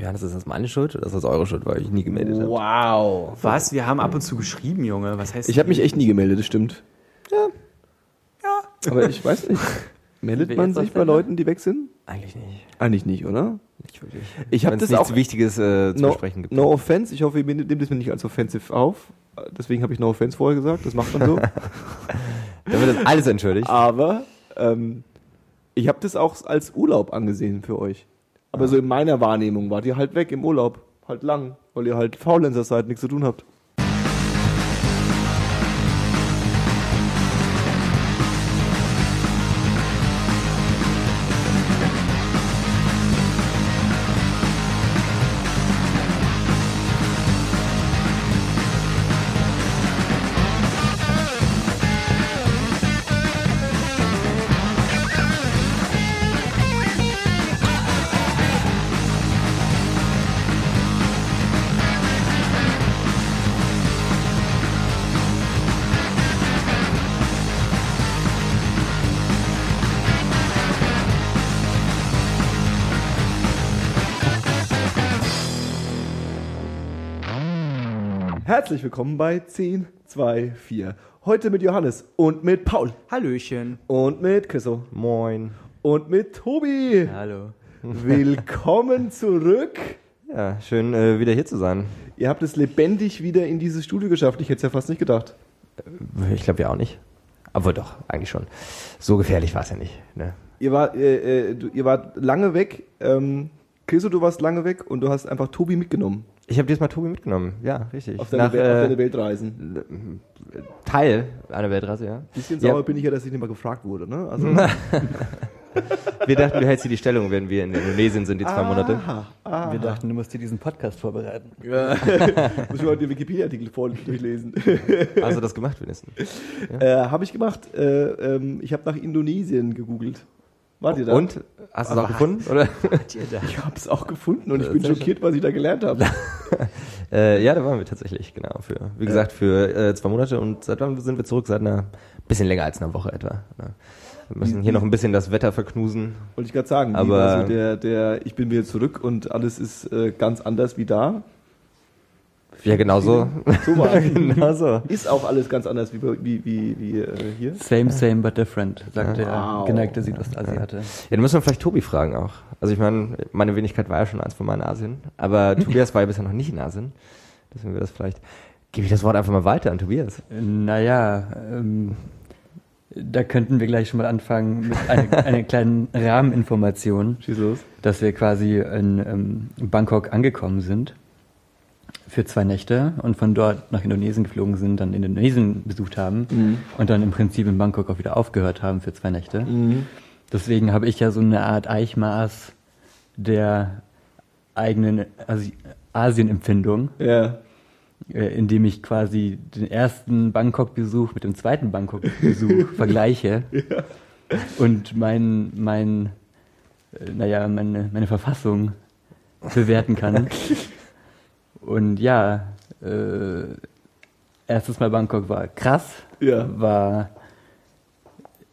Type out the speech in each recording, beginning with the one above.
Johannes, ist das meine Schuld oder ist das eure Schuld, weil ich nie gemeldet habe? Wow. Was? Wir haben ab und zu geschrieben, Junge. Was heißt Ich habe mich echt nie gemeldet, das stimmt. Ja. Aber ich weiß nicht. Meldet man sich bei Leuten, die weg sind? Eigentlich nicht. Eigentlich nicht, oder? Nicht wirklich. Ich habe das nichts auch Wichtiges äh, zu no, besprechen gibt. no offense. Ich hoffe, ihr nehmt nehmt es mir nicht als offensive auf. Deswegen habe ich no offense vorher gesagt. Das macht man so. Dann wird das alles entschuldigt. Aber ähm, ich habe das auch als Urlaub angesehen für euch. Aber so in meiner Wahrnehmung wart ihr halt weg im Urlaub. Halt lang, weil ihr halt Faulenzer seid, nichts zu tun habt. Herzlich willkommen bei 10, 2, 4. Heute mit Johannes und mit Paul Hallöchen. und mit Chriso Moin. und mit Tobi. Hallo. Willkommen zurück. Ja, schön äh, wieder hier zu sein. Ihr habt es lebendig wieder in dieses Studio geschafft. Ich hätte es ja fast nicht gedacht. Ich glaube ja auch nicht. Aber doch, eigentlich schon. So gefährlich war es ja nicht. Ne? Ihr, war, äh, äh, du, ihr wart lange weg. Ähm, Chriso, du warst lange weg und du hast einfach Tobi mitgenommen. Ich habe diesmal Tobi mitgenommen. Ja, richtig. Auf deine, Nach, Wel- auf deine äh, Weltreisen. Teil einer Weltreise, ja. Bisschen Ja. sauer bin ich ja, dass ich nicht mal gefragt wurde. Ne? Also, Wir dachten, du hältst dir die Stellung, wenn wir in Indonesien sind, die zwei Monate. Aha, aha. Wir dachten, du musst dir diesen Podcast vorbereiten. Ja. Muss ich mal den Wikipedia-Artikel vor durchlesen. Also das gemacht wenigstens. äh, habe ich gemacht. Äh, ähm, ich habe nach Indonesien gegoogelt. Wart ihr da? Und? Hast du es auch gefunden? Oder? Ich habe es auch gefunden und ich bin schockiert, was ich da gelernt habe. Äh, ja, da waren wir tatsächlich, genau. Für, wie gesagt, für äh, zwei Monate und seit wann sind wir zurück? Seit einer bisschen länger als einer Woche etwa. Ja. Wir müssen hier noch ein bisschen das Wetter verknusen. Wollte ich gerade sagen. Aber- war so der, der, ich bin wieder zurück und alles ist äh, ganz anders wie da. Ja, genau so. Es. genau so. Ist auch alles ganz anders wie, wie, wie, wie äh, hier. Same, same, but different, sagt der Wow. geneigte Südostasiate. Ja, dann müssen wir vielleicht Tobi fragen auch. Also ich meine, meine Wenigkeit war ja schon eins von meinen Asien, aber Tobias war ja bisher noch nicht in Asien. Deswegen wir das vielleicht. Gebe ich das Wort einfach mal weiter an Tobias. Naja, ähm, da könnten wir gleich schon mal anfangen mit einer, einer kleinen Rahmeninformation, Schieß los. dass wir quasi in ähm, Bangkok angekommen sind für zwei Nächte und von dort nach Indonesien geflogen sind, dann Indonesien besucht haben Mhm. und dann im Prinzip in Bangkok auch wieder aufgehört haben für zwei Nächte. Mhm. Deswegen habe ich ja so eine Art Eichmaß der eigenen Asi Asienempfindung, Ja. äh, indem ich quasi den ersten Bangkok-Besuch mit dem zweiten Bangkok-Besuch vergleiche und mein, mein, äh, naja, meine, meine Verfassung bewerten kann. Und ja, äh, erstes Mal Bangkok war krass, Ja. war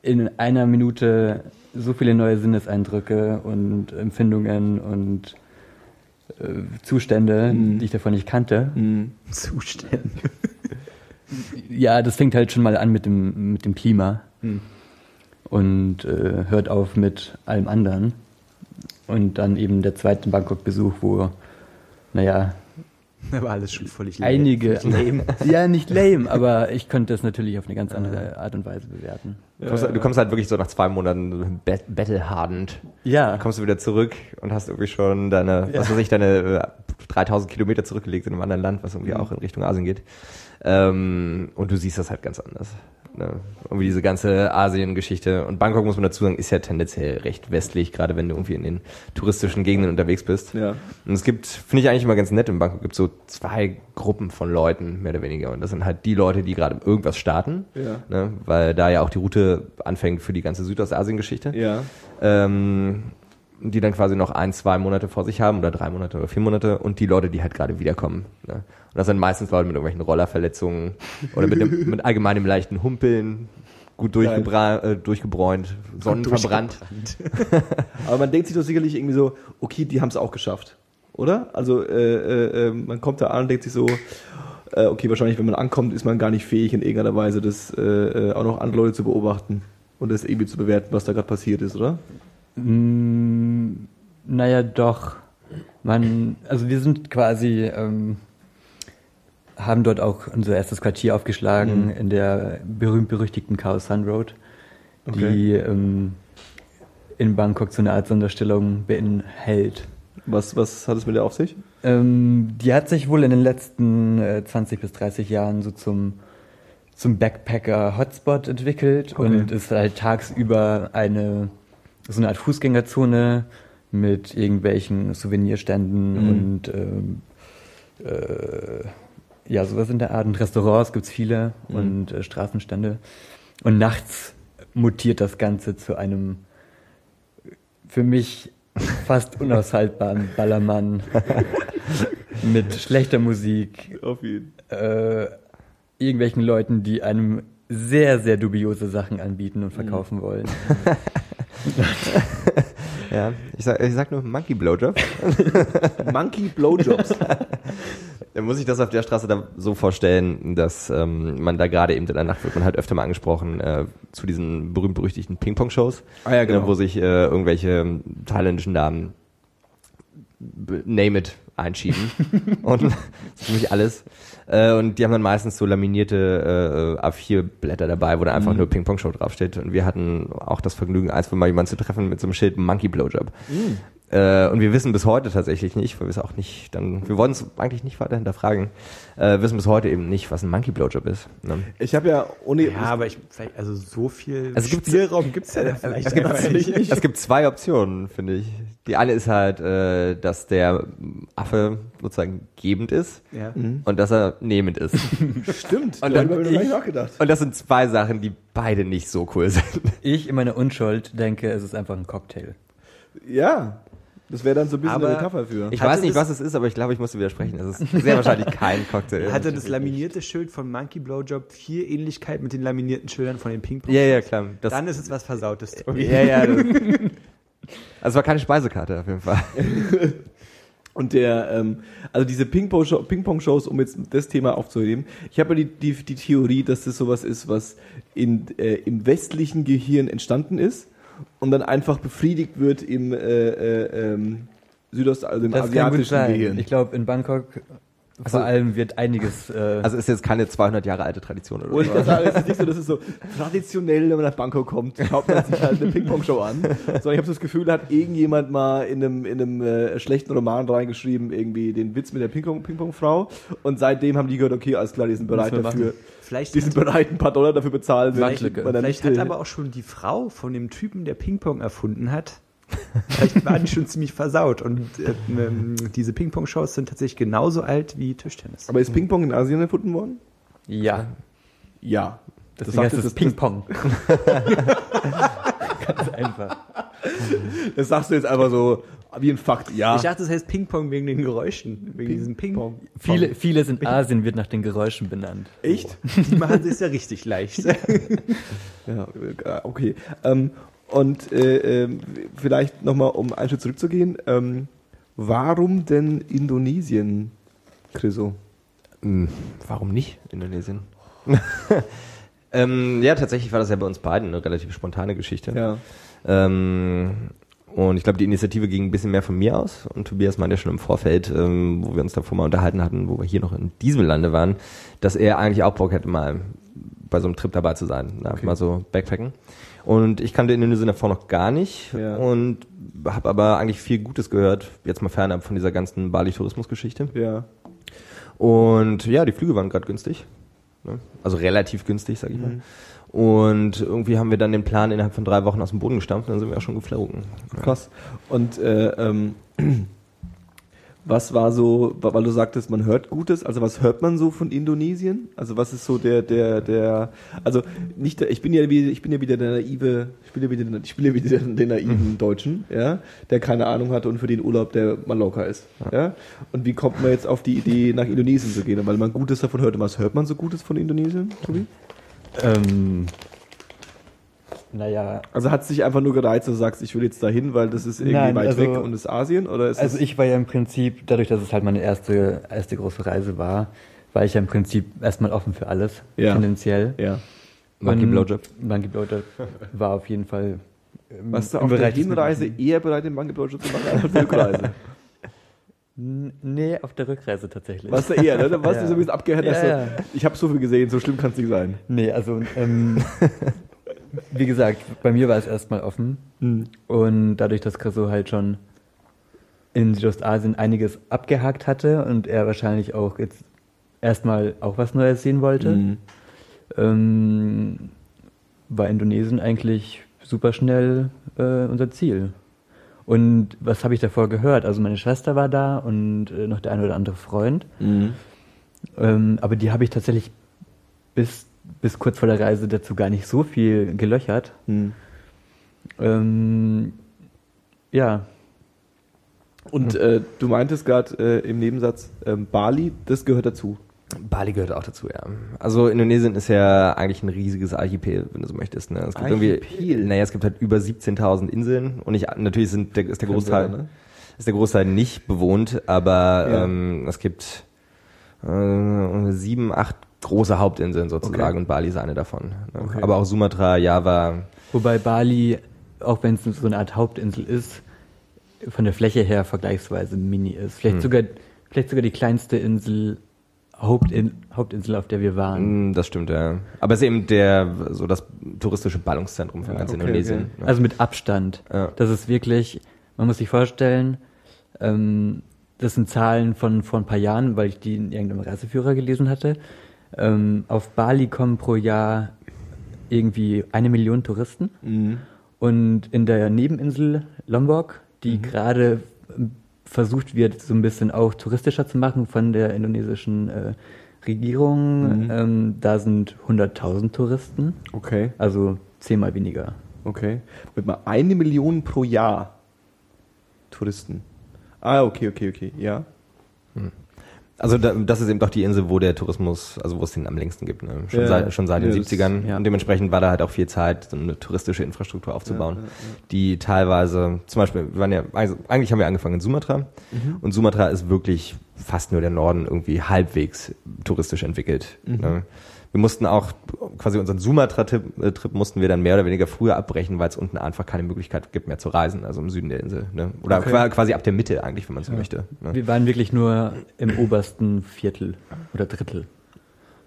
in einer Minute so viele neue Sinneseindrücke und Empfindungen und äh, Zustände, Mhm. die ich davon nicht kannte. Mhm. Zustände. Ja, das fängt halt schon mal an mit dem, mit dem Klima Mhm. und äh, hört auf mit allem anderen. Und dann eben der zweite Bangkok-Besuch, wo, naja, Da war alles schon völlig lame. einige. Lame. Ja, nicht lame, aber ich konnte das natürlich auf eine ganz andere Art und Weise bewerten. Du kommst, du kommst halt wirklich so nach zwei Monaten battlehardend. Ja, kommst du wieder zurück und hast irgendwie schon deine, was weiß ich, deine äh, 3000 Kilometer zurückgelegt in einem anderen Land, was irgendwie Mhm. auch in Richtung Asien geht. Ähm, und du siehst das halt ganz anders. Ne? Irgendwie diese ganze Asien-Geschichte. Und Bangkok, muss man dazu sagen, ist ja tendenziell recht westlich, gerade wenn du irgendwie in den touristischen Gegenden unterwegs bist. Ja. Und es gibt, finde ich eigentlich immer ganz nett, in Bangkok gibt es so zwei Gruppen von Leuten, mehr oder weniger. Und das sind halt die Leute, die gerade irgendwas starten, Ja. ne? weil da ja auch die Route anfängt für die ganze Südostasien-Geschichte Ja. ähm, die dann quasi noch ein, zwei Monate vor sich haben oder drei Monate oder vier Monate und die Leute, die halt gerade wiederkommen. Ne? Und das sind meistens Leute mit irgendwelchen Rollerverletzungen oder mit, dem, mit allgemeinem leichten Humpeln, gut durchgebra äh, durchgebräunt, sonnenverbrannt. Aber man denkt sich doch sicherlich irgendwie so, okay, die haben es auch geschafft. oder? Also äh, äh, äh, man kommt da an und denkt sich so, äh, okay, wahrscheinlich, wenn man ankommt, ist man gar nicht fähig, in irgendeiner Weise das äh, auch noch andere Leute zu beobachten und das irgendwie zu bewerten, was da gerade passiert ist, oder? Mm, naja, doch. Man, also wir sind quasi, ähm, haben dort auch unser erstes Quartier aufgeschlagen Mhm. in der berühmt-berüchtigten Khao San Road, Okay. die ähm, in Bangkok so eine Art Sonderstellung beinhält. Was, was hat es mit der auf sich? Ähm, die hat sich wohl in den letzten äh, 20 bis 30 Jahren so zum, zum Backpacker-Hotspot entwickelt Okay. und ist halt tagsüber eine so eine Art Fußgängerzone mit irgendwelchen Souvenirständen Mhm. und ähm, äh, ja, sowas in der Art. Und Restaurants gibt's viele Mhm. und äh, Straßenstände. Und nachts mutiert das Ganze zu einem für mich fast unaushaltbaren Ballermann mit schlechter Musik, Auf jeden äh, irgendwelchen Leuten, die einem sehr, sehr dubiose Sachen anbieten und verkaufen wollen. Ja, ich sag, ich sag nur Monkey Blowjob. Monkey Blowjobs. Dann muss ich das auf der Straße da so vorstellen, dass ähm, man da gerade eben in der Nacht wird man halt öfter mal angesprochen äh, zu diesen berühmt-berüchtigten Ping-Pong-Shows, Ah ja, genau. äh, wo sich äh, irgendwelche ähm, thailändischen Damen name it einschieben und ziemlich alles. Äh, und die haben dann meistens so laminierte äh, A4-Blätter dabei, wo da einfach nur Ping-Pong-Show draufsteht. Und wir hatten auch das Vergnügen, eins mal jemanden zu treffen mit so einem Schild Monkey Blowjob. Äh, und wir wissen bis heute tatsächlich nicht, weil wir es auch nicht, dann, wir wollen es eigentlich nicht weiter hinterfragen, äh, wissen bis heute eben nicht, was ein Monkey Blowjob ist. Ne? Ich habe ja ohne. Ja, aber ich, vielleicht, also so viel Also Spielraum gibt's ja da vielleicht Es gibt, nicht. es gibt zwei Optionen, finde ich. Die eine ist halt, äh, dass der Affe sozusagen gebend ist Ja. und dass er nehmend ist. Stimmt. Und da dann hab ich nachgedacht. Und das sind zwei Sachen, die beide nicht so cool sind. Ich in meiner Unschuld denke, es ist einfach ein Cocktail. Ja. Das wäre dann so ein bisschen Aber eine Metapher für. Ich Hatte weiß nicht, was es ist, aber ich glaube, ich muss dir widersprechen. Es ist sehr wahrscheinlich kein Cocktail. Hatte das laminierte Schild von Monkey Blowjob viel Ähnlichkeit mit den laminierten Schildern von den Ping-Pong? Ja, ja, klar. Das, Dann ist es was Versautes. Ja, ja. Also es war keine Speisekarte auf jeden Fall. Und der, ähm, also diese Ping-Pong-Show- Ping-Pong-Shows, um jetzt das Thema aufzuheben, ich habe ja die, die, die Theorie, dass das sowas ist, was in, äh, im westlichen Gehirn entstanden ist und dann einfach befriedigt wird im äh, äh, ähm, Südost, also im Das kann gut asiatischen sein. Gehirn. Ich glaube, in Bangkok Also- vor allem wird einiges. Äh, Also ist jetzt keine 200 Jahre alte Tradition oder Und so. das ist jetzt nicht so, dass es so traditionell, wenn man nach Bangkok kommt, schaut man sich halt eine Ping-Pong-Show an. Sondern ich habe das Gefühl, da hat irgendjemand mal in einem, in einem äh, schlechten Roman reingeschrieben, irgendwie den Witz mit der Ping-Pong- Ping-Pong-Frau. Und seitdem haben die gehört, okay, alles klar, die sind bereit dafür. Vielleicht, Die sind bereit, ein paar Dollar dafür bezahlen. vielleicht nicht, hat aber auch schon die Frau von dem Typen, der Ping-Pong erfunden hat, vielleicht waren die schon ziemlich versaut. Und äh, ähm, diese Ping-Pong-Shows sind tatsächlich genauso alt wie Tischtennis. Aber ist Ping-Pong in Asien erfunden worden? ja, Ja. deswegen heißt sagt- es Ping-Pong. Ganz einfach. Das sagst du jetzt einfach so wie ein Fakt. Ja. Ich dachte, das heißt Ping-Pong wegen den Geräuschen, wegen diesem Ping-Pong. Viele, vieles in Asien wird nach den Geräuschen benannt. Echt? Die machen es ja richtig leicht. Ja, äh, okay. Ähm, und äh, ähm, vielleicht nochmal, um einen Schritt zurückzugehen, ähm, warum denn Indonesien, Chriso? Hm, Warum nicht Indonesien? ähm, ja, tatsächlich war das ja bei uns beiden eine relativ spontane Geschichte. Ja. Ähm, und ich glaube, die Initiative ging ein bisschen mehr von mir aus. Und Tobias meinte ja schon im Vorfeld, ähm, wo wir uns davor mal unterhalten hatten, wo wir hier noch in diesem Lande waren, dass er eigentlich auch Bock hätte, mal bei so einem Trip dabei zu sein. Okay. Mal so Backpacken. Und ich kannte Indonesien davor noch gar nicht Ja. und habe aber eigentlich viel Gutes gehört, jetzt mal fernab von dieser ganzen Bali-Tourismus-Geschichte. Ja. Und ja, die Flüge waren gerade günstig. Ne? Also relativ günstig, sag ich mal. Und irgendwie haben wir dann den Plan innerhalb von drei Wochen aus dem Boden gestampft und dann sind wir auch schon geflogen. Krass. Und äh, ähm, was war so, weil du sagtest, man hört Gutes, also was hört man so von Indonesien? Also was ist so der, der, der, also nicht, der, ich bin ja wie, ich bin ja wieder der naive, ich bin ja wieder, ich spiele ja wieder den naiven Deutschen, ja, der keine Ahnung hatte und für den Urlaub der Mallorca ist, ja. Und wie kommt man jetzt auf die Idee, nach Indonesien zu gehen? Weil man Gutes davon hört. Und was hört man so Gutes von Indonesien, Tobi? Ähm, naja, Also hat es dich einfach nur gereizt, dass du sagst, ich will jetzt dahin, weil das ist irgendwie Nein, weit also- weg und ist Asien? Oder ist also ich war ja im Prinzip, dadurch, dass es halt meine erste, erste große Reise war, war ich ja im Prinzip erstmal offen für alles, Ja. tendenziell. Ja. Monkey Blowjob. Monkey Blowjob war auf jeden Fall ähm, Warst du im auf der Hinreise eher bereit, den Monkey Blowjob zu machen als auf der Rückreise? Nee, auf der Rückreise tatsächlich. Warst du eher, ne? Da warst du Ja. so ein bisschen abgehängt. Ja, dass du- ja. Ich habe so viel gesehen, so schlimm kann es nicht sein. Nee, also ähm, wie gesagt, bei mir war es erstmal offen Hm. und dadurch, dass Creso halt schon in Südostasien einiges abgehakt hatte und er wahrscheinlich auch jetzt erstmal auch was Neues sehen wollte, Mhm. ähm, war Indonesien eigentlich super schnell äh, unser Ziel. Und was habe ich davor gehört? Also meine Schwester war da und äh, noch der ein oder andere Freund. Mhm. Ähm, aber die habe ich tatsächlich bis, bis kurz vor der Reise dazu gar nicht so viel gelöchert. Mhm. Ähm, ja, Und äh, du meintest gerade äh, im Nebensatz, ähm, Bali, das gehört dazu. Bali gehört auch dazu, ja. Also Indonesien ist ja eigentlich ein riesiges Archipel, wenn du so möchtest. Ne? Es gibt Archipel? irgendwie, naja, es gibt halt über 17.000 Inseln und ich, natürlich sind der, ist der Großteil, ne? ist der Großteil nicht bewohnt, aber Ja. ähm, es gibt äh, sieben, acht große Hauptinseln sozusagen Okay. und Bali ist eine davon. Ne? Okay. Aber auch Sumatra, Java, wobei Bali, auch wenn es so eine Art Hauptinsel ist, von der Fläche her vergleichsweise mini ist. Vielleicht, Hm. sogar, vielleicht sogar die kleinste Insel, Hauptin, Hauptinsel, auf der wir waren. Mm, Das stimmt, ja. Aber es ist eben der, so das touristische Ballungszentrum von Ja, ganz okay, Indonesien. ne? Also mit Abstand. Ja. Das ist wirklich, man muss sich vorstellen, ähm, das sind Zahlen von vor ein paar Jahren, weil ich die in irgendeinem Reiseführer gelesen hatte. Ähm, auf Bali kommen pro Jahr irgendwie eine Million Touristen. Mhm. Und in der Nebeninsel Lombok, die gerade ähm, versucht wird, so ein bisschen auch touristischer zu machen von der indonesischen äh, Regierung, Mhm. ähm, da sind 100.000 Touristen, Okay, also zehnmal weniger. okay. Mit mal eine Million pro Jahr Touristen. Ah, okay, okay, okay, ja. Also da, das ist eben doch die Insel, wo der Tourismus, also wo es den am längsten gibt, ne? schon, Ja, seit, schon seit ja, den das- 70ern. ja. Und dementsprechend war da halt auch viel Zeit, so eine touristische Infrastruktur aufzubauen, die teilweise, zum Beispiel, wir waren ja, also eigentlich haben wir angefangen in Sumatra Mhm. und Sumatra ist wirklich fast nur der Norden irgendwie halbwegs touristisch entwickelt. Mhm. Ne? Wir mussten auch quasi unseren Sumatra-Trip äh, Trip mussten wir dann mehr oder weniger früher abbrechen, weil es unten einfach keine Möglichkeit gibt mehr zu reisen, also im Süden der Insel. Ne? Oder Okay. qua- quasi ab der Mitte eigentlich, wenn man so möchte. Ne? Wir waren wirklich nur im obersten Viertel oder Drittel.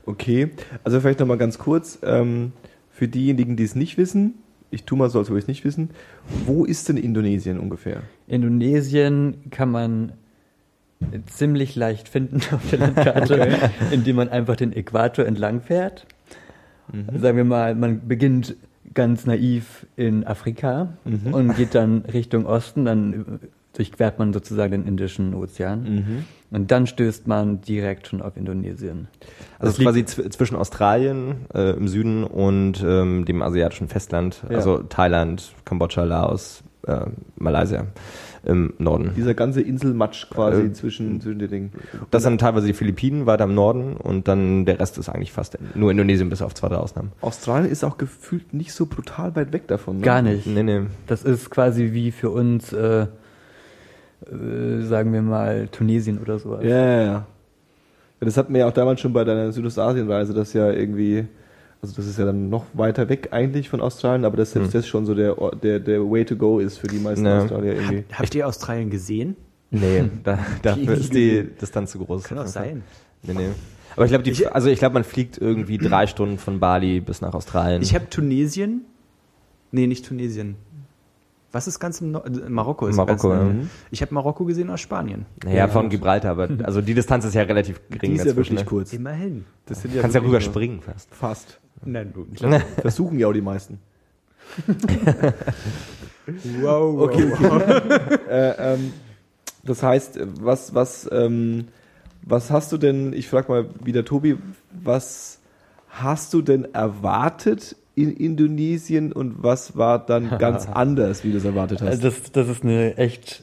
Okay, also vielleicht nochmal ganz kurz, ähm, für diejenigen, die es nicht wissen, ich tue mal so, als würde ich es nicht wissen, wo ist denn Indonesien ungefähr? Indonesien kann man ziemlich leicht finden auf der Landkarte, indem man einfach den Äquator entlang fährt. Sagen wir mal, man beginnt ganz naiv in Afrika Mhm. und geht dann Richtung Osten, dann durchquert man sozusagen den Indischen Ozean Mhm. und dann stößt man direkt schon auf Indonesien. Also Das quasi zw zwischen Australien äh, im Süden und ähm, dem asiatischen Festland, Ja. also Thailand, Kambodscha, Laos, äh, Malaysia im Norden. Dieser ganze Inselmatsch quasi Äh, zwischen, zwischen den Dingen. Das sind teilweise die Philippinen weiter im Norden und dann der Rest ist eigentlich fast nur Indonesien bis auf zwei, drei Ausnahmen. Australien ist auch gefühlt nicht so brutal weit weg davon. Ne? Gar nicht. Nee, nee. Das ist quasi wie für uns, äh, äh, sagen wir mal, Tunesien oder sowas. Ja, ja, ja. ja. Das hatten wir ja auch damals schon bei deiner Südostasienreise, das ja irgendwie, also das ist ja dann noch weiter weg eigentlich von Australien, aber dass selbst Hm. das schon so der, der, der Way to go ist für die meisten Ja. Australier irgendwie. Habt ihr Australien gesehen? Nee, da, dafür ist die Distanz zu groß. Kann auch sein. Nee, nee. Aber ich glaube, also ich glaube, man fliegt irgendwie drei Stunden von Bali bis nach Australien. Ich habe Tunesien. Nee, nicht Tunesien. Was ist ganz im Norden? Marokko ist Marokko, ganz ja. im- Ich habe Marokko gesehen aus Spanien. naja, von Gibraltar, aber also die Distanz ist ja relativ gering. Die ist ja wirklich ne? kurz. Immerhin. Das sind Du kannst ja wirklich rüber nur- springen fast. Fast. Nein, du. Versuchen ja auch die meisten. Wow, Okay, okay. äh, ähm, das heißt, was, was, ähm, was hast du denn, ich frage mal wieder Tobi, was hast du denn erwartet in Indonesien und was war dann ganz anders, wie du es erwartet hast? Das, das ist eine echt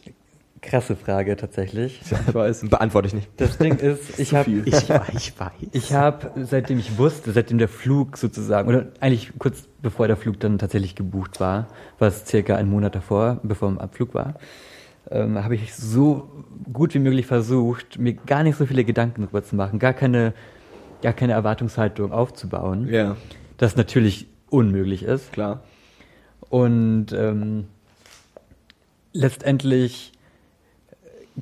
krasse Frage tatsächlich. Ich weiß. Beantworte ich nicht. Das Ding ist, ich habe Ich, ich weiß. ich habe, seitdem ich wusste, seitdem der Flug sozusagen, oder eigentlich kurz bevor der Flug dann tatsächlich gebucht war, was circa einen Monat davor, bevor im Abflug war, ähm, habe ich so gut wie möglich versucht, mir gar nicht so viele Gedanken darüber zu machen, gar keine, gar keine Erwartungshaltung aufzubauen, Ja, das natürlich unmöglich ist. klar. Und ähm, letztendlich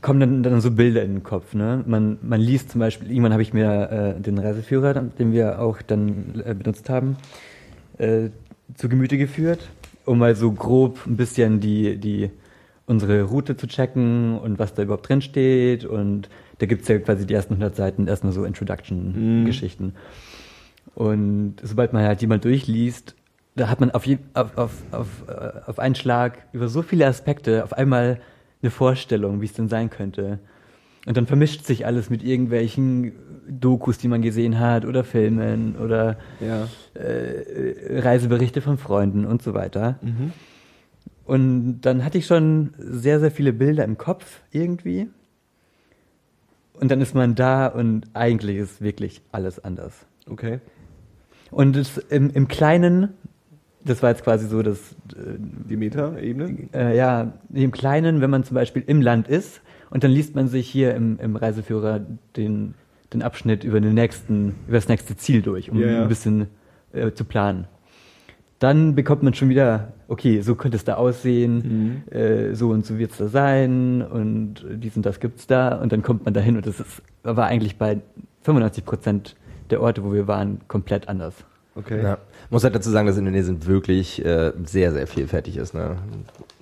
kommen dann, dann so Bilder in den Kopf. Ne? Man, man liest zum Beispiel, irgendwann habe ich mir äh, den Reiseführer, den wir auch dann äh, benutzt haben, äh, zu Gemüte geführt, um mal so grob ein bisschen die, die unsere Route zu checken und was da überhaupt drin steht. Und da gibt's ja quasi die ersten 100 Seiten erstmal so Introduction-Geschichten. Und sobald man halt jemand durchliest, da hat man auf, je, auf, auf, auf, äh, auf einen Schlag über so viele Aspekte auf einmal eine Vorstellung, wie es denn sein könnte. Und dann vermischt sich alles mit irgendwelchen Dokus, die man gesehen hat, oder Filmen, oder Ja. äh, Reiseberichte von Freunden und so weiter. Mhm. Und dann hatte ich schon sehr, sehr viele Bilder im Kopf irgendwie. Und dann ist man da und eigentlich ist wirklich alles anders. Okay. Und es, im, im Kleinen, das war jetzt quasi so das, Die Meta-Ebene? äh, ja, im Kleinen, wenn man zum Beispiel im Land ist und dann liest man sich hier im, im Reiseführer den, den Abschnitt über den nächsten, über das nächste Ziel durch, um Ja, ja. ein bisschen äh, zu planen. Dann bekommt man schon wieder, okay, so könnte es da aussehen, Mhm. äh, so und so wird es da sein und dies und das gibt's da und dann kommt man dahin und das ist, war eigentlich bei 95 Prozent der Orte, wo wir waren, komplett anders. Okay. Ja. Muss halt dazu sagen, dass Indonesien wirklich äh, sehr, sehr vielfältig ist. Ne?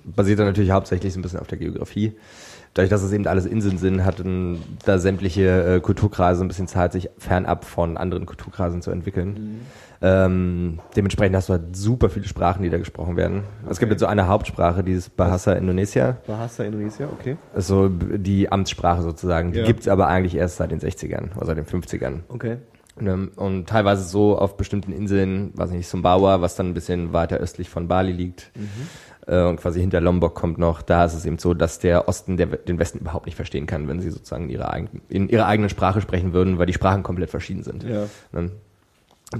Basiert dann natürlich hauptsächlich so ein bisschen auf der Geografie. Dadurch, dass es eben alles Inseln sind, hatten da sämtliche äh, Kulturkreise ein bisschen Zeit, sich fernab von anderen Kulturkreisen zu entwickeln. Ähm, dementsprechend hast du halt super viele Sprachen, die da gesprochen werden. Es gibt Okay. jetzt so eine Hauptsprache, dieses Bahasa Indonesia. Bahasa Indonesia, okay. Das ist so die Amtssprache sozusagen. Die Ja. gibt's aber eigentlich erst seit den 60ern oder seit den 50ern. Okay. Ne, Und teilweise so auf bestimmten Inseln, weiß nicht, Sumbawa, was dann ein bisschen weiter östlich von Bali liegt. Äh, Und quasi hinter Lombok kommt noch, da ist es eben so, dass der Osten der, den Westen überhaupt nicht verstehen kann, wenn sie sozusagen in ihrer, eigen, in ihrer eigenen Sprache sprechen würden, weil die Sprachen komplett verschieden sind. Ja. Ne?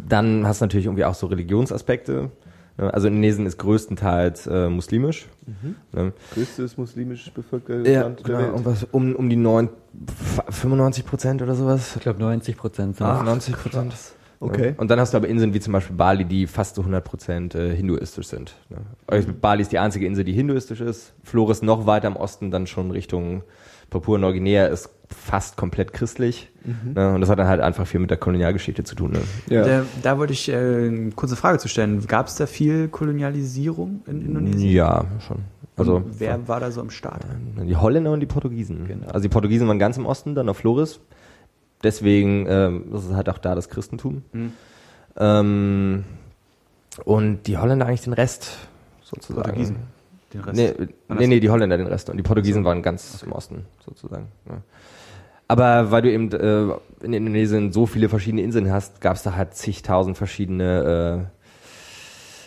Dann hast du natürlich irgendwie auch so Religionsaspekte. Ne? Also Indonesien ist größtenteils äh, muslimisch. Ne? Größtes muslimisch bevölkertes Ja, Land der genau, Welt. um, was, um, um die neun, 95 Prozent oder sowas. Ich glaube 90 Prozent Ah, 90 Prozent. Okay. Und dann hast du aber Inseln wie zum Beispiel Bali, die fast zu 100 Prozent äh, hinduistisch sind. Ne? Bali ist die einzige Insel, die hinduistisch ist. Flores noch weiter im Osten, dann schon Richtung Papua-Neuguinea ist fast komplett christlich. Ne? Und das hat dann halt einfach viel mit der Kolonialgeschichte zu tun. Ne? Ja. Da, da wollte ich äh, eine kurze Frage zu stellen. Gab es da viel Kolonialisierung in Indonesien? Ja, schon. Also Und wer war da so am Start? die Holländer und die Portugiesen. Genau. Also die Portugiesen waren ganz im Osten, dann auf Flores. Deswegen ähm, das ist halt auch da das Christentum. Hm. Ähm, und die Holländer eigentlich den Rest sozusagen. Portugiesen. Den Rest? Nee, nee, nee, die Holländer den Rest. Und die Portugiesen waren ganz im Osten, sozusagen. Ja. Aber weil du eben äh, in Indonesien so viele verschiedene Inseln hast, gab es da halt zigtausend verschiedene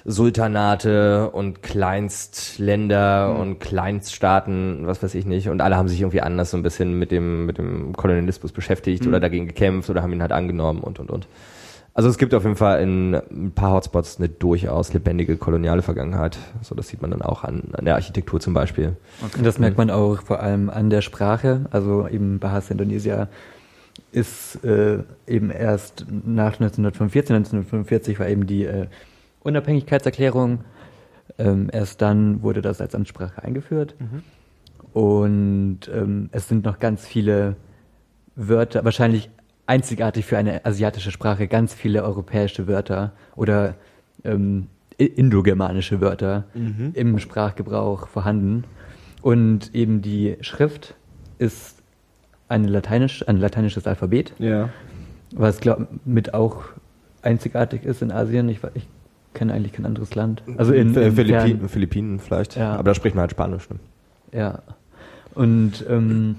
äh, Sultanate und Kleinstländer Mhm. und Kleinststaaten, was weiß ich nicht. Und alle haben sich irgendwie anders so ein bisschen mit dem, mit dem Kolonialismus beschäftigt Mhm. oder dagegen gekämpft oder haben ihn halt angenommen und, und, und. Also es gibt auf jeden Fall in ein paar Hotspots eine durchaus lebendige koloniale Vergangenheit. So, das sieht man dann auch an, an der Architektur zum Beispiel. Und das merkt man auch vor allem an der Sprache. Also eben Bahasa Indonesia ist äh, eben erst nach 1945, 1945 war eben die äh, Unabhängigkeitserklärung. Ähm, erst dann wurde das als Amtssprache eingeführt. Und ähm, es sind noch ganz viele Wörter, wahrscheinlich einzigartig für eine asiatische Sprache, ganz viele europäische Wörter oder ähm, indogermanische Wörter im Sprachgebrauch vorhanden. Und eben die Schrift ist eine lateinisch, ein lateinisches Alphabet, Ja. was glaub, mit auch einzigartig ist in Asien. Ich, ich kenne eigentlich kein anderes Land. Also in, Äh, in Philippinen, fern- Philippinen vielleicht. Ja. Aber da spricht man halt Spanisch. Ne? Ja. Und ähm,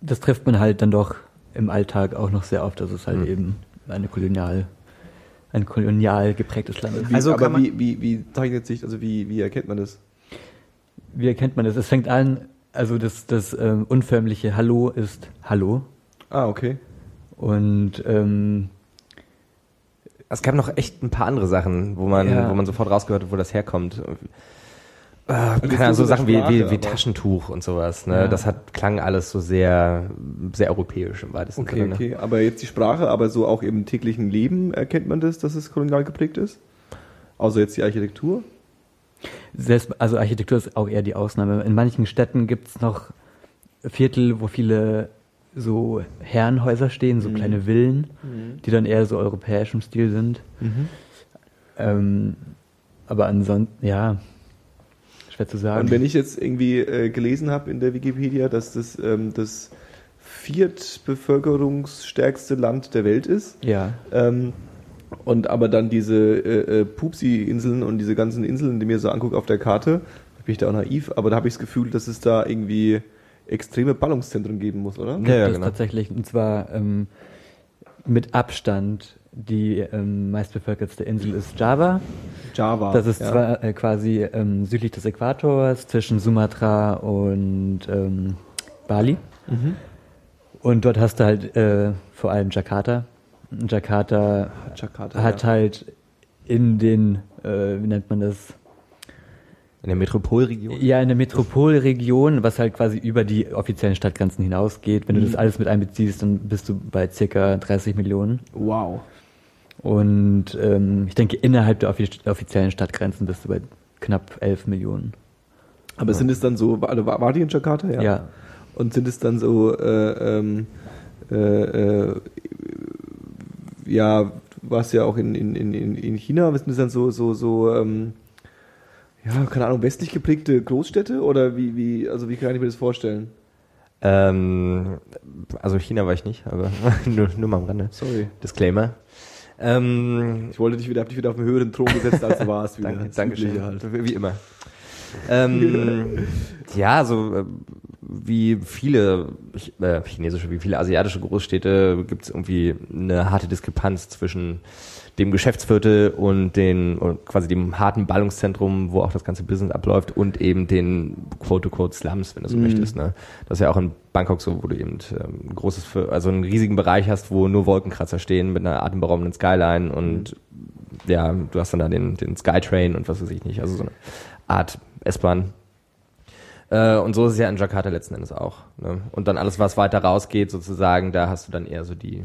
das trifft man halt dann doch im Alltag auch noch sehr oft, dass es halt Mhm. eben eine kolonial, ein kolonial geprägtes Land ist. Wie, Also aber wie, wie, wie zeichnet sich, also wie, wie erkennt man das? wie erkennt man das? Es fängt an, also das, das ähm, unförmliche Hallo ist Hallo. Ah, okay. Und ähm, Es gab noch echt ein paar andere Sachen, wo man, Ja. wo man sofort rausgehört hat, wo das herkommt. Äh, keine Ahnung, so Sachen wie, Sprache, wie, wie aber- Taschentuch und sowas. Ne? Ja. Das hat, klang alles so sehr, sehr europäisch im weitesten Okay, Sinne. Ne? okay. Aber jetzt die Sprache, aber so auch im täglichen Leben erkennt man das, dass es kolonial geprägt ist? Außer jetzt die Architektur? selbst, also Architektur ist auch eher die Ausnahme. In manchen Städten gibt es noch Viertel, wo viele so Herrenhäuser stehen, so kleine Villen, die dann eher so europäisch im Stil sind. Ähm, aber ansonsten, ja, schwer zu sagen. Und wenn ich jetzt irgendwie äh, gelesen habe in der Wikipedia, dass das ähm, das viertbevölkerungsstärkste Land der Welt ist, ja, ähm, und aber dann diese äh, äh, Pupsi-Inseln und diese ganzen Inseln, die mir so angucke auf der Karte, bin ich da auch naiv, aber da habe ich das Gefühl, dass es da irgendwie extreme Ballungszentren geben muss, oder? Ja, ja, genau. tatsächlich. Und zwar ähm, mit Abstand die ähm, meistbevölkertste Insel ist Java. Java. Das ist ja. zwar äh, quasi ähm, südlich des Äquators zwischen Sumatra und ähm, Bali. Mhm. Und dort hast du halt äh, vor allem Jakarta. Jakarta Jakarta. hat ja. halt in den, äh, wie nennt man das? In der Metropolregion. Ja, in der Metropolregion, was halt quasi über die offiziellen Stadtgrenzen hinausgeht. Wenn du Mhm. das alles mit einbeziehst, dann bist du bei circa 30 Millionen. Wow. Und ähm, ich denke, innerhalb der offi offiziellen Stadtgrenzen bist du bei knapp 11 Millionen. Aber sind es dann so, also war, war die in Jakarta? Ja. Und sind es dann so, äh, ähm, äh, äh, ja, du warst ja auch in, in, in, in- in China, sind es dann so, so, so, ähm, ja, keine Ahnung, westlich geprägte Großstädte oder wie, wie, also wie kann ich mir das vorstellen? Ähm, also China war ich nicht, aber nur, nur mal am Rande. Sorry. Disclaimer. Ähm, Ich wollte dich wieder, hab dich wieder auf einen höheren Thron gesetzt, als du warst. wieder. danke, schön. Halt. Wie immer. Ähm, ja, so äh, wie viele äh, chinesische, wie viele asiatische Großstädte gibt es irgendwie eine harte Diskrepanz zwischen dem Geschäftsviertel und den und quasi dem harten Ballungszentrum, wo auch das ganze Business abläuft und eben den quote-unquote Slums, wenn du so Mhm. möchtest. Ne? Das ist ja auch in Bangkok so, wo du eben ähm, ein großes, Für- also einen riesigen Bereich hast, wo nur Wolkenkratzer stehen mit einer atemberaubenden Skyline und ja, du hast dann da den, den Skytrain und was weiß ich nicht, also so eine Art S-Bahn. Äh, und so ist es ja in Jakarta letzten Endes auch. Ne? Und dann alles, was weiter rausgeht, sozusagen, da hast du dann eher so die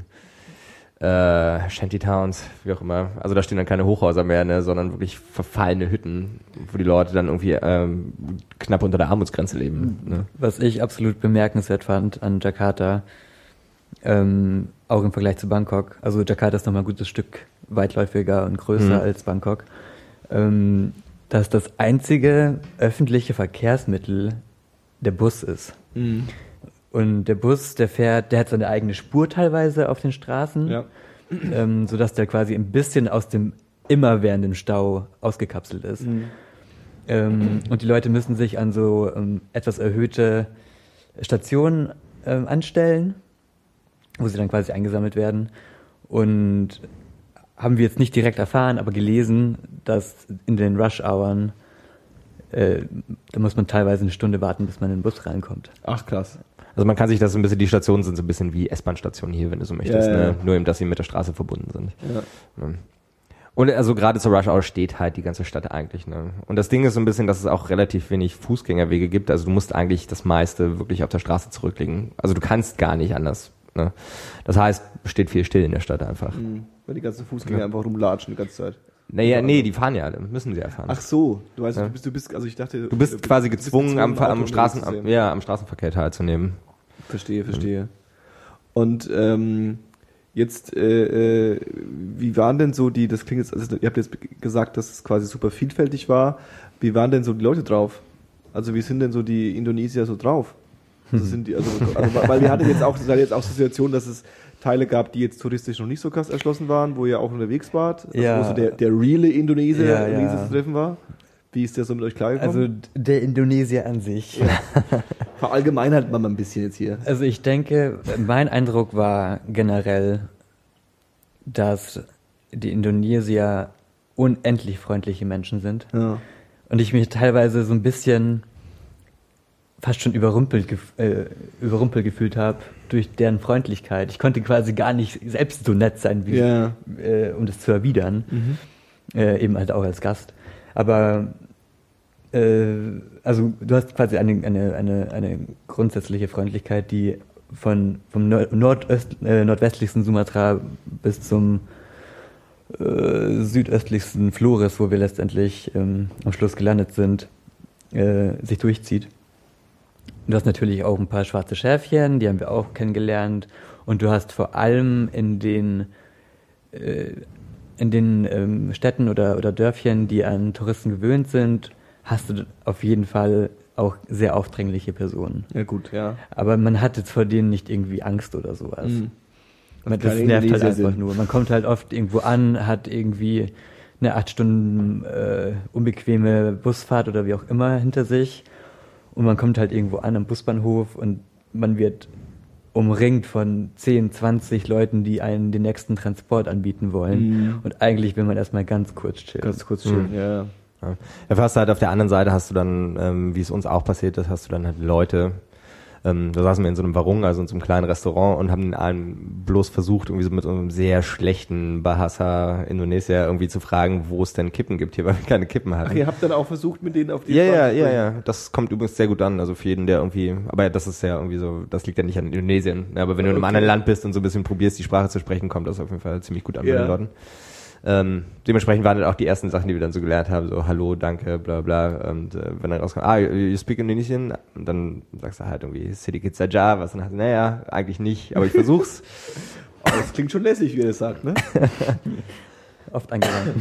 äh, Shantytowns, wie auch immer. Also da stehen dann keine Hochhäuser mehr, ne, sondern wirklich verfallene Hütten, wo die Leute dann irgendwie ähm, knapp unter der Armutsgrenze leben. Ne? Was ich absolut bemerkenswert fand an Jakarta, ähm, auch im Vergleich zu Bangkok, also Jakarta ist nochmal ein gutes Stück weitläufiger und größer Mhm. als Bangkok, ähm, dass das einzige öffentliche Verkehrsmittel der Bus ist. Mhm. Und der Bus, der fährt, der hat seine eigene Spur teilweise auf den Straßen, Ja. ähm, sodass der quasi ein bisschen aus dem immerwährenden Stau ausgekapselt ist. Mhm. Ähm, und die Leute müssen sich an so ähm, etwas erhöhte Stationen ähm, anstellen, wo sie dann quasi eingesammelt werden. Und haben wir jetzt nicht direkt erfahren, aber gelesen, dass in den Rush-Hours, äh, da muss man teilweise eine Stunde warten, bis man in den Bus reinkommt. Ach krass. Also man kann sich das so ein bisschen, die Stationen sind so ein bisschen wie S-Bahn-Stationen hier, wenn du so möchtest, Ja, ja, ja. Ne? nur eben, dass sie mit der Straße verbunden sind. Ja. Ne? Und also gerade zur Rush Hour steht halt die ganze Stadt eigentlich. Ne? Und das Ding ist so ein bisschen, dass es auch relativ wenig Fußgängerwege gibt. Also du musst eigentlich das meiste wirklich auf der Straße zurücklegen. Also du kannst gar nicht anders. Ne? Das heißt, steht viel still in der Stadt einfach. Mhm. Weil die ganzen Fußgänger einfach rumlatschen die ganze Zeit. Naja, nee, die fahren ja alle, müssen sie ja fahren. Ach so, du weißt, Ja. du bist, du bist, also ich dachte, du bist quasi gezwungen, am, Auto am, unterwegs Straßen, am, ja, am Straßenverkehr teilzunehmen. Verstehe, verstehe. Und ähm, jetzt, äh, äh, wie waren denn so die, das klingt jetzt, also ihr habt jetzt gesagt, dass es quasi super vielfältig war. Wie waren denn so die Leute drauf? Also wie sind denn so die Indonesier so drauf? Also sind die, also, also weil wir hatten jetzt auch, war jetzt auch Situation, dass es Teile gab, die jetzt touristisch noch nicht so krass erschlossen waren, wo ihr auch unterwegs wart, also Ja. wo so der, der reale Indonesier, Ja, ja. Indonesier zu treffen war. Wie ist der so mit euch klargekommen? Also der Indonesier an sich. verallgemeinert man mal ein bisschen jetzt hier. Also ich denke, mein Eindruck war generell, dass die Indonesier unendlich freundliche Menschen sind. Ja. Und ich mich teilweise so ein bisschen fast schon überrumpelt, gef äh, überrumpelt gefühlt habe durch deren Freundlichkeit. Ich konnte quasi gar nicht selbst so nett sein, wie, Ja. äh, um das zu erwidern. Äh, eben halt auch als Gast. Aber äh, also du hast quasi eine, eine, eine, eine grundsätzliche Freundlichkeit, die von, vom Nord Nordöst, äh, nordwestlichsten Sumatra bis zum äh, südöstlichsten Flores, wo wir letztendlich ähm, am Schluss gelandet sind, äh, sich durchzieht. Du hast natürlich auch ein paar schwarze Schäfchen, die haben wir auch kennengelernt. Und du hast vor allem in den, äh, in den ähm, Städten oder, oder Dörfchen, die an Touristen gewöhnt sind, hast du auf jeden Fall auch sehr aufdringliche Personen. Ja, gut, ja. Aber man hat jetzt vor denen nicht irgendwie Angst oder sowas. Mhm. Man, keine das nervt halt einfach sind. nur. Man kommt halt oft irgendwo an, hat irgendwie eine acht Stunden äh, unbequeme Busfahrt oder wie auch immer hinter sich. Und man kommt halt irgendwo an am Busbahnhof und man wird umringt von 10, 20 Leuten, die einen den nächsten Transport anbieten wollen. Mhm. Und eigentlich will man erstmal ganz kurz chillen. Ganz kurz schön, ja. Ja. Dafür hast du halt auf der anderen Seite hast du dann, ähm, wie es uns auch passiert ist, hast du dann halt Leute, ähm, da saßen wir in so einem Warung, also in so einem kleinen Restaurant und haben den allen bloß versucht, irgendwie so mit so einem sehr schlechten Bahasa Indonesier irgendwie zu fragen, wo es denn Kippen gibt hier, weil wir keine Kippen hatten. Ach, ihr habt dann auch versucht, mit denen auf die Ja, Bahn ja, zu ja, ja. Das kommt übrigens sehr gut an. Also für jeden, der irgendwie, aber ja, das ist ja irgendwie so, das liegt ja nicht an Indonesien. Ja, aber wenn du in einem Okay. anderen Land bist und so ein bisschen probierst, die Sprache zu sprechen, kommt das auf jeden Fall ziemlich gut an bei Ja. den Leuten. Ähm, dementsprechend waren dann auch die ersten Sachen, die wir dann so gelernt haben, so Hallo, danke, bla bla. Und äh, wenn dann rauskommt, ah, you speak Indonesian? Und dann sagst du halt irgendwie City Kids Saja, was dann halt, naja, eigentlich nicht, aber ich versuch's. Oh, das klingt schon lässig, wie ihr das sagt, ne? Oft angewandt.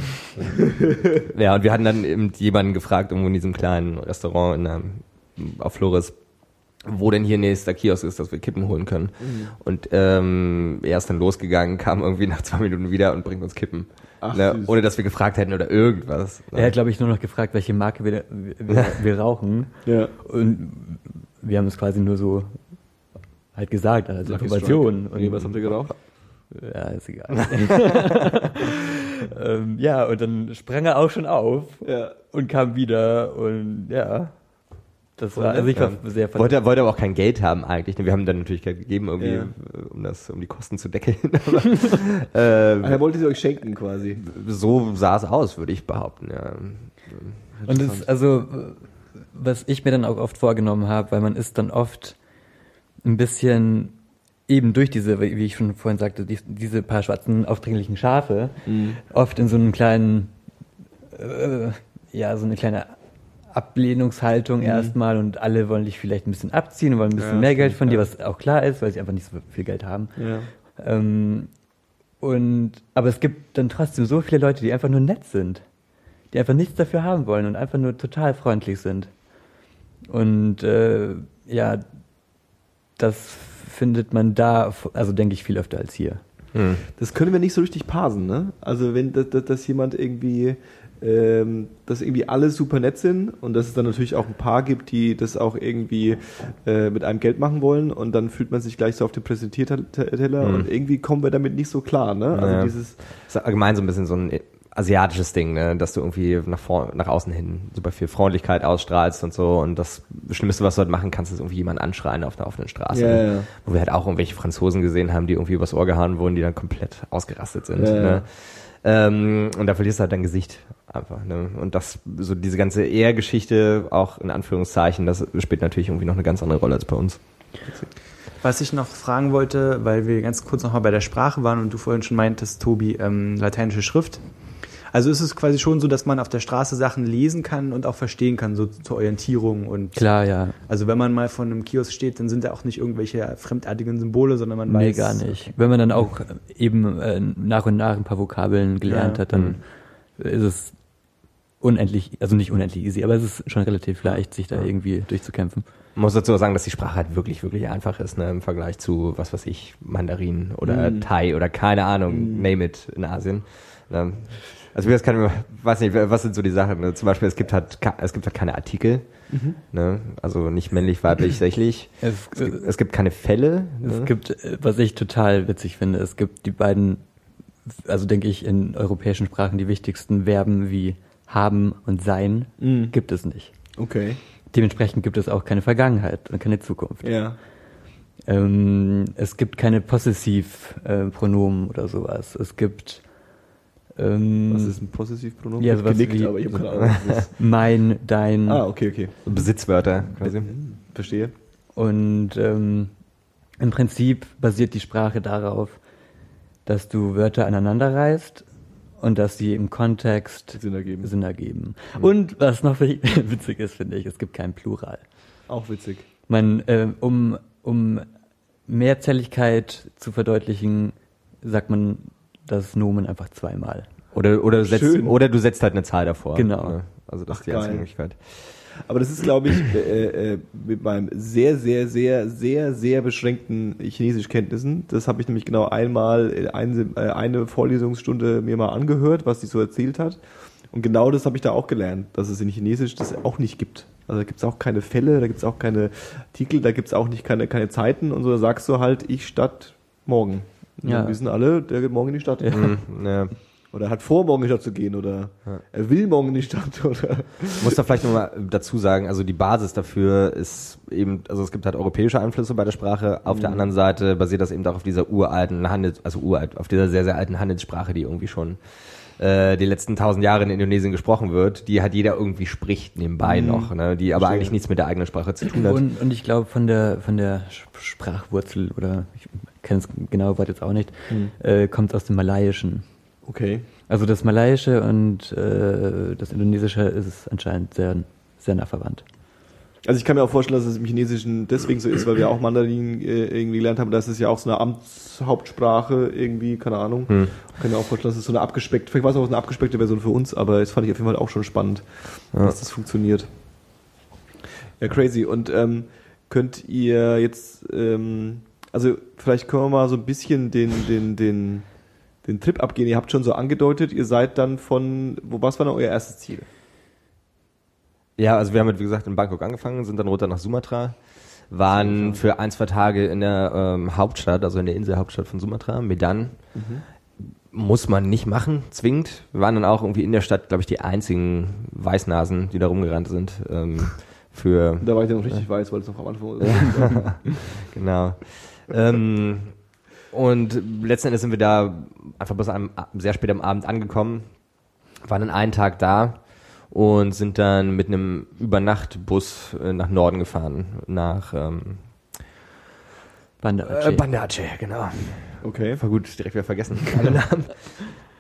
Ja, und wir hatten dann eben jemanden gefragt, irgendwo in diesem kleinen Restaurant in der, auf Flores, wo denn hier nächster Kiosk ist, dass wir Kippen holen können. Mhm. Und ähm, er ist dann losgegangen, kam irgendwie nach zwei Minuten wieder und bringt uns Kippen. Ach, ne, ohne dass wir gefragt hätten oder irgendwas. Er hat, glaube ich, nur noch gefragt, welche Marke wir, wir, wir rauchen. Ja. Und wir haben es quasi nur so halt gesagt, als Lucky Information. Strike. Nee, was habt ihr geraucht? Ja, ist egal. ähm, ja, und dann sprang er auch schon auf Ja. und kam wieder und ja. Das war, also ich war ja. sehr ver- Wollte, wollte aber auch kein Geld haben eigentlich. Wir haben dann natürlich Geld gegeben, irgendwie, Ja. um das, um die Kosten zu deckeln. aber, äh, Ach, er wollte sie euch schenken quasi. so sah es aus, würde ich behaupten, ja. Und das, also, was ich mir dann auch oft vorgenommen habe, weil man ist dann oft ein bisschen eben durch diese, wie ich schon vorhin sagte, die, diese paar schwarzen, aufdringlichen Schafe, oft in so einem kleinen, äh, ja, so eine kleine Ablehnungshaltung erstmal und alle wollen dich vielleicht ein bisschen abziehen und wollen ein bisschen Ja, mehr Geld von dir, was auch klar ist, weil sie einfach nicht so viel Geld haben. Ja. Ähm, und, aber es gibt dann trotzdem so viele Leute, die einfach nur nett sind. Die einfach nichts dafür haben wollen und einfach nur total freundlich sind. Und äh, ja, das findet man da, also denke ich, viel öfter als hier. Hm. Das können wir nicht so richtig parsen, ne? Also wenn dass, dass, dass jemand irgendwie, ähm, dass irgendwie alle super nett sind und dass es dann natürlich auch ein paar gibt, die das auch irgendwie äh, mit einem Geld machen wollen und dann fühlt man sich gleich so auf den Präsentierteller Mhm. und irgendwie kommen wir damit nicht so klar, ne? Also Naja. dieses, Das ist allgemein so ein bisschen so ein asiatisches Ding, ne? dass du irgendwie nach, vor, nach außen hin super viel Freundlichkeit ausstrahlst und so und das Schlimmste, was du halt machen kannst, ist irgendwie jemanden anschreien auf der offenen Straße. Ja, ne? ja. Wo wir halt auch irgendwelche Franzosen gesehen haben, die irgendwie übers Ohr gehauen wurden, die dann komplett ausgerastet sind. Ja, ja. Ne? Ähm, und da verlierst du halt dein Gesicht einfach. Ne? Und das, so diese ganze Ehrgeschichte, auch in Anführungszeichen, das spielt natürlich irgendwie noch eine ganz andere Rolle als bei uns. Was ich noch fragen wollte, weil wir ganz kurz noch mal bei der Sprache waren und du vorhin schon meintest, Tobi, ähm, lateinische Schrift. Also ist es quasi schon so, dass man auf der Straße Sachen lesen kann und auch verstehen kann, so zur Orientierung und Klar, ja. also wenn man mal vor einem Kiosk steht, dann sind da auch nicht irgendwelche fremdartigen Symbole, sondern man Nee, weiß. gar nicht. Wenn man dann auch eben äh, nach und nach ein paar Vokabeln gelernt Ja. hat, dann ist es unendlich, also nicht unendlich easy, aber es ist schon relativ leicht, sich da irgendwie durchzukämpfen. Man muss dazu sagen, dass die Sprache halt wirklich, wirklich einfach ist, ne, im Vergleich zu, was weiß ich, Mandarin oder Mm. Thai oder keine Ahnung, name it in Asien. Ne. Also das kann ich, weiß nicht, was sind so die Sachen? Ne? Zum Beispiel, es gibt halt, es gibt halt keine Artikel, ne? also nicht männlich, weiblich, sächlich. Es, Es gibt, es gibt keine Fälle. es Ne? gibt, äh, was ich total witzig finde, es gibt die beiden, also denke ich, in europäischen Sprachen die wichtigsten Verben wie haben und sein, Mhm. gibt es nicht. okay. dementsprechend gibt es auch keine Vergangenheit und keine Zukunft. Ja. Ähm, es gibt keine Possessivpronomen oder sowas. Es gibt ähm, Was ist ein Possessivpronomen? Ja, sowas genickt, wie- aber ich habe keine Ahnung. mein, dein ah, okay, okay. Besitzwörter quasi. Verstehe. und ähm, im Prinzip basiert die Sprache darauf, dass du Wörter aneinander reißt und dass sie im Kontext Sinn ergeben. Sinn ergeben. Und was noch witzig ist, finde ich, es gibt kein Plural. Auch witzig. Man, äh, um, um Mehrzelligkeit zu verdeutlichen, sagt man das Nomen einfach zweimal. Oder, oder, du setzt, Schön. oder du setzt halt eine Zahl davor. Genau. Ne? Also das Ach, ist die einzige geil. Möglichkeit. Aber das ist, glaube ich, äh, äh, mit meinem sehr, sehr, sehr, sehr, sehr beschränkten Chinesischkenntnissen. Das habe ich nämlich genau einmal äh, eine, äh, eine Vorlesungsstunde mir mal angehört, was sie so erzählt hat. Und genau das habe ich da auch gelernt, dass es in Chinesisch das auch nicht gibt. Also da gibt es auch keine Fälle, da gibt es auch keine Artikel, da gibt es auch nicht keine, keine Zeiten und so. Da sagst du halt, ich statt morgen. Ja. dann wissen alle, der geht morgen in die Stadt. Mhm, ja. Oder er hat vor, morgen in die Stadt zu gehen. Oder er will morgen in die Stadt. Oder Ich muss da vielleicht nochmal dazu sagen, also die Basis dafür ist eben, also es gibt halt europäische Einflüsse bei der Sprache. Auf der anderen Seite basiert das eben auch auf dieser uralten Handels, also uralt, auf dieser sehr, sehr alten Handelssprache, die irgendwie schon äh, die letzten tausend Jahre in Indonesien gesprochen wird, die halt jeder irgendwie spricht nebenbei noch, ne, die aber Verstehe. eigentlich nichts mit der eigenen Sprache zu tun hat. Und, und ich glaube, von der, von der Sprachwurzel, oder ich kenne das genaue Wort jetzt auch nicht, äh, kommt aus dem Malayischen. okay. Also das Malaiische und äh, das Indonesische ist anscheinend sehr, sehr nah verwandt. Also ich kann mir auch vorstellen, dass es im Chinesischen deswegen so ist, weil wir auch Mandarin äh, irgendwie gelernt haben, das ist ja auch so eine Amtshauptsprache irgendwie, keine Ahnung. Hm. Kann mir auch vorstellen, dass es so eine abgespeckte, vielleicht war es auch eine abgespeckte Version für uns, aber das fand ich auf jeden Fall auch schon spannend, Ja. dass das funktioniert. Ja, crazy. Und ähm, könnt ihr jetzt, ähm, also vielleicht können wir mal so ein bisschen den, den, den, den Trip abgehen. Ihr habt schon so angedeutet, ihr seid dann von, wo was war denn euer erstes Ziel? Ja, also wir haben, halt, wie gesagt, in Bangkok angefangen, sind dann runter nach Sumatra, waren für ein, zwei Tage in der ähm, Hauptstadt, also in der Inselhauptstadt von Sumatra, Medan. Muss man nicht machen, zwingend. Wir waren dann auch irgendwie in der Stadt, glaube ich, die einzigen Weißnasen, die da rumgerannt sind. Ähm, für Da war ich dann noch richtig weiß, weil es noch am Anfang genau. Ähm, und letzten Endes sind wir da einfach bis einem sehr spät am Abend angekommen, waren dann einen Tag da und sind dann mit einem Übernachtbus äh, nach Norden gefahren, nach ähm, Banda äh, Aceh. Banda Aceh, genau. Okay. War gut, direkt wieder vergessen.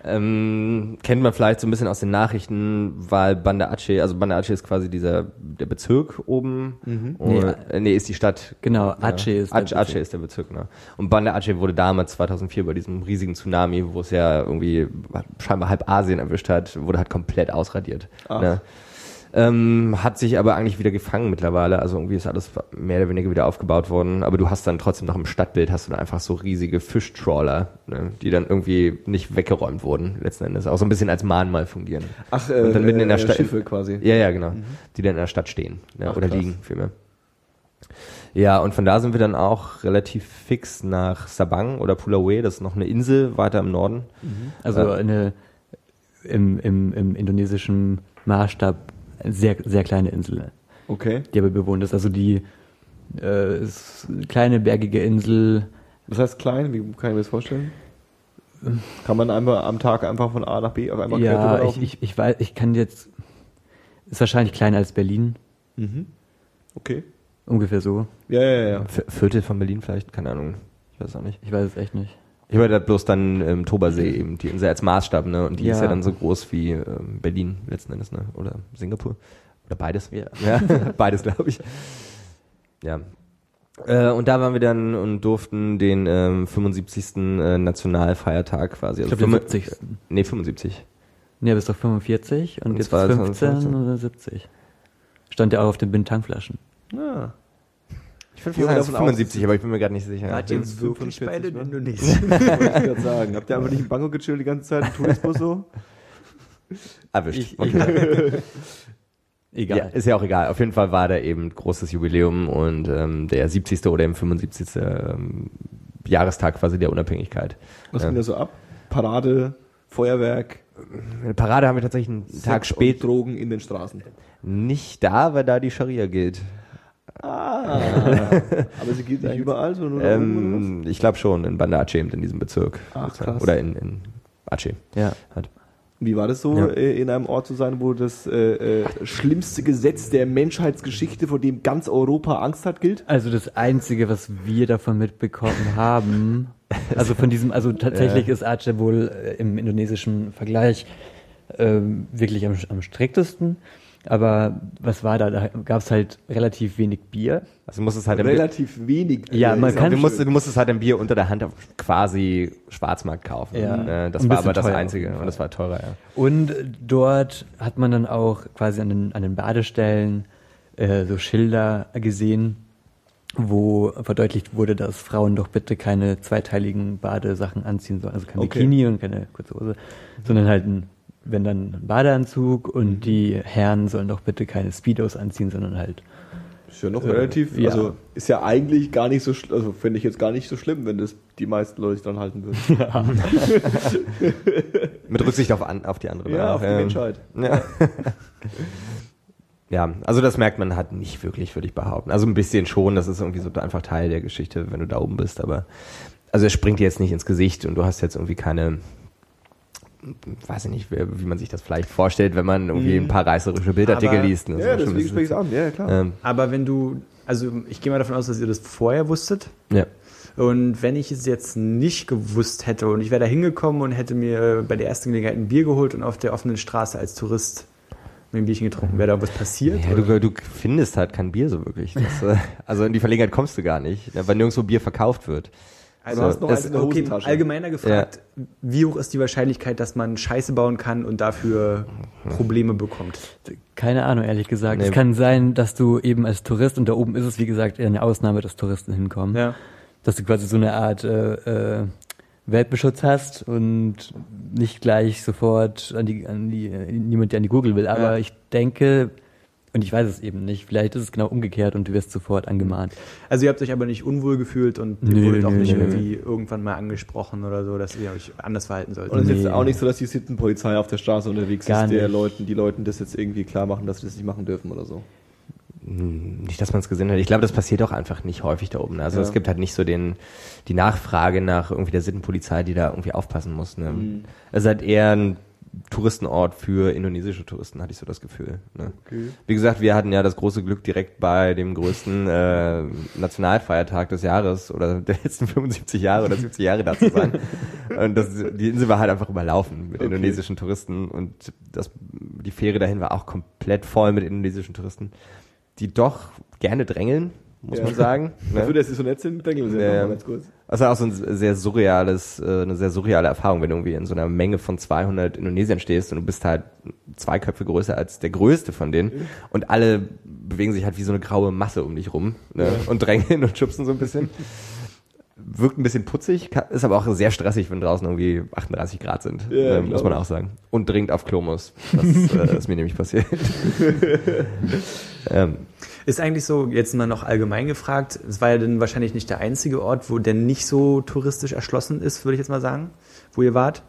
Ähm, kennt man vielleicht so ein bisschen aus den Nachrichten, weil Banda Aceh, also Banda Aceh ist quasi dieser der Bezirk oben. Und, Nee, äh, nee, ist die Stadt. Genau, Aceh ist der Aceh, Aceh Bezirk. ist der Bezirk, ne? Und Banda Aceh wurde damals 2004 bei diesem riesigen Tsunami, wo es ja irgendwie scheinbar halb Asien erwischt hat, wurde halt komplett ausradiert. Ach. Ne? Ähm, hat sich aber eigentlich wieder gefangen mittlerweile. Also irgendwie ist alles mehr oder weniger wieder aufgebaut worden. Aber du hast dann trotzdem noch im Stadtbild hast du dann einfach so riesige Fischtrawler, ne, die dann irgendwie nicht weggeräumt wurden letzten Endes. Auch so ein bisschen als Mahnmal fungieren. Ach, Und dann mitten in der Stadt- Schiffe quasi. Ja, ja, genau. Die dann in der Stadt stehen. Ja, Ach, oder krass. liegen vielmehr. Ja, und von da sind wir dann auch relativ fix nach Sabang oder Pulauwe, das ist noch eine Insel weiter im Norden. Also Ja. eine im, im, im indonesischen Maßstab sehr, sehr kleine Insel, Okay. die aber bewohnt ist. Also die äh, ist eine kleine bergige Insel. Das heißt klein, wie kann ich mir das vorstellen? Kann man einmal am Tag einfach von A nach B auf einmal ja, ich, ich, ich weiß, ich kann jetzt ist wahrscheinlich kleiner als Berlin, Mhm. Okay. ungefähr so. Ja, ja, ja, Viertel von Berlin vielleicht, keine Ahnung. Ich weiß auch nicht. Ich weiß es echt nicht. Ich wollte bloß dann ähm, Tobersee eben, die Insel als Maßstab, ne? Und die ist Ja. ja dann so groß wie ähm, Berlin letzten Endes, ne? Oder Singapur. Oder beides. Ja. Ja, beides, glaube ich. Ja. Äh, und da waren wir dann und durften den ähm, 75. Äh, Nationalfeiertag quasi. Ich also glaube, den fünf- 70. Nee, 75. Nee, bis doch 45 und, Und jetzt zwar 15 15. oder 70. Stand ja auch auf den Bintang-Flaschen. Ah. Ich würde sagen, es ist davon aus, 75, aber ich bin mir gerade nicht sicher. Wart ihr wirklich beide in Indonesien? Wollte ich gerade sagen. Habt ihr einfach nicht in Bangkok gechillt die ganze Zeit im Tourismus so? Erwischt. Ich- Okay. Egal. Ja, ist ja auch egal. Auf jeden Fall war da eben großes Jubiläum und ähm, der 70. oder im 75. Ähm, Jahrestag quasi der Unabhängigkeit. Was ging da so ab? Parade, Feuerwerk, Eine Parade haben wir tatsächlich einen Tag spät. und Drogen in den Straßen. Nicht da, weil da die Scharia gilt. Ah. Aber sie gilt nicht überall, sondern nur Ähm, ich glaube schon, in Banda Aceh, in diesem Bezirk. Ach, krass. Oder in, in Aceh. Ja. Halt. Wie war das so, Ja. äh, in einem Ort zu sein, wo das äh, äh, schlimmste Gesetz der Menschheitsgeschichte, vor dem ganz Europa Angst hat, gilt? Also das Einzige, was wir davon mitbekommen haben, also von diesem, also tatsächlich ist Aceh wohl äh, im indonesischen Vergleich ähm, wirklich am, am striktesten. Aber was war da? Da gab es halt relativ wenig Bier. Also du es halt Bier, Relativ wenig. Ja, man kann- du musst, du musst es halt im Bier unter der Hand auf quasi Schwarzmarkt kaufen. Ja. Äh, Das Ein war aber das Einzige und das war teurer, ja. Und dort hat man dann auch quasi an den, an den Badestellen äh, so Schilder gesehen, wo verdeutlicht wurde, dass Frauen doch bitte keine zweiteiligen Badesachen anziehen sollen. Also kein Okay. Bikini und keine kurze Hose, sondern halt ein, wenn dann ein Badeanzug Mhm. und die Herren sollen doch bitte keine Speedos anziehen, sondern halt Ist ja noch Äh, relativ, ja. also ist ja eigentlich gar nicht so, also finde ich jetzt gar nicht so schlimm, wenn das die meisten Leute sich dran halten würden. Mit Rücksicht auf, an, auf die andere. Ja, auf die Ähm, Menschheit. Ja. ja, also das merkt man halt nicht wirklich, würde ich behaupten. Also ein bisschen schon, das ist irgendwie so einfach Teil der Geschichte, wenn du da oben bist, aber also es springt dir jetzt nicht ins Gesicht und du hast jetzt irgendwie keine, weiß ich nicht, wie man sich das vielleicht vorstellt, wenn man irgendwie ein paar reißerische Bildartikel Aber- liest. ne? Ja, deswegen spreche ich es an, ja, klar. Ähm, Aber wenn du, also ich gehe mal davon aus, dass ihr das vorher wusstet. ja. Und wenn ich es jetzt nicht gewusst hätte und ich wäre da hingekommen und hätte mir bei der ersten Gelegenheit ein Bier geholt und auf der offenen Straße als Tourist mir ein Bierchen getrunken, wäre da was passiert? Ja, du, du findest halt kein Bier so wirklich. Das, äh, also in die Verlegenheit kommst du gar nicht, ne, weil nirgendwo Bier verkauft wird. Also Du hast noch der okay, Hosentasche. allgemeiner gefragt, wie hoch ist die Wahrscheinlichkeit, dass man Scheiße bauen kann und dafür Probleme bekommt? keine Ahnung, ehrlich gesagt. Nee. Es kann sein, dass du eben als Tourist, und da oben ist es, wie gesagt, eher eine Ausnahme, dass Touristen hinkommen. Ja. dass du quasi so eine Art äh, äh, Weltbeschutz hast und nicht gleich sofort an die, an die äh, niemand, der an die Google will. Aber Ja. ich denke, und ich weiß es eben nicht, vielleicht ist es genau umgekehrt und du wirst sofort angemahnt. Also ihr habt euch aber nicht unwohl gefühlt und ihr Nö, wurdet auch nicht nö. irgendwie irgendwann mal angesprochen oder so, dass ihr euch anders verhalten solltet. Und es ist jetzt auch nicht so, dass die Sittenpolizei auf der Straße unterwegs Gar ist, der. Leuten, die Leuten das jetzt irgendwie klar machen, dass sie das nicht machen dürfen oder so. Hm, Nicht, dass man es gesehen hat. Ich glaube, das passiert auch einfach nicht häufig da oben. Also Ja. es gibt halt nicht so den die Nachfrage nach irgendwie der Sittenpolizei, die da irgendwie aufpassen muss. Ne? Mhm. Es ist halt eher ein Touristenort für indonesische Touristen, hatte ich so das Gefühl. Ne? Okay. Wie gesagt, wir hatten ja das große Glück, direkt bei dem größten äh, Nationalfeiertag des Jahres oder der letzten 75 Jahre oder 70 Jahre da zu sein. und das, die Insel war halt einfach überlaufen mit Okay. indonesischen Touristen und das, die Fähre dahin war auch komplett voll mit indonesischen Touristen, die doch gerne drängeln, muss Ja. man sagen. Dafür, ne? dass sie so nett sind, denken wir Ja, ganz kurz. Das war auch so ein sehr surreales, äh, eine sehr surreale Erfahrung, wenn du irgendwie in so einer Menge von 200 Indonesiern stehst und du bist halt zwei Köpfe größer als der größte von denen und alle bewegen sich halt wie so eine graue Masse um dich rum ne? und drängeln und schubsen so ein bisschen. Wirkt ein bisschen putzig, ist aber auch sehr stressig, wenn draußen irgendwie 38 Grad sind, Ja, äh, muss man auch sagen. Und dringend auf Klo muss. Das äh, ist mir nämlich passiert. ähm, Ist eigentlich so, jetzt mal noch allgemein gefragt, es war ja dann wahrscheinlich nicht der einzige Ort, wo der nicht so touristisch erschlossen ist, würde ich jetzt mal sagen, wo ihr wart.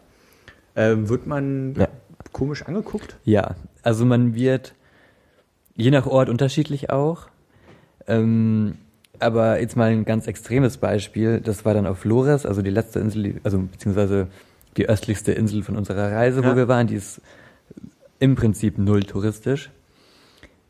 Ähm, wird man Ja. komisch angeguckt? Ja, also man wird je nach Ort unterschiedlich auch. Ähm, aber jetzt mal ein ganz extremes Beispiel, das war dann auf Flores, also die letzte Insel, also beziehungsweise die östlichste Insel von unserer Reise, Ja. wo wir waren, die ist im Prinzip null touristisch.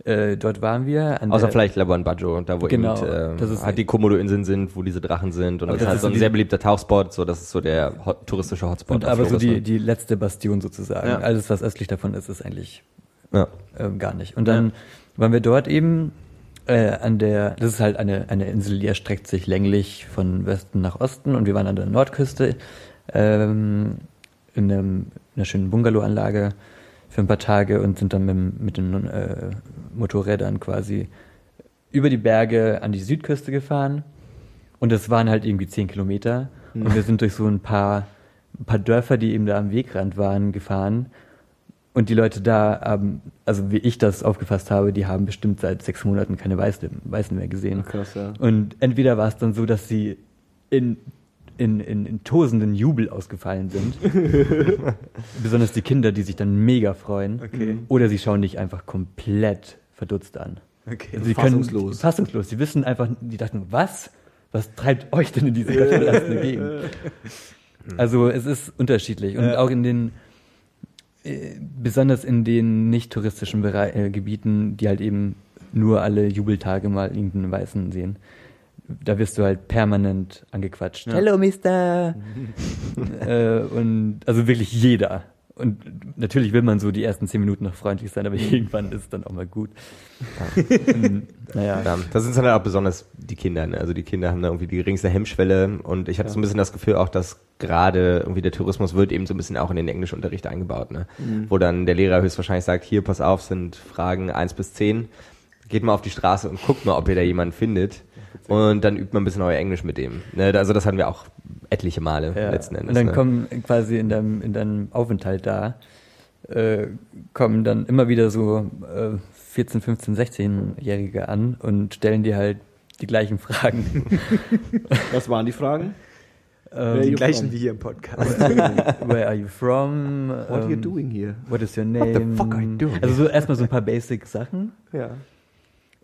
Äh, dort waren wir. An Außer vielleicht Labuan Bajo, da wo Genau, eben äh, das ist- halt die Komodo-Inseln sind, wo diese Drachen sind. Und Aber das ist das halt so ein sehr beliebter Tauchspot, so das ist so der hot, touristische Hotspot. Und aber so die, die letzte Bastion sozusagen. Ja. Alles, was östlich davon ist, ist eigentlich Ja. ähm, gar nicht. Und dann waren wir dort eben äh, an der, das ist halt eine, eine Insel, die erstreckt sich länglich von Westen nach Osten und wir waren an der Nordküste ähm, in einem, einer schönen Bungalowanlage für ein paar Tage und sind dann mit, mit den äh, Motorrädern quasi über die Berge an die Südküste gefahren. Und das waren halt irgendwie zehn Kilometer. Und wir sind durch so ein paar, ein paar Dörfer, die eben da am Wegrand waren, gefahren. Und die Leute da haben, also wie ich das aufgefasst habe, die haben bestimmt seit sechs Monaten keine Weißen, Weißen mehr gesehen. Krass, ja. Und entweder war es dann so, dass sie in, in, in, in tosenden Jubel ausgefallen sind. Besonders die Kinder, die sich dann mega freuen. Okay. Oder sie schauen dich einfach komplett verdutzt an. Okay. Also sie Fassungslos. Können, fassungslos. Sie wissen einfach, die dachten, was? Was treibt euch denn in diese gottverlassene Gegend? Also es ist unterschiedlich. Und Ja. auch in den, äh, besonders in den nicht touristischen Berei äh, Gebieten, die halt eben nur alle Jubeltage mal irgendeinen Weißen sehen. Da wirst du halt permanent angequatscht. Hello, Mister! äh, und also wirklich jeder. Und natürlich will man so die ersten zehn Minuten noch freundlich sein, aber irgendwann ist es dann auch mal gut. Und, naja. Ja, das sind dann auch besonders die Kinder. Ne? Also die Kinder haben da irgendwie die geringste Hemmschwelle und ich hatte so ein bisschen das Gefühl auch, dass gerade irgendwie der Tourismus wird eben so ein bisschen auch in den Englischunterricht eingebaut, ne? wo dann der Lehrer höchstwahrscheinlich sagt, hier, pass auf, sind Fragen eins bis zehn, geht mal auf die Straße und guckt mal, ob ihr da jemanden findet und dann übt man ein bisschen euer Englisch mit dem. Ne? Also das hatten wir auch etliche Male Ja. letzten Endes. Und dann ne? kommen quasi in deinem, in deinem Aufenthalt da, äh, kommen dann immer wieder so äh, 14, 15, 16-Jährige an und stellen dir halt die gleichen Fragen. Was waren die Fragen? Ähm, Die gleichen from? wie hier im Podcast. Where are you from? What are you Ähm, doing here? What is your name? the fuck are you doing? Also so erstmal so ein paar basic Sachen. Ja.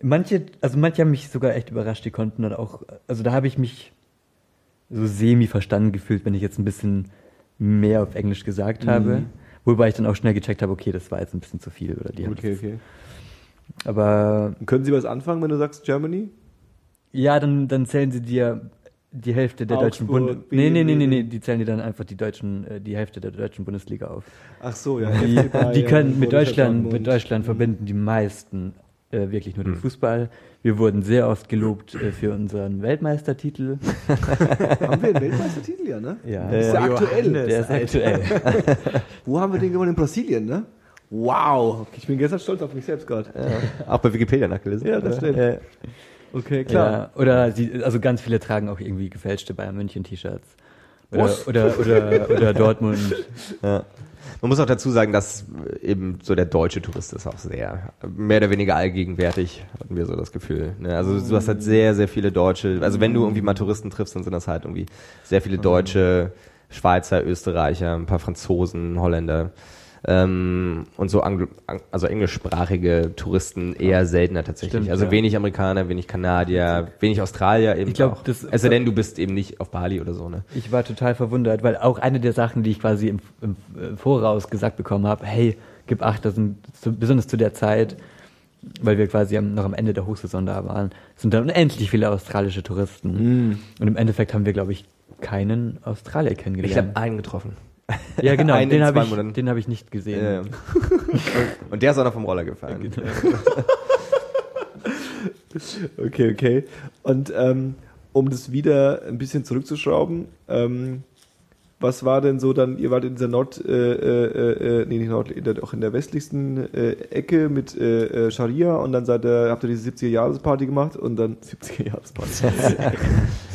Manche, also manche haben mich sogar echt überrascht, die konnten dann auch, also da habe ich mich so semi verstanden gefühlt, wenn ich jetzt ein bisschen mehr auf Englisch gesagt habe. Wobei ich dann auch schnell gecheckt habe, okay, das war jetzt ein bisschen zu viel oder die Okay, okay. Aber Können Sie was anfangen, wenn du sagst Germany? ja, dann, dann zählen sie dir die Hälfte der deutschen Augsburg, Bund nee, nee, nee, nee, nee, BWL. die zählen dir dann einfach die deutschen, äh, die Hälfte der deutschen Bundesliga auf. Ach so, ja. Die, die können mit Deutschland, mit Deutschland verbinden die meisten äh, wirklich nur den Fußball. Wir wurden sehr oft gelobt äh, für unseren Weltmeistertitel. Haben wir einen Weltmeistertitel, ja, ne? Ja, Ist der aktuell? der ist aktuell. Wo haben wir den gewonnen? In Brasilien, ne? Wow. Ich bin gestern stolz auf mich selbst gerade. auch bei Wikipedia nachgelesen. Ja, das stimmt. Äh, Okay, klar. Ja, oder sie, also ganz viele tragen auch irgendwie gefälschte Bayern München T-Shirts. Oder, oder, oder, oder Dortmund. Ja. Man muss auch dazu sagen, dass eben so der deutsche Tourist ist auch sehr, mehr oder weniger allgegenwärtig, hatten wir so das Gefühl. Ne? Also du hast halt sehr, sehr viele Deutsche, also wenn du irgendwie mal Touristen triffst, dann sind das halt irgendwie sehr viele Deutsche, Schweizer, Österreicher, ein paar Franzosen, Holländer. Ähm, und so Anglo ang- also englischsprachige Touristen eher seltener tatsächlich. Stimmt, also ja. wenig Amerikaner, wenig Kanadier, wenig Australier eben Ich glaub, auch. das- sei denn, du bist eben nicht auf Bali oder so, ne? Ich war total verwundert, weil auch eine der Sachen, die ich quasi im, im äh, Voraus gesagt bekommen habe, hey, gib acht, das sind zu, besonders zu der Zeit, weil wir quasi am, noch am Ende der Hochsaison da waren, sind da unendlich viele australische Touristen. Und im Endeffekt haben wir, glaube ich, keinen Australier Ich kennengelernt. habe einen getroffen. ja, genau, einen in den habe zwei ich, Monaten. den habe ich nicht gesehen. Ja, ja. und der ist auch noch vom Roller gefallen. Okay, okay. Und ähm, um das wieder ein bisschen zurückzuschrauben, ähm, was war denn so dann, ihr wart in dieser Nord, äh, äh, äh, nee, nicht Nord, in der, auch in der westlichsten äh, Ecke mit äh, äh, Scharia und dann seid ihr, habt ihr diese 70er-Jahres-Party gemacht und dann 70er-Jahres-Party.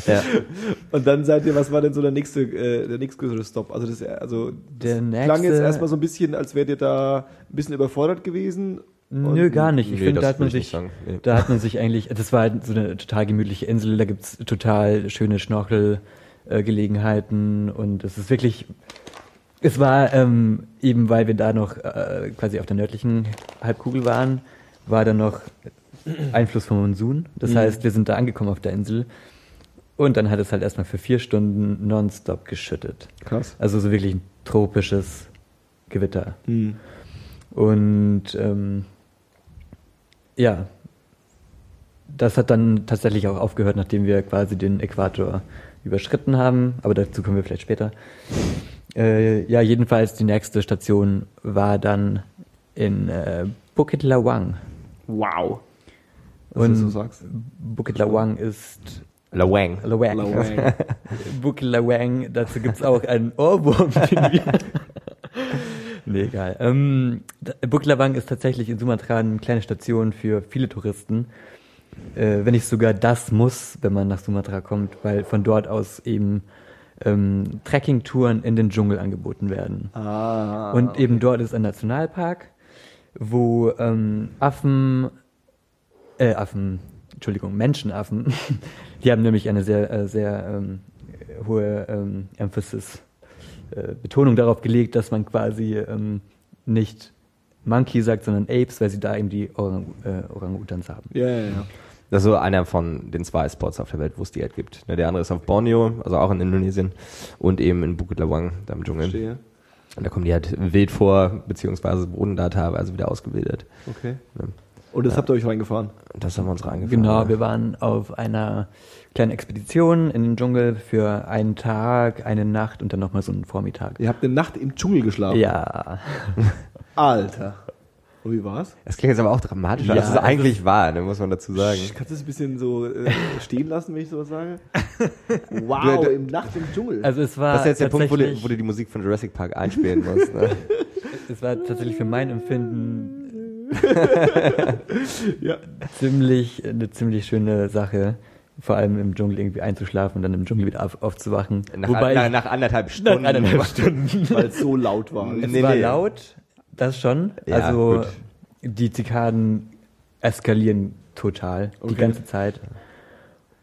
Ja. und dann seid ihr, was war denn so der nächste, äh, der nächstgrößere Stop? Also das, also Der das klang jetzt nächste- erstmal so ein bisschen, als wärt ihr da ein bisschen überfordert gewesen. Nö, gar nicht. Ich Nee, finde, da hat man sich, nicht sagen. Nee. da hat man sich eigentlich, das war halt so eine total gemütliche Insel, da gibt's total schöne Schnorchelgelegenheiten und es ist wirklich, es war ähm, eben, weil wir da noch äh, quasi auf der nördlichen Halbkugel waren, war da noch Einfluss vom Monsun. Das heißt, wir sind da angekommen auf der Insel und dann hat es halt erstmal für vier Stunden nonstop geschüttet. Krass. Also so wirklich ein tropisches Gewitter. Hm. Und ähm, ja, das hat dann tatsächlich auch aufgehört, nachdem wir quasi den Äquator überschritten haben, aber dazu kommen wir vielleicht später. Äh, ja, jedenfalls die nächste Station war dann in äh, Bukit Lawang. Wow. Was Und du so sagst. Bukit Lawang ist Lawang. Lawang. Lawang. Bukit Lawang, dazu gibt's auch einen Ohrwurm, den wir. nee, egal. Ähm, Bukit Lawang ist tatsächlich in Sumatra eine kleine Station für viele Touristen. Äh, wenn nicht sogar das muss, wenn man nach Sumatra kommt, weil von dort aus eben ähm, Trekkingtouren in den Dschungel angeboten werden. Ah. Und eben dort ist ein Nationalpark, wo ähm, Affen, äh, Affen, Entschuldigung, Menschenaffen, die haben nämlich eine sehr, äh, sehr ähm, hohe ähm, Emphasis, äh, Betonung darauf gelegt, dass man quasi ähm, nicht Monkey sagt, sondern Apes, weil sie da eben die Orang äh, Orang-Utans haben. Ja, ja, ja. Das ist so einer von den zwei Spots auf der Welt, wo es die halt gibt. Ne, Der andere ist auf Borneo, also auch in Indonesien, und eben in Bukit Lawang, da im Dschungel. Verstehe. Und da kommen die halt wild vor, beziehungsweise wurden da teilweise wieder ausgebildet. Okay. Ja. Und das habt ihr euch reingefahren? Und das haben wir uns reingefahren. Genau, wir waren auf einer kleinen Expedition in den Dschungel für einen Tag, eine Nacht und dann nochmal so einen Vormittag. Ihr habt eine Nacht im Dschungel geschlafen? Ja, Alter. Und wie war's? Es klingt jetzt aber auch dramatischer, Ja, als es eigentlich war, ne, muss man dazu sagen. Kannst du es ein bisschen so äh, stehen lassen, wenn ich sowas sage? Wow, Du- im Nacht im Dschungel. also es war Das ist jetzt der Punkt, wo du, wo du die Musik von Jurassic Park einspielen musst. Ne? es war tatsächlich für mein Empfinden ja. ziemlich eine ziemlich schöne Sache, vor allem im Dschungel irgendwie einzuschlafen und dann im Dschungel wieder auf, aufzuwachen. Nach, Wobei nach, ich, nach anderthalb Stunden. nach eineinhalb Stunden. Weil es so laut war. Es Nee, war nee. laut, das schon. Ja, also gut. die Zikaden eskalieren total die Okay. ganze Zeit.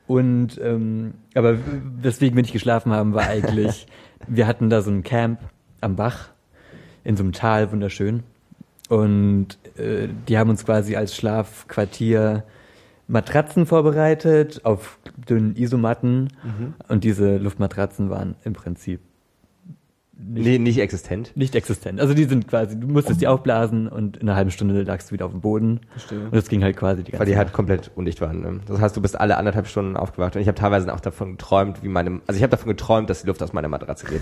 Und ähm, aber weswegen wir nicht geschlafen haben, war eigentlich, wir hatten da so ein Camp am Bach in so einem Tal, wunderschön. Und äh, die haben uns quasi als Schlafquartier Matratzen vorbereitet auf dünnen Isomatten. Und diese Luftmatratzen waren im Prinzip nicht Nee, nicht existent. nicht existent. Also die sind quasi, du musstest die aufblasen und in einer halben Stunde lagst du wieder auf dem Boden. Verstehe. Und das ging halt quasi die ganze Weil die Zeit. halt komplett undicht waren. Ne? Das heißt, du bist alle anderthalb Stunden aufgewacht und ich habe teilweise auch davon geträumt, wie meine, also ich habe davon geträumt, dass die Luft aus meiner Matratze geht.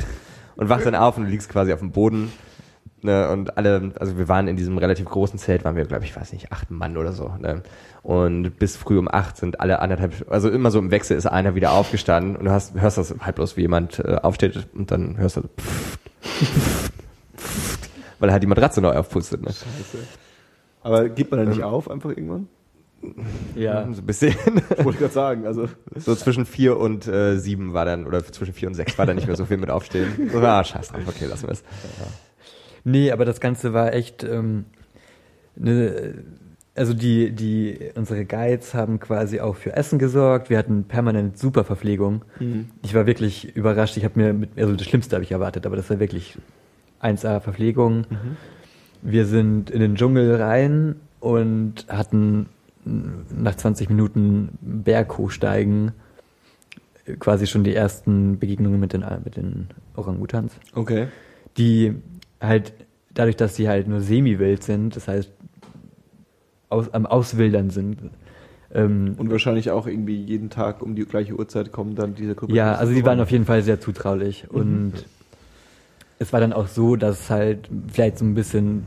Und wach dann auf und du liegst quasi auf dem Boden. Ne? Und alle, also wir waren in diesem relativ großen Zelt, waren wir, glaube ich, weiß nicht, acht Mann oder so. Ne? Und bis früh um acht sind alle anderthalb, also immer so im Wechsel ist einer wieder aufgestanden und du hast, hörst das halt bloß, wie jemand äh, aufsteht und dann hörst du so, pfft, pfft, pfft, weil er halt die Matratze neu aufpustet. Ne? Aber gibt man da nicht auf, einfach irgendwann? Ja. So ein bisschen. Ich wollte gerade sagen, also. So zwischen vier und äh, sieben war dann, oder zwischen vier und sechs war dann nicht mehr so viel mit Aufstehen. So, ah, scheiß drauf, okay, lassen wir es. Nee, aber das Ganze war echt, ähm, ne, also die, die, unsere Guides haben quasi auch für Essen gesorgt. Wir hatten permanent super Verpflegung. Ich war wirklich überrascht. Ich habe mir mit, also das Schlimmste habe ich erwartet, aber das war wirklich 1A Verpflegung. Wir sind in den Dschungel rein und hatten nach 20 Minuten Berghochsteigen äh, quasi schon die ersten Begegnungen mit den, mit den Orang-Utans Okay. die halt dadurch, dass sie halt nur semi-wild sind, das heißt aus, am Auswildern sind. Ähm, Und wahrscheinlich auch irgendwie jeden Tag um die gleiche Uhrzeit kommen dann diese Gruppe. ja, also sie waren auf jeden Fall sehr zutraulich und es war dann auch so, dass halt vielleicht so ein bisschen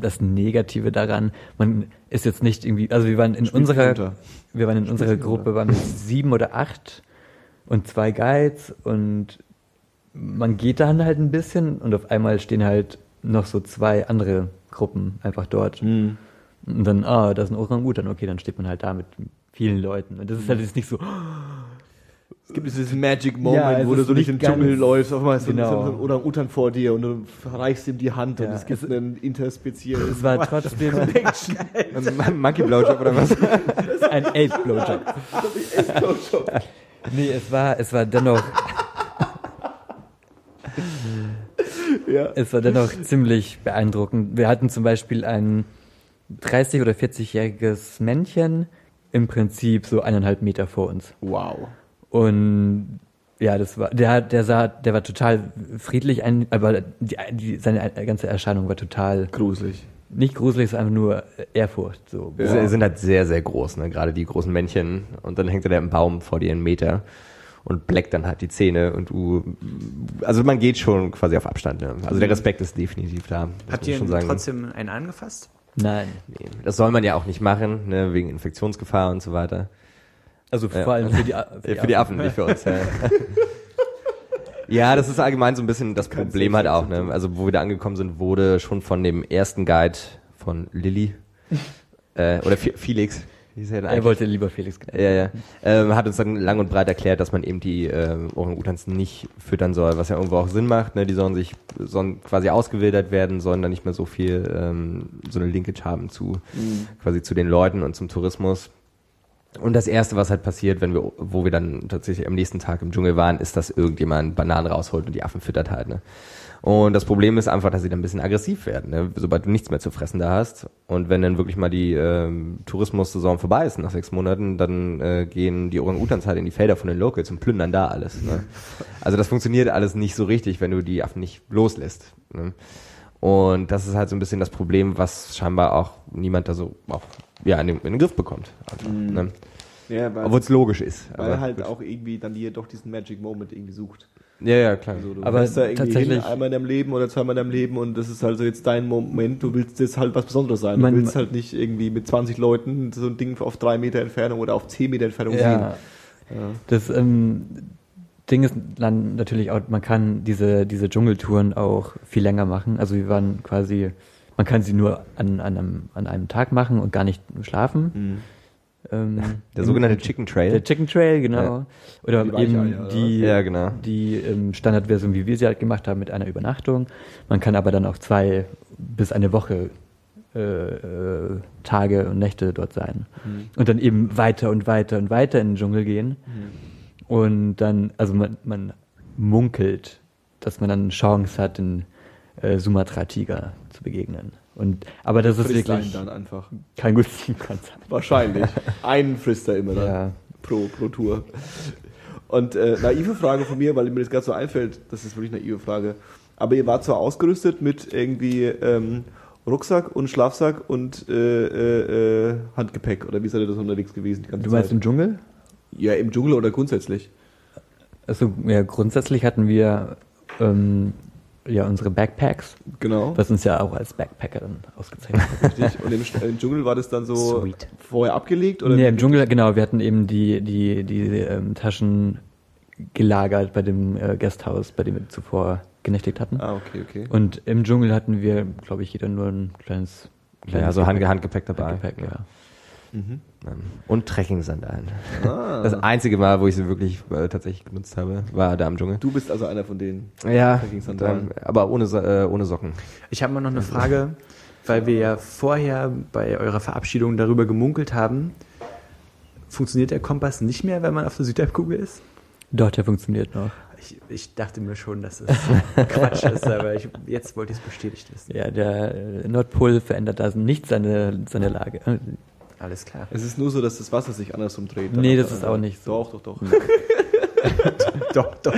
das Negative daran, man ist jetzt nicht irgendwie, also wir waren in Spielt's unserer, runter. wir waren in Spielt's unserer runter. Gruppe, waren sieben oder acht und zwei Guides und man geht dann halt ein bisschen und auf einmal stehen halt noch so zwei andere Gruppen einfach dort. Mhm. Und dann, ah, da ist ein Orang-Utan, okay, dann steht man halt da mit vielen Leuten. Und das ist halt jetzt nicht so, Es gibt dieses Magic Moment, Ja, es wo du so durch den Dschungel läufst, auf einmal Genau. so ein Orang-Utan vor dir und du reichst ihm die Hand und Ja, es gibt es- einen interspezielles es war trotzdem Ein Monkey Blowjob oder was? ein Ape-Blowjob. nee, es war, es war dennoch, ja. es war dennoch ziemlich beeindruckend. Wir hatten zum Beispiel ein 30- oder 40-jähriges Männchen, im Prinzip so eineinhalb Meter vor uns. Wow. Und ja, das war, der, hat- der sah, der war total friedlich, ein, aber die, die, seine ganze Erscheinung war total Gruselig. nicht gruselig, es ist einfach nur Ehrfurcht. So. Sie Ja. sind halt sehr, sehr groß, ne? gerade die großen Männchen. Und dann hängt er da im Baum vor dir einen Meter und bleckt dann halt die Zähne und du, also man geht schon quasi auf Abstand. Ne? Also der Respekt ist definitiv da. Habt man ihr schon sagen. trotzdem einen angefasst? Nein. Nee, das soll man ja auch nicht machen, ne? wegen Infektionsgefahr und so weiter. Also Ja. vor allem für die, A- Ja, für die Affen, nicht für uns. Ja. ja, das ist allgemein so ein bisschen das Problem halt auch. Ne? Also wo wir da angekommen sind, wurde schon von dem ersten Guide von Lilly äh, oder Fe- Felix, er denn Er wollte lieber Felix genannt. Ja, ja. Ähm, hat uns dann lang und breit erklärt, dass man eben die ähm, Orang-Utans nicht füttern soll, was ja irgendwo auch Sinn macht. Ne? Die sollen sich sollen quasi ausgewildert werden, sollen dann nicht mehr so viel ähm, so eine Linkage haben zu quasi zu den Leuten und zum Tourismus. Und das erste, was halt passiert, wenn wir, wo wir dann tatsächlich am nächsten Tag im Dschungel waren, ist, dass irgendjemand Bananen rausholt und die Affen füttert halt, ne? Und das Problem ist einfach, dass sie dann ein bisschen aggressiv werden, ne? sobald du nichts mehr zu fressen da hast. Und wenn dann wirklich mal die ähm, Tourismussaison vorbei ist nach sechs Monaten, dann äh, gehen die Orang-Utans halt in die Felder von den Locals und plündern da alles. Ne? Also das funktioniert alles nicht so richtig, wenn du die Affen nicht loslässt. Ne? Und das ist halt so ein bisschen das Problem, was scheinbar auch niemand da so auch ja, in, den, in den Griff bekommt. Einfach, ne? Ja, Obwohl es logisch ist. weil aber halt gut. auch irgendwie dann hier doch diesen Magic Moment irgendwie sucht. Ja, ja, klar. Also du Aber da irgendwie tatsächlich- hin, einmal in deinem Leben oder zweimal in deinem Leben und das ist halt so jetzt dein Moment, du willst jetzt halt was Besonderes sein. Du willst halt nicht irgendwie mit 20 Leuten so ein Ding auf drei Meter Entfernung oder auf 10 Meter Entfernung Ja, sehen. Ja. das ähm, Ding ist dann natürlich auch, man kann diese, diese Dschungeltouren auch viel länger machen. Also wir waren quasi, man kann sie nur an, an, einem, an einem Tag machen und gar nicht schlafen. Mhm. Ähm, Der sogenannte Chicken Trail. Der Chicken Trail, genau. Ja. Oder Die eben Weicheier, die, Ja, genau. die ähm, Standardversion, wie wir sie halt gemacht haben, mit einer Übernachtung. Man kann aber dann auch zwei bis eine Woche äh, äh, Tage und Nächte dort sein. Mhm. Und dann eben weiter und weiter und weiter in den Dschungel gehen. Und dann, also man, man munkelt, dass man dann eine Chance hat, den äh, Sumatra-Tiger zu begegnen. Und, aber das ist wirklich dann einfach. kein gutes Konzept. Wahrscheinlich. Einen frisst er immer dann. Ja. Pro, pro Tour. Und äh, naive Frage von mir, weil mir das gerade so einfällt, das ist wirklich eine naive Frage. Aber ihr wart zwar ausgerüstet mit irgendwie ähm, Rucksack und Schlafsack und äh, äh, äh, Handgepäck, oder wie seid ihr das unterwegs gewesen die ganze Du meinst Zeit? im Dschungel? ja, im Dschungel oder grundsätzlich? Also ja, grundsätzlich hatten wir ähm, ja unsere Backpacks, Genau. was uns ja auch als Backpacker dann ausgezeichnet hat. Richtig. Und im, im Dschungel war das dann so Sweet. vorher abgelegt? Oder nee, im Dschungel, genau, wir hatten eben die, die, die ähm, Taschen gelagert bei dem äh, Gasthaus, bei dem wir zuvor genächtigt hatten. Ah, okay, okay. Und im Dschungel hatten wir, glaube ich, jeder nur ein kleines, kleines Ja, so Hand, Handgepäck dabei. Handgepäck, ja. Mhm. Und Trekking-Sandalen. Ah. Das einzige Mal, wo ich sie wirklich äh, tatsächlich genutzt habe, war da im Dschungel. Du bist also einer von denen. Ja, Trekking-Sandalen. dann, aber ohne, äh, ohne Socken. Ich habe mal noch eine Frage, weil wir ja vorher bei eurer Verabschiedung darüber gemunkelt haben. Funktioniert der Kompass nicht mehr, wenn man auf der Südhalbkugel ist? Doch, der funktioniert noch. Ich, ich dachte mir schon, dass es Quatsch ist, aber ich, jetzt wollte ich es bestätigt wissen. Ja, der äh, Nordpol verändert da nicht seine, seine Lage. Äh, Alles klar. Es ist nur so, dass das Wasser sich andersrum dreht. Nee, das ist auch nicht so. Doch, doch, doch. Doch, doch,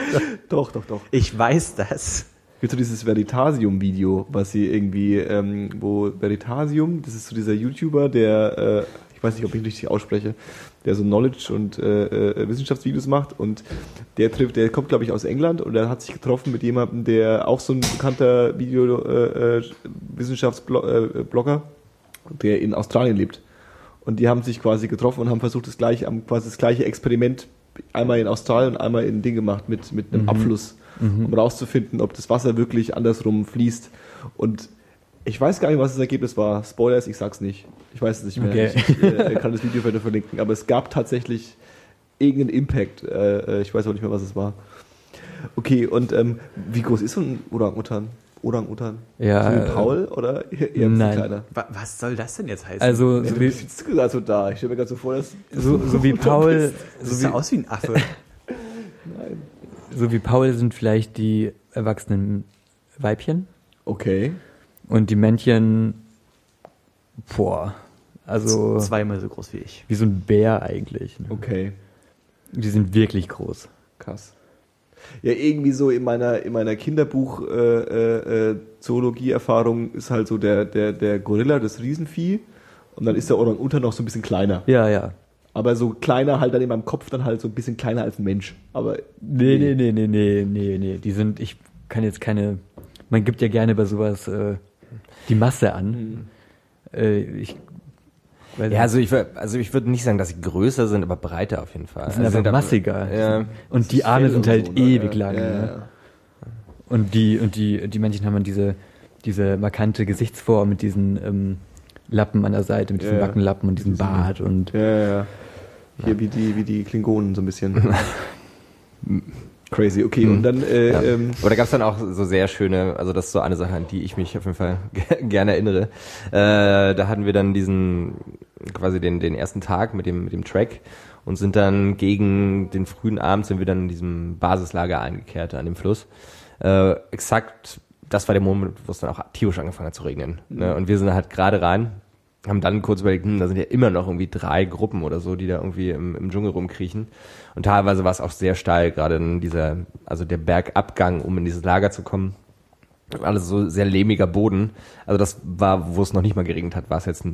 doch. doch, doch. Ich weiß das. Gibt so dieses Veritasium-Video, was sie irgendwie, ähm, wo Veritasium, das ist so dieser YouTuber, der, äh, ich weiß nicht, ob ich ihn richtig ausspreche, der so Knowledge- und äh, äh, Wissenschaftsvideos macht und der trifft, der kommt, glaube ich, aus England und er hat sich getroffen mit jemandem, der auch so ein bekannter Video-Wissenschaftsblogger, der in Australien lebt. Und die haben sich quasi getroffen und haben versucht, das gleiche, haben quasi das gleiche Experiment einmal in Australien und einmal in Ding gemacht mit, mit einem Abfluss, um rauszufinden, ob das Wasser wirklich andersrum fließt. Und ich weiß gar nicht, was das Ergebnis war. Spoilers, ich sag's nicht. Ich weiß es nicht mehr. Okay. Ich, äh, kann das Video weiter verlinken. Aber es gab tatsächlich irgendeinen Impact. Äh, äh, ich weiß auch nicht mehr, was es war. Okay, und ähm, wie groß ist so ein Orang-Utan? Orang-Utan? Ja, So wie äh, Paul oder eher ein nein. kleiner? Wa- Was soll das denn jetzt heißen? Also, Ja, so du wie, sitzt gerade so da. Ich stelle mir gerade so vor, dass so, so wie Paul, so sieht ja wie, aus wie ein Affe. Nein. so wie Paul sind vielleicht die erwachsenen Weibchen Okay. und die Männchen, boah, also Zweimal so groß wie ich. wie so ein Bär eigentlich. ne? Okay. Die sind wirklich groß. Krass. Ja, irgendwie so in meiner, in meiner Kinderbuch äh, äh, äh, Zoologie-Erfahrung ist halt so der, der, der Gorilla, das Riesenvieh. Und dann ist der Orang-Utan noch so ein bisschen kleiner. Ja, ja. Aber so kleiner halt dann in meinem Kopf dann halt so ein bisschen kleiner als ein Mensch. Aber Nee, nee, nee, nee, nee, nee, nee. Die sind, ich kann jetzt keine, man gibt ja gerne bei sowas äh, die Masse an. Äh, ich Ja, also ich, also ich würde nicht sagen, dass sie größer sind, aber breiter auf jeden Fall. die sind also einfach da- massiger. Ja. Und die Arme sind halt so, ne? ewig Ja, lang. ja, ne? Und die, und die, die Männchen haben dann diese, diese markante Gesichtsform mit diesen ähm, Lappen an der Seite, mit diesen Ja. Backenlappen und diesem Bart und Ja, ja, ja. Hier wie die, wie die Klingonen so ein bisschen. Crazy, okay. Und dann, äh, Ja. ähm, Aber da gab's dann auch so sehr schöne, also das ist so eine Sache, an die ich mich auf jeden Fall gerne erinnere. Äh, da hatten wir dann diesen quasi den, den ersten Tag mit dem, mit dem Track und sind dann gegen den frühen Abend sind wir dann in diesem Basislager eingekehrt an dem Fluss. Äh, exakt, das war der Moment, wo es dann auch tierisch angefangen hat zu regnen. Ne? Und wir sind halt gerade rein, haben dann kurz überlegt, hm, da sind ja immer noch irgendwie drei Gruppen oder so, die da irgendwie im, im Dschungel rumkriechen. Und teilweise war es auch sehr steil, gerade in dieser, also der Bergabgang, um in dieses Lager zu kommen. Alles so sehr lehmiger Boden. Also das war, wo es noch nicht mal geregnet hat, war es jetzt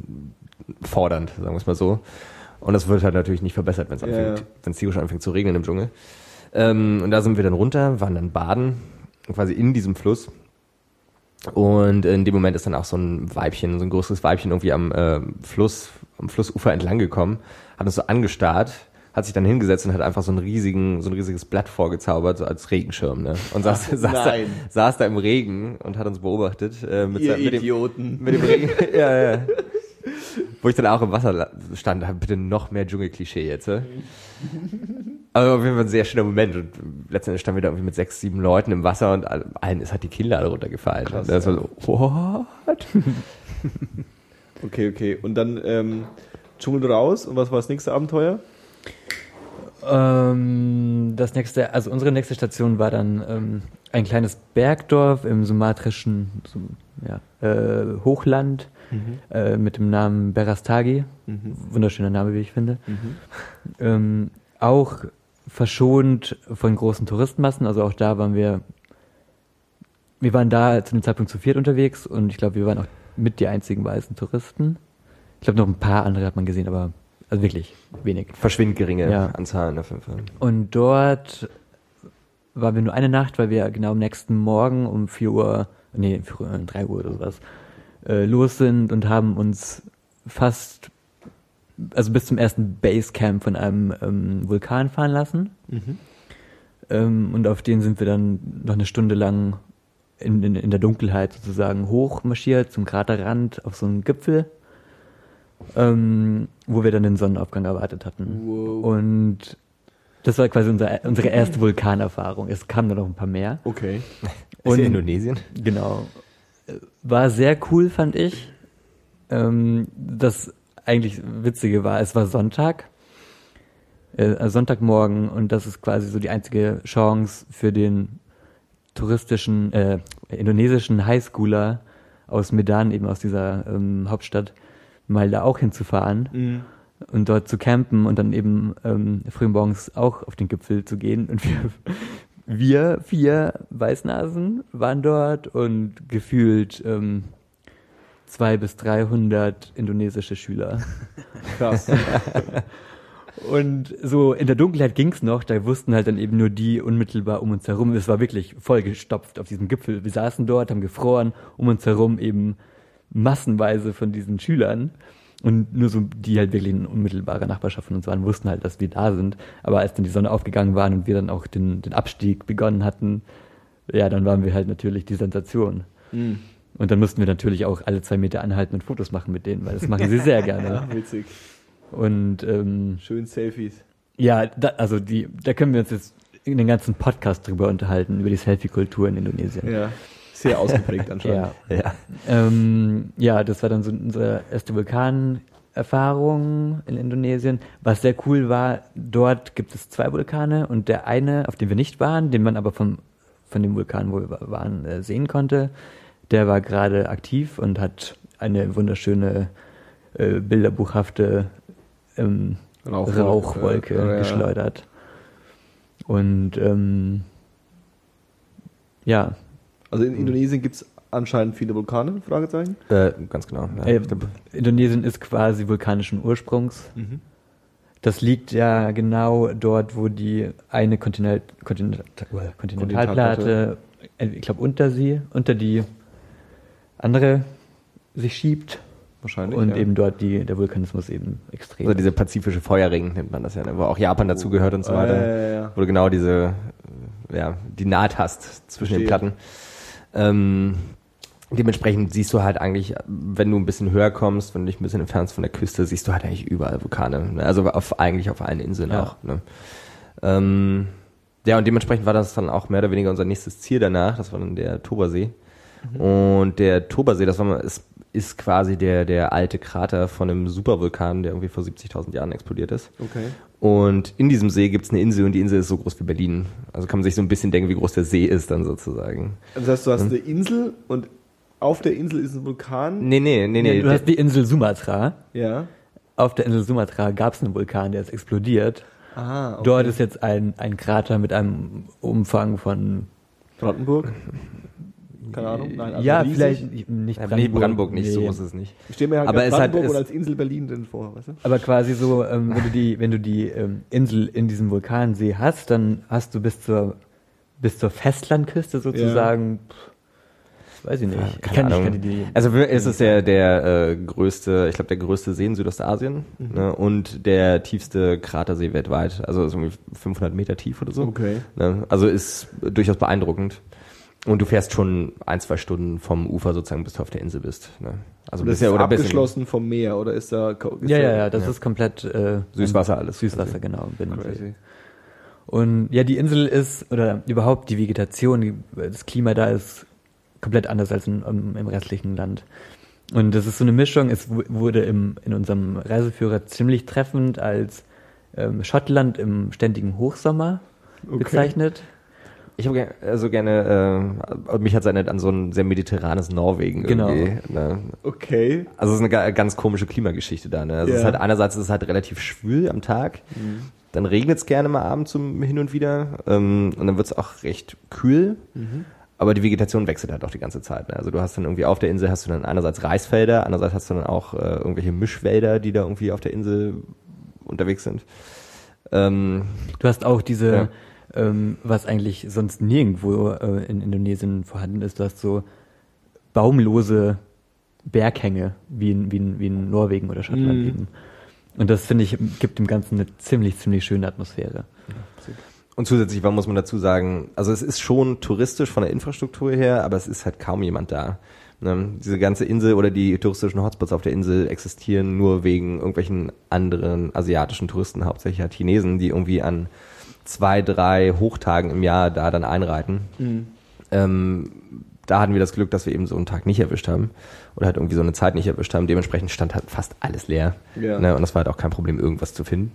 fordernd, sagen wir es mal so. Und das wird halt natürlich nicht verbessert, wenn es Ja, anfängt, wenn es tierisch anfängt zu regnen im Dschungel. Ähm, und da sind wir dann runter, waren dann baden, quasi in diesem Fluss. Und in dem Moment ist dann auch so ein Weibchen, so ein größeres Weibchen irgendwie am äh, Fluss, am Flussufer entlang gekommen, hat uns so angestarrt, hat sich dann hingesetzt und hat einfach so einen riesigen, so ein riesiges Blatt vorgezaubert, so als Regenschirm, ne? Und saß, saß, da, saß da im Regen und hat uns beobachtet, äh, mit, Ihr mit dem, Idioten. mit dem Regen. ja, ja. Wo ich dann auch im Wasser stand, bitte noch mehr Dschungelklischee jetzt. äh. Aber auf jeden Fall ein sehr schöner Moment. Und letztendlich standen wir da irgendwie mit sechs, sieben Leuten im Wasser und all- allen ist halt die Kinder runtergefallen. Krass, das war so, what? Okay, okay. Und dann ähm, Dschungel raus. Und was war das nächste Abenteuer? Ähm, das nächste, also unsere nächste Station war dann ähm, ein kleines Bergdorf im sumatrischen so, ja, äh, Hochland äh, mit dem Namen Berastagi. Wunderschöner Name, wie ich finde. Ähm, auch verschont von großen Touristenmassen, also auch da waren wir, wir waren da zu dem Zeitpunkt zu viert unterwegs und ich glaube, wir waren auch mit die einzigen weißen Touristen. Ich glaube, noch ein paar andere hat man gesehen, aber also wirklich wenig. Verschwindend geringe Ja. Anzahlen auf jeden Fall. Und dort waren wir nur eine Nacht, weil wir genau am nächsten Morgen um 4 Uhr, nee, 4 Uhr, 3 Uhr oder sowas, äh, los sind und haben uns fast, also bis zum ersten Basecamp von einem ähm, Vulkan fahren lassen. Ähm, und auf den sind wir dann noch eine Stunde lang in, in, in der Dunkelheit sozusagen hochmarschiert zum Kraterrand auf so einen Gipfel, ähm, wo wir dann den Sonnenaufgang erwartet hatten. Wow. Und das war quasi unser, unsere erste Vulkanerfahrung. Es kamen dann noch ein paar mehr. Okay. Ist Und- in Indonesien? Genau. War sehr cool, fand ich. Ähm, das eigentlich Witzige war, es war Sonntag, äh, also Sonntagmorgen und das ist quasi so die einzige Chance für den touristischen, äh, indonesischen Highschooler aus Medan, eben aus dieser ähm, Hauptstadt, mal da auch hinzufahren Mhm. und dort zu campen und dann eben ähm, früh morgens auch auf den Gipfel zu gehen. Und wir, wir vier Weißnasen waren dort und gefühlt ähm, zwei bis 300 indonesische Schüler. Krass. Und so in der Dunkelheit ging's noch, da wussten halt dann eben nur die unmittelbar um uns herum. Es war wirklich vollgestopft auf diesem Gipfel. Wir saßen dort, haben gefroren, um uns herum eben massenweise von diesen Schülern. Und nur so, die halt wirklich in unmittelbarer Nachbarschaft von uns waren, wussten halt, dass wir da sind. Aber als dann die Sonne aufgegangen waren und wir dann auch den, den Abstieg begonnen hatten, ja, dann waren wir halt natürlich die Sensation. Mhm. Und dann mussten wir natürlich auch alle zwei Meter anhalten und Fotos machen mit denen, weil das machen sie sehr gerne. Ja, witzig. Und ähm, Schön Selfies. ja, da, also die, da können wir uns jetzt in den ganzen Podcast drüber unterhalten, über die Selfie-Kultur in Indonesien. Ja. Sehr ausgeprägt anscheinend. Ja. Ja. Ähm, ja, das war dann so unsere erste Vulkanerfahrung in Indonesien. Was sehr cool war, dort gibt es zwei Vulkane und der eine, auf dem wir nicht waren, den man aber vom, von dem Vulkan, wo wir waren, äh, sehen konnte, der war gerade aktiv und hat eine wunderschöne, äh, bilderbuchhafte ähm, Rauchwolke. Rauchwolke ja. geschleudert. Und ähm, ja, Also in Indonesien gibt es anscheinend viele Vulkane? Fragezeichen. Äh, ganz genau. Ja. Äh, Indonesien ist quasi vulkanischen Ursprungs. Das liegt ja genau dort, wo die eine Kontinent, Kontinent, äh, Kontinentalplatte, äh, ich glaube unter sie, unter die andere sich schiebt Wahrscheinlich. und ja. eben dort die, der Vulkanismus eben extrem. also dieser pazifische Feuerring nennt man das ja, ne? wo auch Japan dazugehört und so weiter. ja, ja, ja. Wo du genau diese, äh, ja, die Naht hast zwischen den Verstehe. Platten. Ähm, dementsprechend siehst du halt eigentlich, wenn du ein bisschen höher kommst, wenn du dich ein bisschen entfernst von der Küste, siehst du halt eigentlich überall Vulkane. Ne? Also auf, eigentlich auf allen Inseln Ja. auch. Ne? Ähm, ja, und dementsprechend war das dann auch mehr oder weniger unser nächstes Ziel danach. Das war dann der Tobersee. Und der Tobersee, das war mal, ist ist quasi der, der alte Krater von einem Supervulkan, der irgendwie vor 70.000 Jahren explodiert ist. Okay. Und in diesem See gibt es eine Insel und die Insel ist so groß wie Berlin. Also kann man sich so ein bisschen denken, wie groß der See ist dann sozusagen. Das heißt, du hast eine Insel und auf der Insel ist ein Vulkan. Nee, nee, nee, nee. du hast die Insel Sumatra. Ja. Auf der Insel Sumatra gab es einen Vulkan, der ist explodiert. Aha. Okay. Dort ist jetzt ein, ein Krater mit einem Umfang von Brandenburg? Keine Ahnung. Nein, also ja, riesig. vielleicht nicht Ja, nee, Brandenburg nicht, so nee. groß ist es nicht. Ich stelle mir halt Aber hat- Brandenburg es- und als Insel Berlin denn vor, weißt du? Aber quasi so, ähm, wenn du die, wenn du die ähm, Insel in diesem Vulkansee hast, dann hast du bis zur bis zur Festlandküste sozusagen, pff, weiß ich nicht. Ich Keine kann, ich kann Also es ist der, der äh, größte, ich glaube der größte See in Südostasien ne, und der tiefste Kratersee weltweit. Also ist irgendwie 500 Meter tief oder so. Okay. Ne? Also ist durchaus beeindruckend. Und du fährst schon ein, zwei Stunden vom Ufer sozusagen, bis du auf der Insel bist. Ne? Also das ist oder bisschen abgeschlossen vom Meer oder ist da ist ja, ja, ja, das Ja. ist komplett äh, Süßwasser alles. Süßwasser, genau. Binnensee. Und ja, die Insel ist, oder überhaupt die Vegetation, das Klima da ist komplett anders als in, im, im restlichen Land. Und das ist so eine Mischung, es wu- wurde im, in unserem Reiseführer ziemlich treffend als ähm, Schottland im ständigen Hochsommer Okay. Bezeichnet. Ich habe ger also gerne, äh, mich hat es erinnert an so ein sehr mediterranes Norwegen Genau. irgendwie. Ne? Okay. Also es ist eine ga- ganz komische Klimageschichte da. Ne? Also es Ja. ist halt einerseits ist es halt relativ schwül am Tag, dann regnet es gerne mal abends zum hin und wieder ähm, und dann wird es auch recht kühl. Aber die Vegetation wechselt halt auch die ganze Zeit. Ne? Also du hast dann irgendwie auf der Insel hast du dann einerseits Reisfelder, andererseits hast du dann auch äh, irgendwelche Mischwälder, die da irgendwie auf der Insel unterwegs sind. Ähm, Du hast auch diese, Ja. Ähm, was eigentlich sonst nirgendwo äh, in Indonesien vorhanden ist, du hast so baumlose Berghänge, wie in, wie in, wie in Norwegen oder Schottland Mhm. eben. Und das, finde ich, gibt dem Ganzen eine ziemlich, ziemlich schöne Atmosphäre. Und zusätzlich was muss man dazu sagen, also es ist schon touristisch von der Infrastruktur her, aber es ist halt kaum jemand da. Ne? Diese ganze Insel oder die touristischen Hotspots auf der Insel existieren nur wegen irgendwelchen anderen asiatischen Touristen, hauptsächlich halt Chinesen, die irgendwie an zwei, drei Hochtagen im Jahr da dann einreiten. Ähm, da hatten wir das Glück, dass wir eben so einen Tag nicht erwischt haben oder halt irgendwie so eine Zeit nicht erwischt haben. Dementsprechend stand halt fast alles leer. Ja. Ne? Und das war halt auch kein Problem, irgendwas zu finden.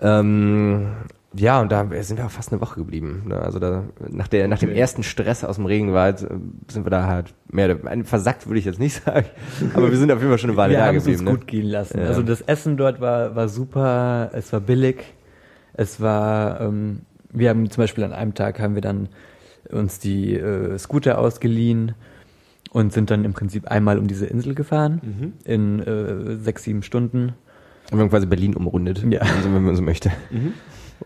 Ähm, ja, und da sind wir auch fast eine Woche geblieben. Ne? Also da, nach, der, nach dem Okay. ersten Stress aus dem Regenwald äh, sind wir da halt mehr oder- versackt, würde ich jetzt nicht sagen. Aber wir sind auf jeden Fall schon eine Weile Wir da haben es uns geblieben. Ne? gut gehen lassen. Ja. Also das Essen dort war, war super, es war billig, es war, ähm, wir haben zum Beispiel an einem Tag haben wir dann uns die äh, Scooter ausgeliehen und sind dann im Prinzip einmal um diese Insel gefahren Mhm. in äh, sechs, sieben Stunden Und wir haben quasi Berlin umrundet, Ja. also, wenn man so möchte.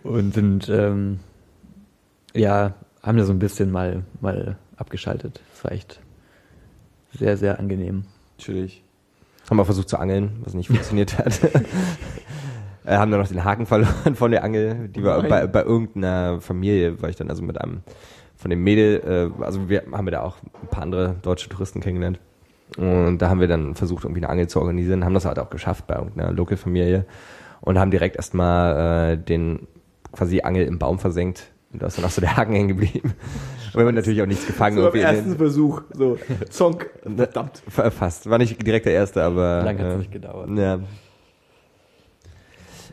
und sind, ähm, ja, haben da so ein bisschen mal, mal abgeschaltet. Das war echt sehr, sehr angenehm. Natürlich. Haben wir versucht zu angeln, was nicht funktioniert hat. äh, haben dann noch den Haken verloren von der Angel, die war bei, bei irgendeiner Familie, war ich dann also mit einem von dem Mädel, äh, also wir haben wir da auch ein paar andere deutsche Touristen kennengelernt. Und da haben wir dann versucht, irgendwie eine Angel zu organisieren, haben das halt auch geschafft bei irgendeiner Local-Familie und haben direkt erstmal äh, den quasi Angel im Baum versenkt. Und da ist dann auch so der Haken hängen geblieben. Und wir haben natürlich auch nichts gefangen. So beim ersten Versuch. So, Zonk. Verdammt. Ver- Fast. War nicht direkt der erste, aber. Lang hat's äh, nicht gedauert. Ja.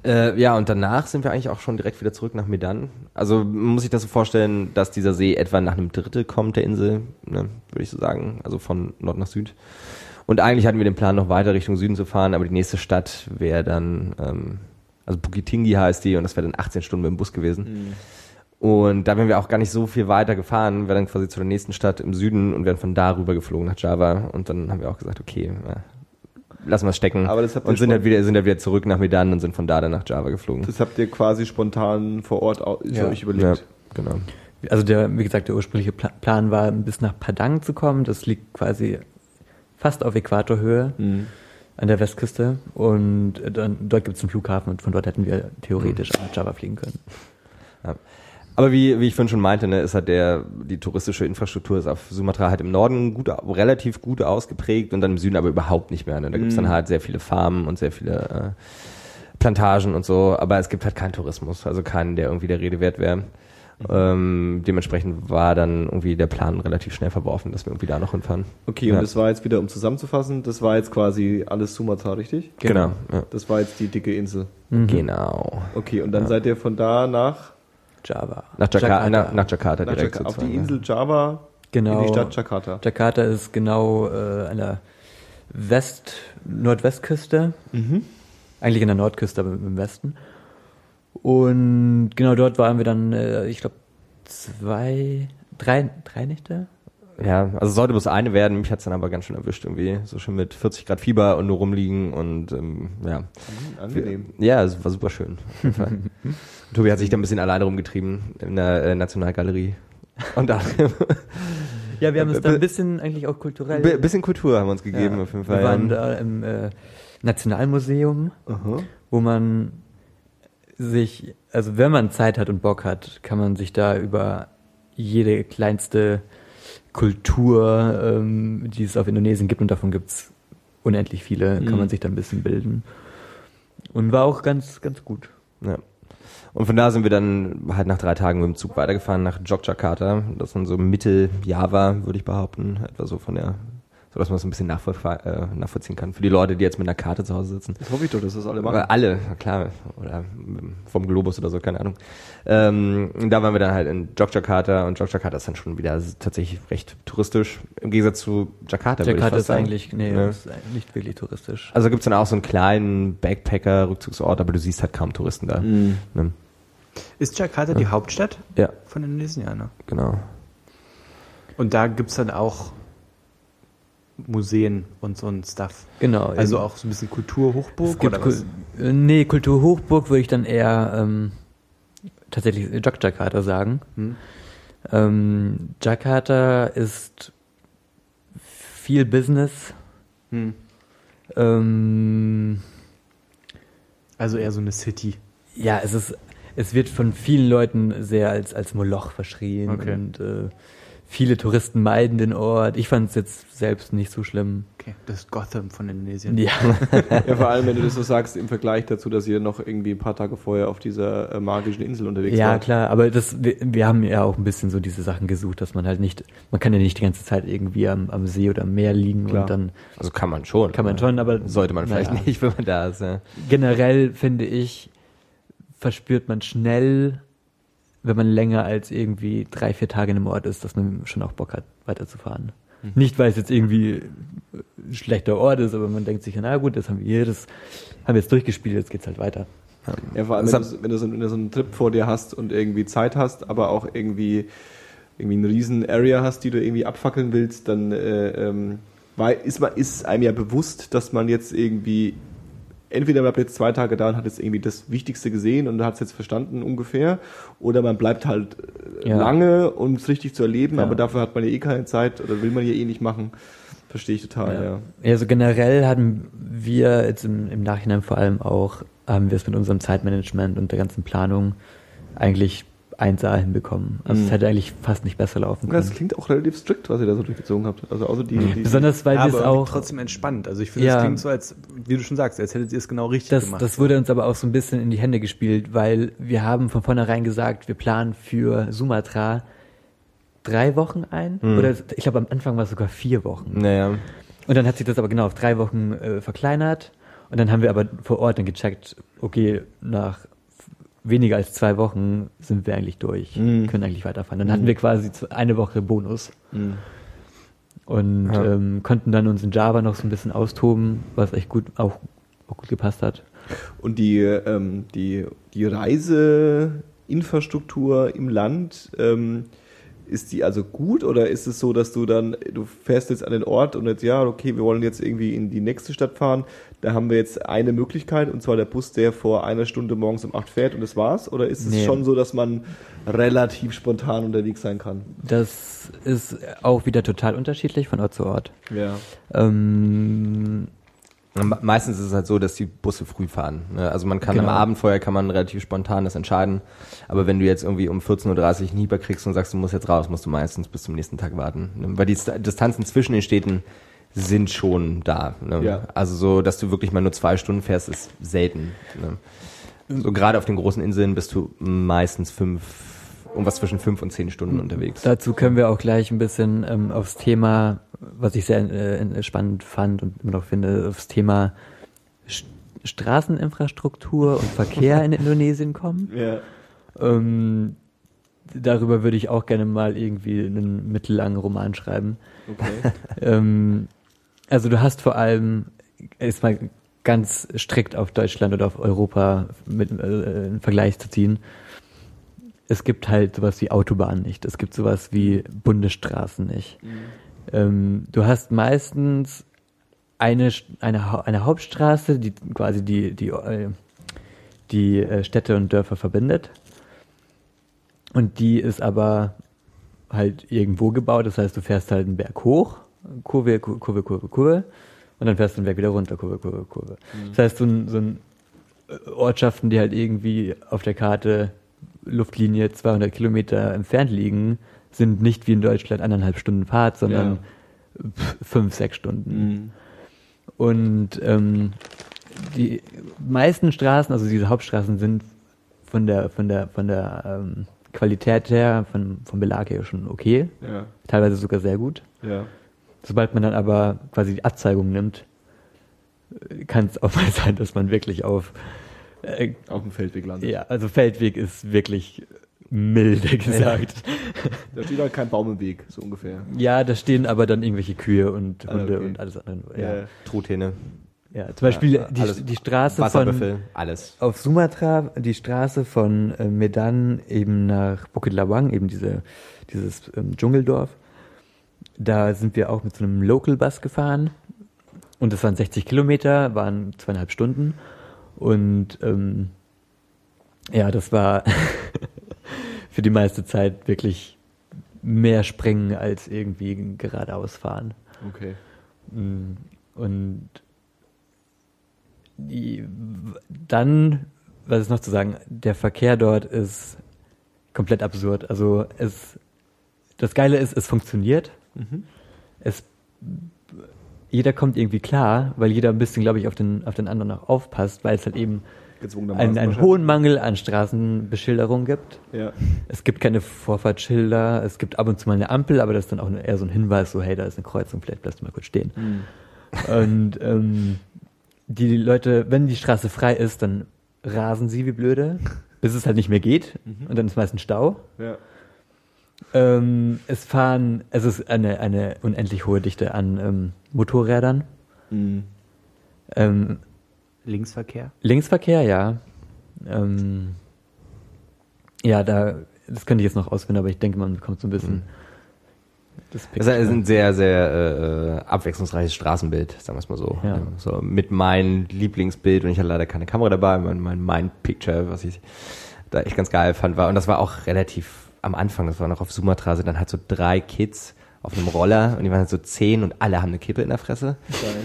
Äh, ja, und danach sind wir eigentlich auch schon direkt wieder zurück nach Medan. Also man muss sich das so vorstellen, dass dieser See etwa nach einem Drittel kommt der Insel, ne, würde ich so sagen, also von Nord nach Süd. Und eigentlich hatten wir den Plan, noch weiter Richtung Süden zu fahren, aber die nächste Stadt wäre dann, ähm, also Bukitingi heißt die, und das wäre dann 18 Stunden mit dem Bus gewesen. Und da wären wir auch gar nicht so viel weiter gefahren, wären dann quasi zu der nächsten Stadt im Süden und wären von da rüber geflogen nach Java. Und dann haben wir auch gesagt, okay, ja, lassen wir es stecken. Aber das habt ihr und sind halt wieder, sind halt wieder zurück nach Medan und sind von da dann nach Java geflogen. Das habt ihr quasi spontan vor Ort Ja. euch ja, überlegt. genau. Also der, wie gesagt, der ursprüngliche Pla Plan war, bis nach Padang zu kommen. Das liegt quasi fast auf Äquatorhöhe Mhm. an der Westküste. Und äh, dann, dort gibt es einen Flughafen und von dort hätten wir theoretisch auch nach Java fliegen können. Aber wie, wie ich vorhin schon meinte, ne, ist halt der, die touristische Infrastruktur ist auf Sumatra halt im Norden gut, relativ gut ausgeprägt und dann im Süden aber überhaupt nicht mehr. Ne? Da gibt's dann halt sehr viele Farmen und sehr viele äh, Plantagen und so, aber es gibt halt keinen Tourismus, also keinen, der irgendwie der Rede wert wäre. Ähm, dementsprechend war dann irgendwie der Plan relativ schnell verworfen, dass wir irgendwie da noch hinfahren. Okay, Ja. und das war jetzt wieder, um zusammenzufassen, das war jetzt quasi alles Sumatra, richtig? Genau. Ja. Das war jetzt die dicke Insel. Mhm. Genau. Okay, und dann Ja. seid ihr von da nach, Java. Nach Jakarta, Jakarta. Nach, nach Jakarta nach direkt Jakarta, auf die Insel Java Genau. in die Stadt Jakarta. Jakarta ist genau äh, an der West, Nordwestküste. Mhm. Eigentlich an der Nordküste, aber im Westen. Und genau dort waren wir dann, äh, ich glaube, zwei, drei, drei Nächte? Ja. also es sollte bloß eine werden, mich hat's dann aber ganz schön erwischt irgendwie. So schön mit 40 Grad Fieber und nur rumliegen und ähm, ja. Angenehm. Ja, es war super schön. Auf jeden Fall. Tobi hat sich da ein bisschen alleine rumgetrieben in der äh, Nationalgalerie. Und da Ja, wir haben uns da ein bisschen eigentlich auch kulturell. Bi- bisschen Kultur haben wir uns gegeben ja, auf jeden Fall. Wir waren da im äh, Nationalmuseum, Aha. wo man sich, also wenn man Zeit hat und Bock hat, kann man sich da über jede kleinste Kultur, ähm, die es auf Indonesien gibt, und davon gibt's unendlich viele, kann Mhm. man sich da ein bisschen bilden. Und war auch ganz, ganz gut. Ja. Und von da sind wir dann halt nach drei Tagen mit dem Zug weitergefahren nach Jogjakarta. Das ist dann so Mittel Java, würde ich behaupten. Etwa so von der, so dass man es ein bisschen nachvoll äh, nachvollziehen kann. Für die Leute, die jetzt mit einer Karte zu Hause sitzen. Das hoffe ich doch, dass das alle machen. Aber alle, na klar. Oder vom Globus oder so, keine Ahnung. Ähm, da waren wir dann halt in Jogjakarta und Jogjakarta ist dann schon wieder tatsächlich recht touristisch. Im Gegensatz zu Jakarta. würde ich Jakarta fast ist sagen. eigentlich, nee, Ja. ist nicht wirklich touristisch. Also gibt's dann auch so einen kleinen Backpacker-Rückzugsort, aber du siehst halt kaum Touristen da. Mhm. Ne? Ist Jakarta die Hauptstadt Ja, von Indonesien? Ja, ne? genau. Und da gibt's dann auch Museen und so ein Stuff. Genau. Also eben. auch so ein bisschen Kulturhochburg oder was? Kul- äh, nee, Kulturhochburg würde ich dann eher ähm, tatsächlich Jakarta sagen. Hm? Ähm, Jakarta ist viel Business. Hm. Ähm, Also eher so eine City. ja, es ist, es wird von vielen Leuten sehr als, als Moloch verschrien Okay. und äh, viele Touristen meiden den Ort. Ich fand es jetzt selbst nicht so schlimm. Okay, das ist Gotham von Indonesien. Ja, Ja, vor allem, wenn du das so sagst, im Vergleich dazu, dass ihr noch irgendwie ein paar Tage vorher auf dieser äh, magischen Insel unterwegs ja wart. klar, aber das, wir, wir haben ja auch ein bisschen so diese Sachen gesucht, dass man halt nicht, man kann ja nicht die ganze Zeit irgendwie am, am See oder am Meer liegen Klar. und dann Also kann man schon. kann man aber schon, aber Sollte man vielleicht naja. nicht, wenn man da ist. Ja. generell finde ich, verspürt man schnell, wenn man länger als irgendwie drei, vier Tage in einem Ort ist, dass man schon auch Bock hat, weiterzufahren. Nicht, weil es jetzt irgendwie ein schlechter Ort ist, aber man denkt sich, na gut, das haben wir hier, das haben wir jetzt durchgespielt, jetzt geht's halt weiter. Ja, vor allem, wenn du, wenn, du so, wenn du so einen Trip vor dir hast und irgendwie Zeit hast, aber auch irgendwie, irgendwie eine riesen Area hast, die du irgendwie abfackeln willst, dann äh, ähm, ist, man, ist einem ja bewusst, dass man jetzt irgendwie, entweder man bleibt jetzt zwei Tage da und hat jetzt irgendwie das Wichtigste gesehen und hat es jetzt verstanden ungefähr, oder man bleibt halt äh, Ja. lange, um es richtig zu erleben, Ja. aber dafür hat man ja eh keine Zeit oder will man ja eh nicht machen. Verstehe ich total, ja. Ja, also generell hatten wir jetzt im, im Nachhinein vor allem auch, haben wir es mit unserem Zeitmanagement und der ganzen Planung eigentlich 1A hinbekommen. Also Mhm. es hätte eigentlich fast nicht besser laufen Das können. klingt auch relativ strikt, was ihr da so durchgezogen habt. Also außer die, die Besonders weil wir es aber auch trotzdem entspannt. Also ich finde, Ja. das klingt so, als, wie du schon sagst, als hättet ihr es genau richtig Das, gemacht. das wurde uns aber auch so ein bisschen in die Hände gespielt, weil wir haben von vornherein gesagt, wir planen für Sumatra drei Wochen ein. Mhm. Oder ich glaube am Anfang war es sogar vier Wochen. Naja. Und dann hat sich das aber genau auf drei Wochen äh, verkleinert. Und dann haben wir aber vor Ort dann gecheckt, okay, nach weniger als zwei Wochen sind wir eigentlich durch, Mhm. können eigentlich weiterfahren. Dann hatten wir quasi eine Woche Bonus Mhm. und Ja. ähm, konnten dann uns in Java noch so ein bisschen austoben, was echt gut auch, auch gut gepasst hat. Und die, ähm, die, die Reiseinfrastruktur im Land, ähm, ist die also gut oder ist es so, dass du dann, du fährst jetzt an den Ort und jetzt, ja, okay, wir wollen jetzt irgendwie in die nächste Stadt fahren, da haben wir jetzt eine Möglichkeit und zwar der Bus, der vor einer Stunde morgens um acht fährt und das war's? Oder ist es Nee. schon so, dass man relativ spontan unterwegs sein kann? Das ist auch wieder total unterschiedlich von Ort zu Ort. Ja. Ähm, Me- Meistens ist es halt so, dass die Busse früh fahren. Ne? Also man kann Genau. am Abend vorher kann man relativ spontan das entscheiden. Aber wenn du jetzt irgendwie um 14.30 Uhr einen Hieber kriegst und sagst, du musst jetzt raus, musst du meistens bis zum nächsten Tag warten. Ne? Weil die St- Distanzen zwischen den Städten sind schon da. Ne? Ja. Also so, dass du wirklich mal nur zwei Stunden fährst, ist selten. Ne? So gerade auf den großen Inseln bist du meistens fünf irgendwas zwischen fünf und zehn Stunden unterwegs. Dazu können wir auch gleich ein bisschen ähm, aufs Thema, was ich sehr äh, spannend fand und immer noch finde, aufs Thema St Straßeninfrastruktur und Verkehr in Indonesien kommen. Ja. Ähm, darüber würde ich auch gerne mal irgendwie einen mittellangen Roman schreiben. Okay. Ähm, also du hast vor allem, jetzt mal ganz strikt auf Deutschland oder auf Europa mit äh, einen Vergleich zu ziehen. Es gibt halt sowas wie Autobahnen nicht. Es gibt sowas wie Bundesstraßen nicht. Ähm, du hast meistens eine, eine, eine Hauptstraße, die quasi die, die, äh, die äh, Städte und Dörfer verbindet. Und die ist aber halt irgendwo gebaut. Das heißt, du fährst halt einen Berg hoch, Kurve, Ku- Kurve, Kurve, Kurve. Und dann fährst du den Berg wieder runter, Kurve, Kurve, Kurve. Das heißt, so ein, so ein äh, Ortschaften, die halt irgendwie auf der Karte Luftlinie 200 Kilometer entfernt liegen, sind nicht wie in Deutschland eineinhalb Stunden Fahrt, sondern pf, fünf, sechs Stunden. Mhm. Und ähm, die meisten Straßen, also diese Hauptstraßen, sind von der von der von der ähm, Qualität her, von, vom Belag her schon okay, Ja. teilweise sogar sehr gut. Ja. Sobald man dann aber quasi die Abzweigung nimmt, kann es auch mal sein, dass man wirklich auf äh, Auf dem Feldweg landet. ja, also Feldweg ist wirklich milde gesagt. Da steht halt kein Baum im Weg, so ungefähr. Ja, da stehen aber dann irgendwelche Kühe und Ah, Hunde okay. und alles andere. Ja. Ja, Truthähne, ja zum Beispiel Ja, die, die Straße von Wasserbüffel, alles. auf Sumatra die Straße von äh, Medan eben nach Bukit Lawang, eben diese, dieses ähm, Dschungeldorf. Da sind wir auch mit so einem Local Bus gefahren. Und das waren 60 Kilometer, waren zweieinhalb Stunden. Und ähm, ja, das war für die meiste Zeit wirklich mehr springen als irgendwie geradeaus fahren. Okay. Mm, Und die, dann, was ist noch zu sagen, der Verkehr dort ist komplett absurd. Also es, das Geile ist, es funktioniert. Es, jeder kommt irgendwie klar, weil jeder ein bisschen, glaube ich, auf den, auf den anderen auch aufpasst, weil es halt eben einen, einen hohen Mangel an Straßenbeschilderung gibt. Ja. Es gibt keine Vorfahrtsschilder, es gibt ab und zu mal eine Ampel, aber das ist dann auch eher so ein Hinweis, so hey, da ist eine Kreuzung, vielleicht bleibst du mal kurz stehen. Und ähm, die Leute, wenn die Straße frei ist, dann rasen sie wie blöde, bis es halt nicht mehr geht und dann ist meist ein Stau. Ja. Ähm, es fahren, es ist eine, eine unendlich hohe Dichte an ähm, Motorrädern. Mhm. Ähm, Linksverkehr. Linksverkehr, ja. Ähm, ja, da, das könnte ich jetzt noch ausfinden, aber ich denke, man bekommt so ein bisschen das Es ist ein sehr, sehr äh, abwechslungsreiches Straßenbild, sagen wir es mal so. Ja. So mit meinem Lieblingsbild und ich hatte leider keine Kamera dabei, mein, mein Mind-Picture, was ich da echt ganz geil fand, war, und das war auch relativ am Anfang, das war noch auf Sumatra, sind dann halt so drei Kids auf einem Roller und die waren halt so zehn und alle haben eine Kippe in der Fresse.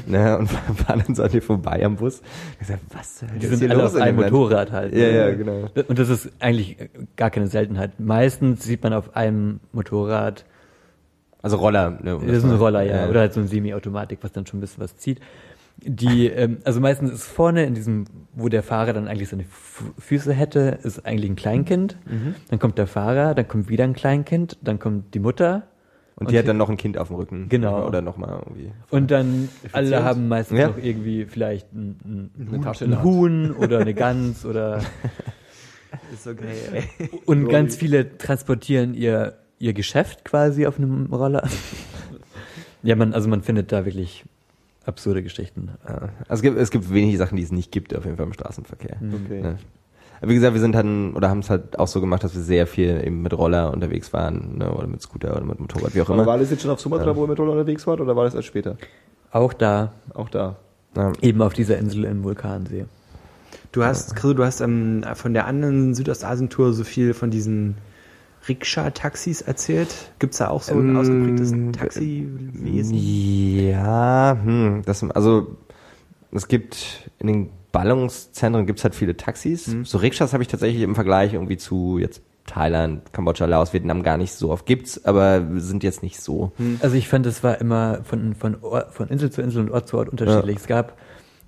Ne, und fahren dann so an dir vorbei am Bus. Ich sag, was zur Hölle Die ist sind hier alle los auf in einem? Motorrad halt. Ja, ja, genau. Und das ist eigentlich gar keine Seltenheit. Meistens sieht man auf einem Motorrad, Also Roller. Ne, um das ist ein Roller, ja, oder halt so ein Semi-Automatik, was dann schon ein bisschen was zieht. Die, ähm, also meistens ist vorne in diesem, wo der Fahrer dann eigentlich seine Füße hätte, ist eigentlich ein Kleinkind. Mhm. Dann kommt der Fahrer, dann kommt wieder ein Kleinkind, dann kommt die Mutter. Und die hat dann noch ein Kind auf dem Rücken. Genau. Oder nochmal irgendwie. Und dann alle haben meistens Ja. noch irgendwie vielleicht ein, ein, Eine Tasche ein. Huhn oder eine Gans oder Ist okay, ey. und Lolli. ganz viele transportieren ihr ihr Geschäft quasi auf einem Roller. ja, man also man findet da wirklich absurde Geschichten. Ja. Also es gibt, es gibt wenige Sachen, die es nicht gibt, auf jeden Fall im Straßenverkehr. Okay. Ne? Aber wie gesagt, wir sind dann, oder haben es halt auch so gemacht, dass wir sehr viel eben mit Roller unterwegs waren, ne? oder mit Scooter oder mit Motorrad, wie auch Aber immer. war das jetzt schon auf Sumatra, wo ihr mit Roller unterwegs wart, oder war das erst später? Auch da Auch da. Ja. eben auf dieser Insel im Vulkansee. Du hast, Chris, du hast ähm, von der anderen Südostasien-Tour so viel von diesen Rikscha-Taxis erzählt. Gibt's da auch so ein Ähm, ausgeprägtes Taxiwesen? Ja, hm, das, also es gibt in den Ballungszentren gibt's halt viele Taxis. So Rikschas habe ich tatsächlich im Vergleich irgendwie zu jetzt Thailand, Kambodscha, Laos, Vietnam gar nicht so oft gibt's, aber sind jetzt nicht so. Also ich fand, es war immer von, von, Ort, von Insel zu Insel und Ort zu Ort unterschiedlich. Es gab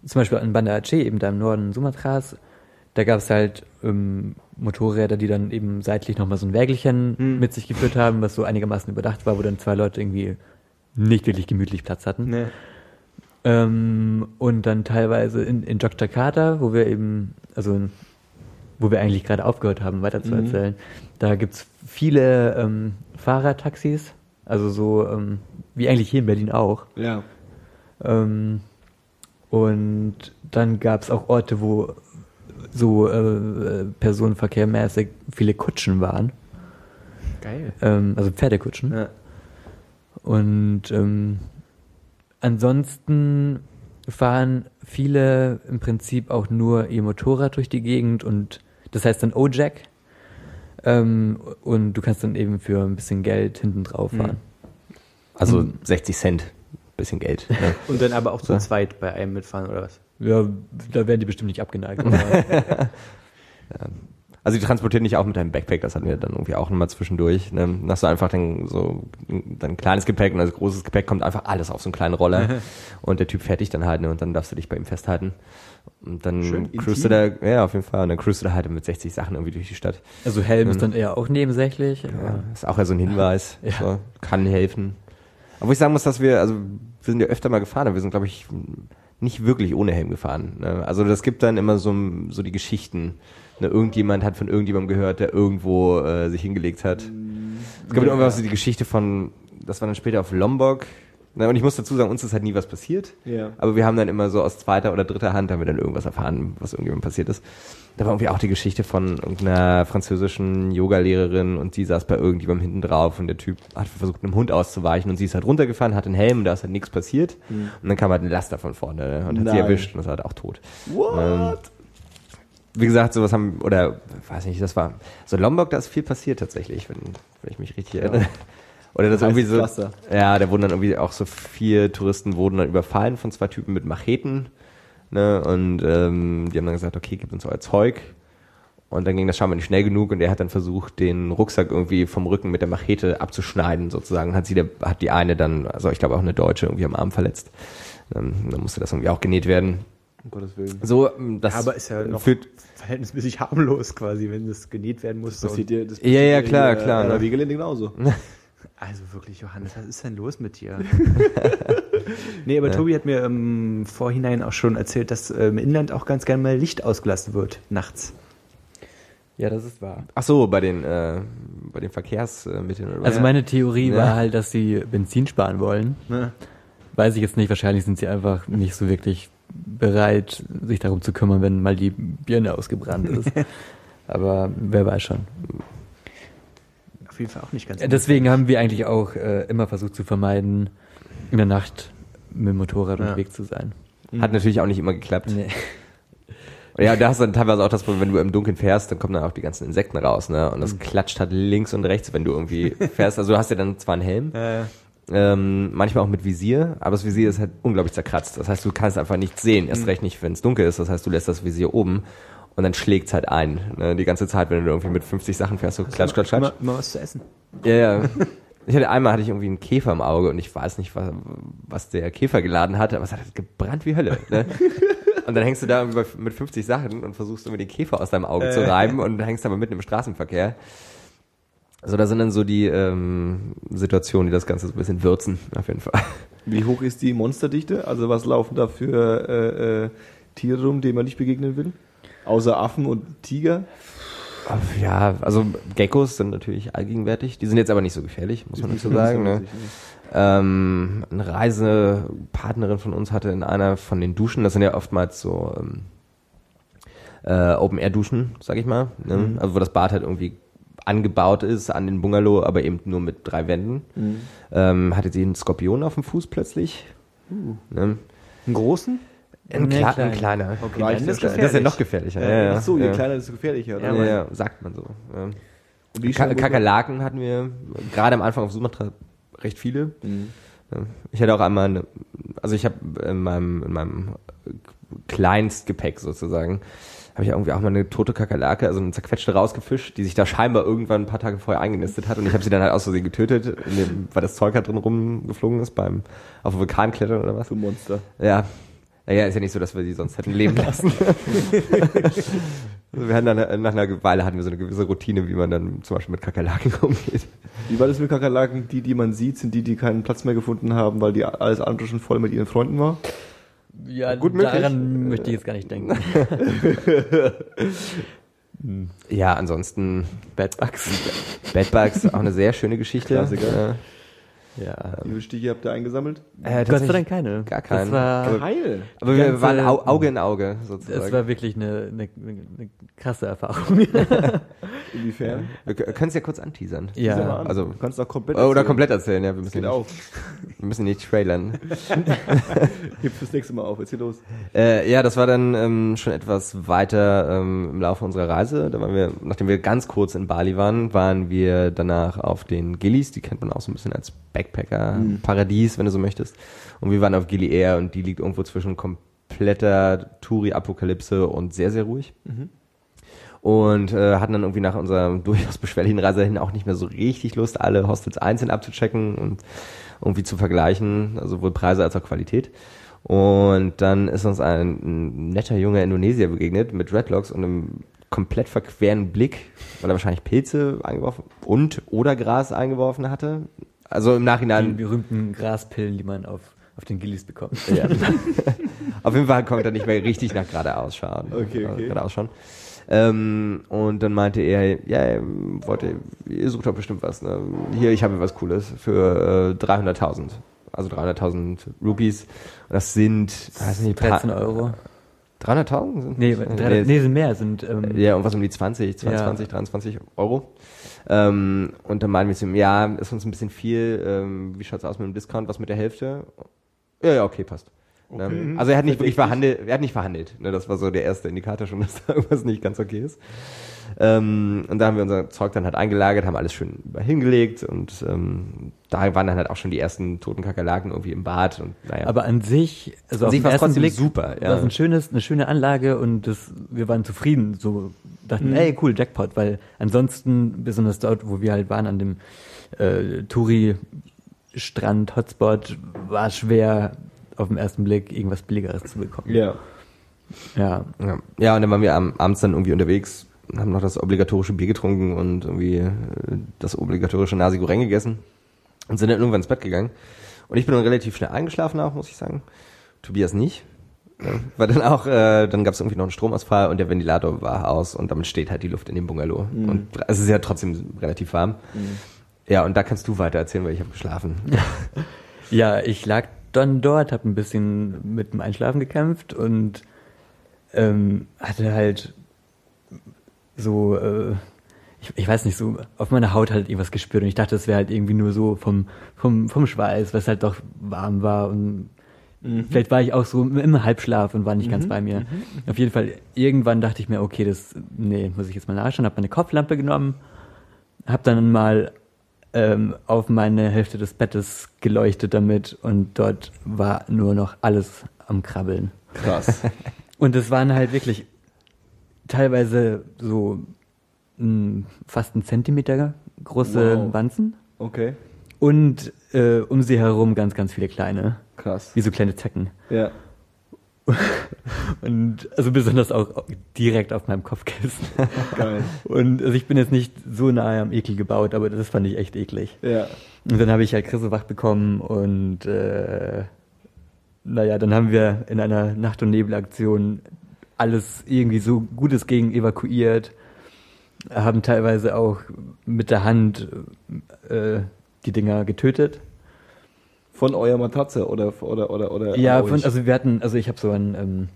zum Beispiel an Banda Aceh, eben da im Norden Sumatras, da gab es halt ähm, Motorräder, die dann eben seitlich nochmal so ein Wägelchen Hm. mit sich geführt haben, was so einigermaßen überdacht war, wo dann zwei Leute irgendwie nicht wirklich gemütlich Platz hatten. Nee. Ähm, und dann teilweise in, in Yogyakarta, wo wir eben, also wo wir eigentlich gerade aufgehört haben, weiter zu Mhm. erzählen, da gibt's viele ähm, Fahrradtaxis, also so ähm, wie eigentlich hier in Berlin auch. Ja. Ähm, und dann gab's auch Orte, wo so äh, personenverkehrmäßig viele Kutschen waren, Geil. ähm, also Pferdekutschen. Ja. Und ähm, ansonsten fahren viele im Prinzip auch nur ihr Motorrad durch die Gegend und das heißt dann O-Jack. Ähm, und du kannst dann eben für ein bisschen Geld hinten drauf fahren. Also Hm. 60 Cent, bisschen Geld. Ne? Und dann aber auch zu So. zweit bei einem mitfahren oder was? Ja, da werden die bestimmt nicht abgeneigt. aber- Also die transportieren dich auch mit deinem Backpack, das hatten wir dann irgendwie auch nochmal zwischendurch. Ne? Dann hast du einfach dann so dein kleines Gepäck und das großes Gepäck kommt einfach alles auf so einen kleinen Roller und der Typ fährt dich dann halt ne? und dann darfst du dich bei ihm festhalten. Und dann Schön cruist du da, ja auf jeden Fall, und dann cruist du da halt mit 60 Sachen irgendwie durch die Stadt. also Helm ist dann eher auch nebensächlich. Ja, ist auch ja so ein Hinweis, Ja. so, kann helfen. Aber ich sagen muss, dass wir, also wir sind ja öfter mal gefahren, aber wir sind glaube ich nicht wirklich ohne Helm gefahren. Ne? Also das gibt dann immer so, so die Geschichten. Ne? Irgendjemand hat von irgendjemandem gehört, der irgendwo äh, sich hingelegt hat. Es gab ja. irgendwas die Geschichte von, das war dann später auf Lombok. Na, und ich muss dazu sagen, uns ist halt nie was passiert. Ja. Aber wir haben dann immer so aus zweiter oder dritter Hand haben wir dann irgendwas erfahren, was irgendjemand passiert ist. Da war irgendwie auch die Geschichte von irgendeiner französischen Yogalehrerin und die saß bei irgendjemandem hinten drauf und der Typ hat versucht, einem Hund auszuweichen und sie ist halt runtergefahren, hat einen Helm und da ist halt nichts passiert. Und dann kam halt ein Laster von vorne und hat sie Nein. erwischt und ist halt auch tot. What? Wie gesagt, sowas haben, oder weiß nicht, das war, so Lombok, da ist viel passiert tatsächlich, wenn, wenn ich mich richtig erinnere. Oder das irgendwie so, Pflaster. ja, da wurden dann irgendwie auch so vier Touristen wurden dann überfallen von zwei Typen mit Macheten, ne, und ähm, die haben dann gesagt, okay, gib uns euer Zeug. Und dann ging das scheinbar nicht schnell genug und er hat dann versucht, den Rucksack irgendwie vom Rücken mit der Machete abzuschneiden, sozusagen. Hat sie, der, hat die eine dann, also ich glaube auch eine Deutsche, irgendwie am Arm verletzt. Ähm, dann musste das irgendwie auch genäht werden. Um Gottes Willen. So, ähm, das Ja, aber ist ja noch führt, verhältnismäßig harmlos quasi, wenn das genäht werden muss. Das passiert dir, das Ja, ja, passiert dir klar, hier, klar, Äh, ne? ne? Wiegelinde genauso. Also wirklich, Johannes, was ist denn los mit dir? nee, aber Tobi hat mir im Vorhinein auch schon erzählt, dass äh, im Inland auch ganz gerne mal Licht ausgelassen wird, nachts. ja, das ist wahr. Ach so, bei den, äh, bei den Verkehrsmitteln oder was? Also meine Theorie Ja. war halt, dass sie Benzin sparen wollen. Ne? Weiß ich jetzt nicht, wahrscheinlich sind sie einfach nicht so wirklich bereit, sich darum zu kümmern, wenn mal die Birne ausgebrannt ist. Aber wer weiß schon. Auf jeden Fall auch nicht ganz. Deswegen haben wir eigentlich auch äh, immer versucht zu vermeiden, in der Nacht mit dem Motorrad Ja. unterwegs zu sein. Hat natürlich auch nicht immer geklappt. Nee. Ja, da hast du dann teilweise auch das Problem, wenn du im Dunkeln fährst, dann kommen dann auch die ganzen Insekten raus, ne? Und das klatscht halt links und rechts, wenn du irgendwie fährst. Also du hast ja dann zwar einen Helm, Äh, ähm, manchmal auch mit Visier, aber das Visier ist halt unglaublich zerkratzt. Das heißt, du kannst einfach nichts sehen, erst recht nicht, wenn es dunkel ist. Das heißt, du lässt das Visier oben und dann schlägt's halt ein. Ne? Die ganze Zeit, wenn du irgendwie mit 50 Sachen fährst, so klatsch, klatsch, klatsch. immer, immer was zu essen. Ja, ja. Ich hatte einmal hatte ich irgendwie einen Käfer im Auge und ich weiß nicht, was, was der Käfer geladen hatte, aber es hat gebrannt wie Hölle. Ne? Und dann hängst du da mit 50 Sachen und versuchst irgendwie den Käfer aus deinem Auge zu reiben und hängst aber mitten im Straßenverkehr. Also da sind dann so die ähm, Situationen, die das Ganze so ein bisschen würzen, auf jeden Fall. Wie hoch ist die Monsterdichte? Also was laufen da für äh, äh, Tiere rum, denen man nicht begegnen will? Außer Affen und Tiger? Ja, also Geckos sind natürlich allgegenwärtig. Die sind jetzt aber nicht so gefährlich, muss man nicht so sagen. Ne? Ähm, eine Reisepartnerin von uns hatte in einer von den Duschen, das sind ja oftmals so ähm, äh, Open-Air-Duschen, sag ich mal. Ne? Also wo das Bad halt irgendwie angebaut ist an den Bungalow, aber eben nur mit drei Wänden. Ähm, hatte sie einen Skorpion auf dem Fuß plötzlich. Ne? Einen großen? Ein, Nee, kle klein. ein kleiner. Okay, dann das ist Das ist ja noch gefährlicher. Ja, ja, Ach so, je ja. kleiner, desto gefährlicher. Ja, Oder? ja, sagt man so. Ja. Ka Kakerlaken hatten wir gerade am Anfang auf Sumatra recht viele. Mhm. Ja. Ich hatte auch einmal, eine, also ich habe in meinem, in meinem Kleinstgepäck sozusagen, habe ich irgendwie auch mal eine tote Kakerlake, also eine zerquetschte rausgefischt, die sich da scheinbar irgendwann ein paar Tage vorher eingenistet hat und ich habe sie dann halt aus Versehen getötet, in dem, weil das Zeug halt drin rumgeflogen ist beim auf dem Vulkanklettern oder was. Für Monster. Ja. Naja, ist ja nicht so, dass wir sie sonst hätten leben lassen. also wir hatten dann, nach einer Weile hatten wir so eine gewisse Routine, wie man dann zum Beispiel mit Kakerlaken umgeht. Wie war das mit Kakerlaken? Die, die man sieht, sind die, die keinen Platz mehr gefunden haben, weil die alles andere schon voll mit ihren Freunden war? Ja, Gut möglich. daran möchte ich jetzt gar nicht denken. Ja, ansonsten Bedbugs. Bedbugs, auch eine sehr schöne Geschichte. Klassiker. Ja. Wie viele Stiche habt ihr eingesammelt? Äh, Gott sei Dank keine. Gar keinen. Das war, Geil. Aber wir waren Au Auge in Auge, sozusagen. das war wirklich eine, eine, eine krasse Erfahrung. Inwiefern? wir können es ja kurz anteasern. Ja. An. also- du kannst auch komplett Oder erzählen. komplett erzählen, ja. Wir Das müssen, nicht, auch. wir müssen nicht trailern. Heb fürs nächste Mal auf. Erzähl los. Äh, ja, das war dann ähm, schon etwas weiter ähm, im Laufe unserer Reise. Da waren wir, nachdem wir ganz kurz in Bali waren, waren wir danach auf den Gillies. Die kennt man auch so ein bisschen als Backpacker-Paradies, wenn du so möchtest. Und wir waren auf Gili Air und die liegt irgendwo zwischen kompletter Touri-Apokalypse und sehr, sehr ruhig. Und äh, hatten dann irgendwie nach unserer durchaus beschwerlichen Reise hin auch nicht mehr so richtig Lust, alle Hostels einzeln abzuchecken und irgendwie zu vergleichen, also sowohl Preise als auch Qualität. Und dann ist uns ein, ein netter junger Indonesier begegnet mit Dreadlocks und einem komplett verqueren Blick, weil er wahrscheinlich Pilze eingeworfen und oder Gras eingeworfen hatte. Also im Die Nachhinein, berühmten Graspillen, die man auf, auf den Gillies bekommt. ja. auf jeden Fall konnte er nicht mehr richtig nach geradeaus schauen. Okay, okay. Geradeaus schauen. Ähm, und dann meinte er, ja, wollte, ihr sucht doch bestimmt was. Ne? Hier, ich habe was Cooles für äh, 300.000. Also 300.000 Rupees. Und das sind, weiß nicht, paar- 13 Euro. 300.000? sind- Nee, äh, drei, nee, sind mehr, sind, ähm, ja, und was um die 20, 22, 23 Euro. Ähm, und dann meinen wir zu ihm, ja, ist uns ein bisschen viel, ähm, wie schaut's aus mit dem Discount, was mit der Hälfte? Ja, ja, okay, passt. Ähm, also er hat nicht wirklich verhandelt, er hat nicht verhandelt. Ne, das war so der erste Indikator schon, dass da irgendwas nicht ganz okay ist. Ähm, und da haben wir unser Zeug dann halt eingelagert, haben alles schön hingelegt und ähm, da waren dann halt auch schon die ersten toten Kakerlaken irgendwie im Bad und naja. aber an sich, also An auf sich war's ersten trotzdem Blick super, ja. war es ein schönes, eine schöne Anlage und das, wir waren zufrieden, so dachten, ey, cool, Jackpot, weil ansonsten, besonders dort, wo wir halt waren, an dem äh, Touri-Strand, Hotspot, war es schwer, auf den ersten Blick irgendwas Billigeres zu bekommen. Ja. Ja, Ja. ja, und dann waren wir am, abends dann irgendwie unterwegs, haben noch das obligatorische Bier getrunken und irgendwie äh, das obligatorische Nasi Goreng gegessen und sind dann irgendwann ins Bett gegangen. Und ich bin dann relativ schnell eingeschlafen auch, muss ich sagen. Tobias nicht. Weil dann auch, äh, dann gab es irgendwie noch einen Stromausfall und der Ventilator war aus und damit steht halt die Luft in dem Bungalow. Und es ist ja trotzdem relativ warm. Ja, und da kannst du weiter erzählen, weil ich habe geschlafen. Ja, ich lag dann dort, habe ein bisschen mit dem Einschlafen gekämpft und ähm, hatte halt so, äh, ich, ich weiß nicht, so auf meiner Haut halt irgendwas gespürt und ich dachte, es wäre halt irgendwie nur so vom, vom, vom Schweiß, was halt doch warm war und vielleicht war ich auch so im Halbschlaf und war nicht ganz bei mir. Auf jeden Fall, irgendwann dachte ich mir, okay, das, nee, muss ich jetzt mal nachschauen, habe meine Kopflampe genommen, habe dann mal ähm, auf meine Hälfte des Bettes geleuchtet damit und dort war nur noch alles am Krabbeln. Krass. Und es waren halt wirklich teilweise so mh, fast ein Zentimeter große Wow. Wanzen Okay. und äh, um sie herum ganz, ganz viele kleine, Krass. wie so kleine Zecken. Ja. Und also besonders auch direkt auf meinem Kopfkissen. Geil. Und also ich bin jetzt nicht so nahe am Ekel gebaut, aber das fand ich echt eklig. Ja. Und dann habe ich halt Chris wach bekommen und äh, naja, dann haben wir in einer Nacht- und Nebelaktion alles irgendwie so gut es ging evakuiert, haben teilweise auch mit der Hand äh, die Dinger getötet. Von eurer Matratze oder oder oder oder ja, von, also wir hatten, also ich habe so einen ähm,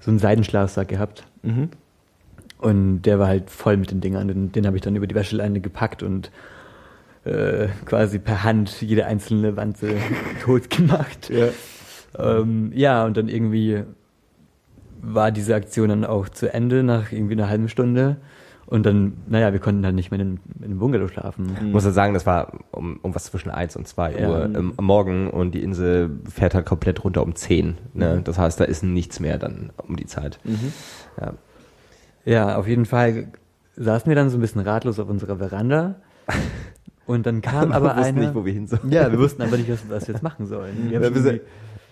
so einen Seidenschlafsack gehabt mhm. und der war halt voll mit den Dingern. Den, den habe ich dann über die Wäscheleine gepackt und äh, quasi per Hand jede einzelne Wanze tot gemacht. Ja. Ähm, ja, und dann irgendwie war diese Aktion dann auch zu Ende nach irgendwie einer halben Stunde. Und dann, naja, wir konnten halt nicht mehr in, in dem Bungalow schlafen. Ich muss ja sagen, das war um, um was zwischen 1 und 2 Ja. Uhr ähm, am Morgen und die Insel fährt halt komplett runter um 10. Ne? Das heißt, da ist nichts mehr dann um die Zeit. Ja. Ja, auf jeden Fall saßen wir dann so ein bisschen ratlos auf unserer Veranda. Und dann kam aber wir wussten eine. nicht, wo wir hin sollen. ja, wir wussten aber nicht, was, was wir jetzt machen sollen. Wir Ja, wir sind-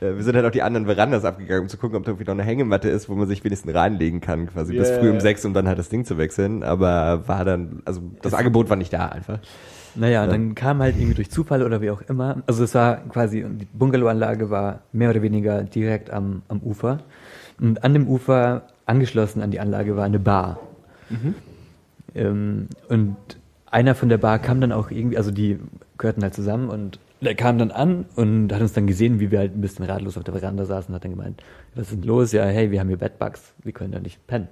wir sind halt auch die anderen Verandas abgegangen, um zu gucken, ob da irgendwie noch eine Hängematte ist, wo man sich wenigstens reinlegen kann, quasi Ja, bis ja, früh um ja. sechs, um dann halt das Ding zu wechseln. Aber war dann, also das Angebot war nicht da einfach. Naja, und dann kam halt irgendwie durch Zufall oder wie auch immer. Also es war quasi, die Bungalowanlage war mehr oder weniger direkt am, am Ufer. Und an dem Ufer, angeschlossen an die Anlage, war eine Bar. Ähm, und einer von der Bar kam dann auch irgendwie, also die gehörten halt zusammen und der kam dann an und hat uns dann gesehen, wie wir halt ein bisschen ratlos auf der Veranda saßen und hat dann gemeint, was ist denn los? Ja, hey, wir haben hier Bedbugs, wir können da nicht pennen.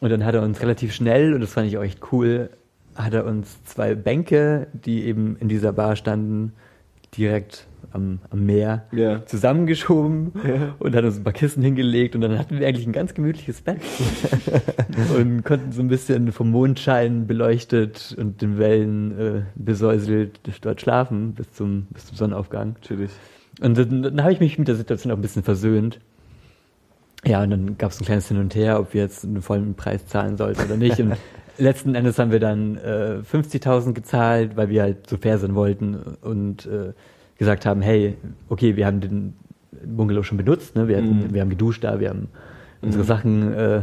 Und dann hat er uns relativ schnell, und das fand ich auch echt cool, hat er uns zwei Bänke, die eben in dieser Bar standen, direkt am, am Meer Ja. zusammengeschoben Ja. und hat uns ein paar Kissen hingelegt und dann hatten wir eigentlich ein ganz gemütliches Bett und konnten so ein bisschen vom Mondschein beleuchtet und den Wellen äh, besäuselt dort schlafen bis zum, bis zum Sonnenaufgang. Natürlich. Und dann, dann habe ich mich mit der Situation auch ein bisschen versöhnt. Ja, und dann gab es ein kleines Hin und Her, ob wir jetzt einen vollen Preis zahlen sollten oder nicht. Und letzten Endes haben wir dann äh, 50.000 gezahlt, weil wir halt so fair sein wollten und äh, gesagt haben, hey, okay, wir haben den Bungalow schon benutzt, ne? wir, hatten, Mhm. wir haben geduscht da, wir haben unsere Sachen äh, äh,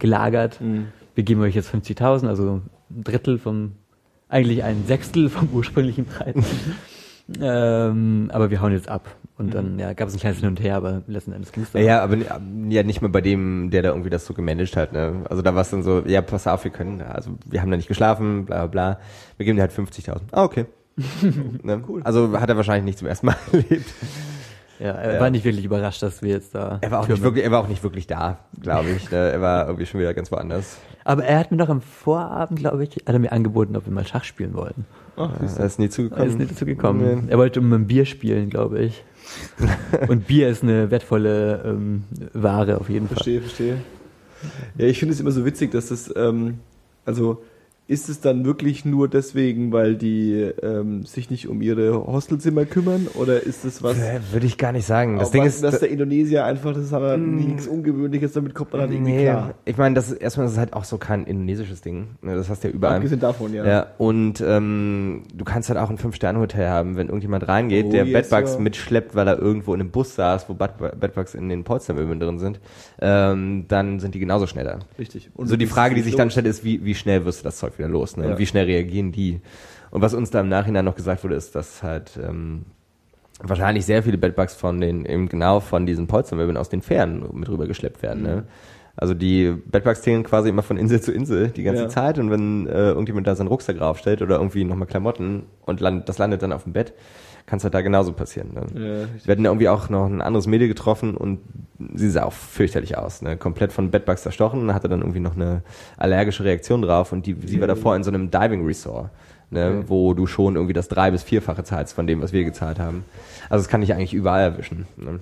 gelagert. Mhm. Wir geben euch jetzt 50.000, also ein Drittel vom, eigentlich ein Sechstel vom ursprünglichen Preis. ähm, aber wir hauen jetzt ab. Und dann ja, gab es ein kleines Hin und Her, aber letzten Endes ging es dann. Ja, aber ja nicht mal bei dem, der da irgendwie das so gemanagt hat. Ne? Also da war es dann so, ja, pass auf, wir können, also wir haben da nicht geschlafen, bla bla bla. Wir geben dir halt 50.000. Ah, okay. ne? cool. Also hat er wahrscheinlich nicht zum ersten Mal erlebt. Ja, er Ja. war nicht wirklich überrascht, dass wir jetzt da. Er war auch nicht wirklich, er war auch nicht wirklich da, glaube ich. Ne? Er war irgendwie schon wieder ganz woanders. Aber er hat mir doch am Vorabend, glaube ich, hat er mir angeboten, ob wir mal Schach spielen wollten. Ach, Er ist nie Er zugekommen. ist nicht dazu gekommen. Nee. Er wollte um ein Bier spielen, glaube ich. Und Bier ist eine wertvolle ähm, Ware auf jeden Fall. Verstehe, verstehe. Ja, ich finde es immer so witzig, dass das, ähm, also ist es dann wirklich nur deswegen, weil die ähm, sich nicht um ihre Hostelzimmer kümmern oder ist es was? Äh, Würde ich gar nicht sagen. Das Ding was, ist, dass der Indonesier einfach, das ist halt nichts Ungewöhnliches, damit kommt man halt irgendwie nee, klar. ich meine, das ist erstmal das ist halt auch so kein indonesisches Ding. Ne? Das hast du ja überall. Abgesehen davon, ja. Ja, und ähm, du kannst halt auch ein Fünf-Sterne-Hotel haben, wenn irgendjemand reingeht, Oh, der yes, Bedbugs ja. mitschleppt, weil er irgendwo in einem Bus saß, wo Bed- Bedbugs in den Polstermöbeln drin sind, ähm, dann sind die genauso schneller. Richtig. Und so die es Frage, die sich dann los. stellt, ist, wie, wie schnell wirst du das Zeug wieder los? Ne? Ja. Und wie schnell reagieren die? Und was uns da im Nachhinein noch gesagt wurde, ist, dass halt ähm, wahrscheinlich sehr viele Bedbugs von den, eben genau von diesen Polstermöbeln aus den Fähren mit rüber geschleppt werden. Mhm. Ne? Also die Bedbugs zählen quasi immer von Insel zu Insel die ganze Ja. Zeit und wenn äh, irgendjemand da seinen Rucksack draufstellt oder irgendwie nochmal Klamotten und land, das landet dann auf dem Bett, kann es halt da genauso passieren. Ne? Ja. Wir hatten irgendwie auch noch ein anderes Mädel getroffen und sie sah auch fürchterlich aus. Ne? Komplett von Bedbugs zerstochen, hatte dann irgendwie noch eine allergische Reaktion drauf und die, sie war davor in so einem Diving Resort, ne? Okay. wo du schon irgendwie das drei- bis vierfache zahlst von dem, was wir gezahlt haben. Also das kann ich eigentlich überall erwischen. Ne?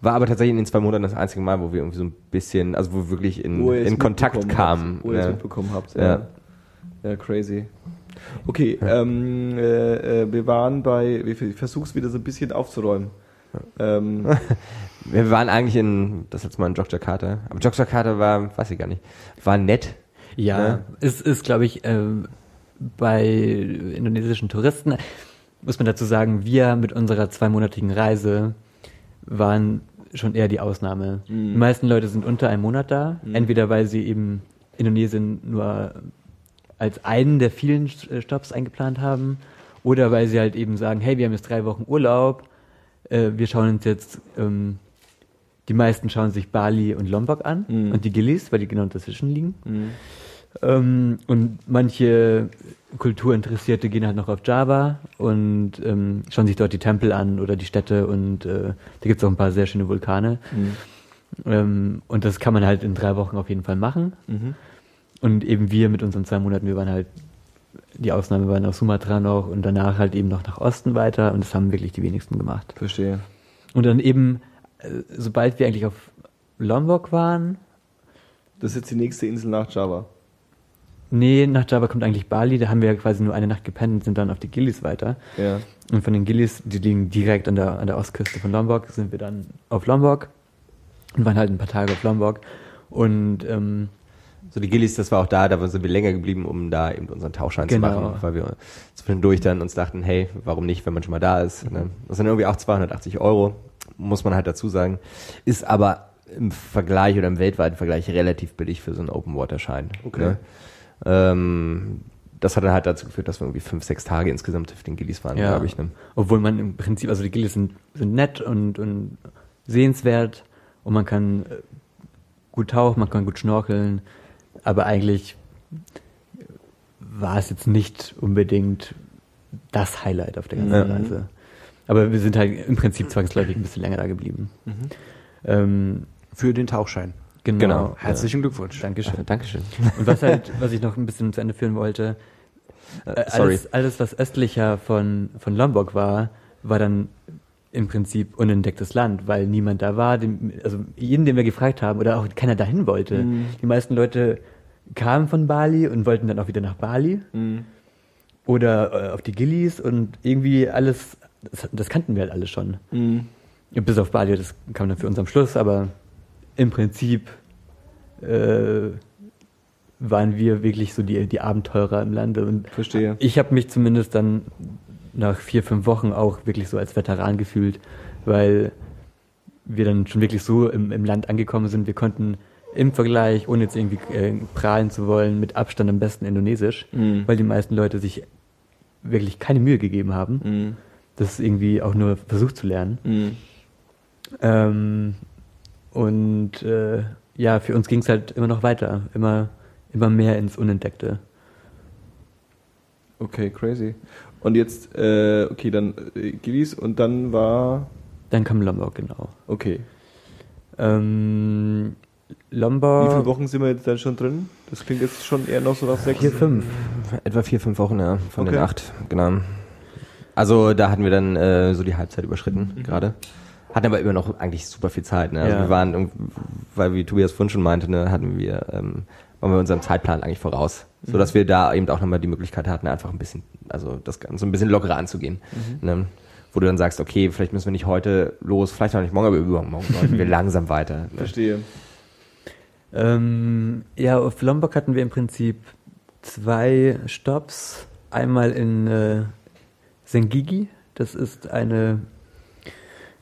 War aber tatsächlich in den zwei Monaten das einzige Mal, wo wir irgendwie so ein bisschen, also wo wir wirklich in, in Kontakt kamen. Habt, wo ihr es ne? mitbekommen habt. Ja. Ja, ja crazy. Okay, ähm, äh, äh, wir waren bei, ich versuch's wieder so ein bisschen aufzuräumen. Ähm, Wir waren eigentlich in, das letzte Mal in Jogjakarta, aber Jogjakarta war, weiß ich gar nicht, war nett. Ja, Ja. es ist, glaube ich, ähm, bei indonesischen Touristen, muss man dazu sagen, wir mit unserer zweimonatigen Reise waren schon eher die Ausnahme. Mhm. Die meisten Leute sind unter einem Monat da, entweder weil sie eben Indonesien nur als einen der vielen äh, Stops eingeplant haben oder weil sie halt eben sagen, hey, wir haben jetzt drei Wochen Urlaub, äh, wir schauen uns jetzt, ähm, die meisten schauen sich Bali und Lombok an Mhm. und die Gillis, weil die genau dazwischen liegen. Ähm, und manche Kulturinteressierte gehen halt noch auf Java und ähm, schauen sich dort die Tempel an oder die Städte und äh, da gibt es auch ein paar sehr schöne Vulkane. Ähm, und das kann man halt in drei Wochen auf jeden Fall machen. mhm. Und eben wir mit unseren zwei Monaten, wir waren halt, die Ausnahme waren auf Sumatra noch und danach halt eben noch nach Osten weiter und das haben wirklich die wenigsten gemacht. Verstehe. Und dann eben, äh, sobald wir eigentlich auf Lombok waren, Das ist jetzt die nächste Insel nach Java. nee, nach Java kommt eigentlich Bali, da haben wir ja quasi nur eine Nacht gepennt und sind dann auf die Gillis weiter. Ja. Und von den Gillis, die liegen direkt an der, an der Ostküste von Lombok, sind wir dann auf Lombok und waren halt ein paar Tage auf Lombok. Und ähm, So die Gillies, das war auch da, da sind wir länger geblieben, um da eben unseren Tauchschein Genau. zu machen, weil wir zwischendurch dann uns dachten, hey, warum nicht, wenn man schon mal da ist. Ne? Das sind irgendwie auch 280 Euro, muss man halt dazu sagen. Ist aber im Vergleich oder im weltweiten Vergleich relativ billig für so einen Open-Water-Schein. Okay. Ne? Ähm, das hat dann halt dazu geführt, dass wir irgendwie fünf, sechs Tage insgesamt auf den Gillies waren, Ja. glaube ich. Ne? Obwohl man im Prinzip, also die Gilles sind, sind nett und, und sehenswert und man kann äh, gut tauchen, man kann gut schnorcheln, aber eigentlich war es jetzt nicht unbedingt das Highlight auf der ganzen Ja. Reise. Aber wir sind halt im Prinzip zwangsläufig ein bisschen länger da geblieben. Ähm, Für den Tauchschein. genau. Genau. Herzlichen Glückwunsch. Dankeschön. Dankeschön. Und was halt, was ich noch ein bisschen zu Ende führen wollte, Äh, sorry. alles, alles, was östlicher von, von Lombok war, war dann im Prinzip unentdecktes Land, weil niemand da war. Dem, also jeden, den wir gefragt haben, oder auch keiner dahin wollte. Mhm. Die meisten Leute kamen von Bali und wollten dann auch wieder nach Bali Mhm. oder äh, auf die Gillies und irgendwie alles, das, das kannten wir halt alle schon. Mhm. Bis auf Bali, das kam dann für uns am Schluss, aber im Prinzip äh, waren wir wirklich so die, die Abenteurer im Lande. Und Verstehe. ich habe mich zumindest dann nach vier, fünf Wochen auch wirklich so als Veteran gefühlt, weil wir dann schon wirklich so im, im Land angekommen sind. Wir konnten im Vergleich, ohne jetzt irgendwie äh, prahlen zu wollen, mit Abstand am besten Indonesisch, Mhm. weil die meisten Leute sich wirklich keine Mühe gegeben haben, Mhm. das irgendwie auch nur versucht zu lernen. Mhm. Ähm, und äh, ja, für uns ging es halt immer noch weiter, immer, immer mehr ins Unentdeckte. Okay, crazy. Und jetzt, äh, okay, dann äh, Gillies und dann war, Dann kam Lombok, genau. okay. Ähm, Wie Lombok. viele Wochen sind wir jetzt dann schon drin? Das klingt jetzt schon eher noch so nach sechs. Vier, fünf. Etwa vier, fünf Wochen, ja, von Okay. den acht, genau. Also da hatten wir dann äh, so die Halbzeit überschritten Mhm. gerade. Hatten aber immer noch eigentlich super viel Zeit. Ne? Also Ja. wir waren, weil wie Tobias vorhin schon meinte, ne, hatten wir, ähm, waren wir unserem Zeitplan eigentlich voraus. Mhm. So dass wir da eben auch nochmal die Möglichkeit hatten, einfach ein bisschen, also das Ganze ein bisschen lockerer anzugehen. Mhm. Ne? Wo du dann sagst, okay, vielleicht müssen wir nicht heute los, vielleicht auch nicht morgen, aber übermorgen morgen wir langsam weiter. Ne? Verstehe. Ähm, ja, auf Lombok hatten wir im Prinzip zwei Stops. Einmal in äh, Sengigi, das ist eine,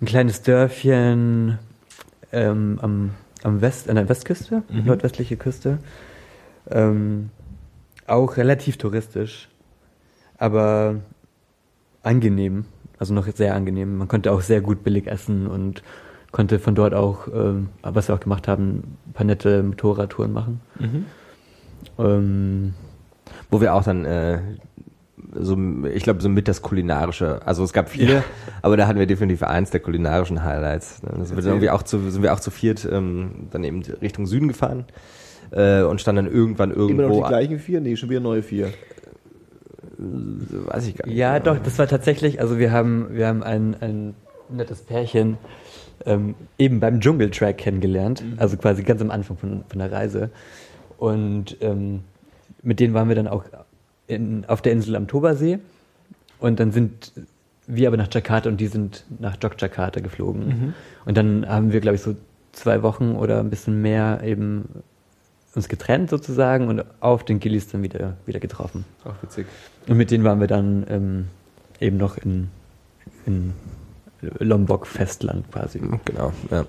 ein kleines Dörfchen ähm, am, am West, an der Westküste, Mhm. nordwestliche Küste. Ähm, auch relativ touristisch, aber angenehm, also noch sehr angenehm. Man konnte auch sehr gut billig essen und konnte von dort auch, ähm, was wir auch gemacht haben, ein paar nette Motorradtouren machen. Mhm. Ähm, Wo wir auch dann, äh, so, ich glaube, so mit das kulinarische, also es gab viele, aber da hatten wir definitiv eins der kulinarischen Highlights. Ne? Das sind, irgendwie auch zu, sind wir auch zu viert ähm, dann eben Richtung Süden gefahren äh, und standen dann irgendwann Immer noch irgendwo, die gleichen vier? Nee, schon wieder neue vier. weiß ich gar nicht. ja, genau. doch, das war tatsächlich, also wir haben, wir haben ein, ein nettes Pärchen ähm, eben beim Dschungeltrack kennengelernt, also quasi ganz am Anfang von, von der Reise. Und ähm, mit denen waren wir dann auch in, auf der Insel am Tobersee. Und dann sind wir aber nach Jakarta und die sind nach Jogjakarta geflogen. Und dann haben wir, glaube ich, so zwei Wochen oder ein bisschen mehr eben uns getrennt sozusagen und auf den Gillies dann wieder, wieder getroffen. Ach, witzig. Und mit denen waren wir dann ähm, eben noch in, in Lombok Festland quasi. Genau, ja.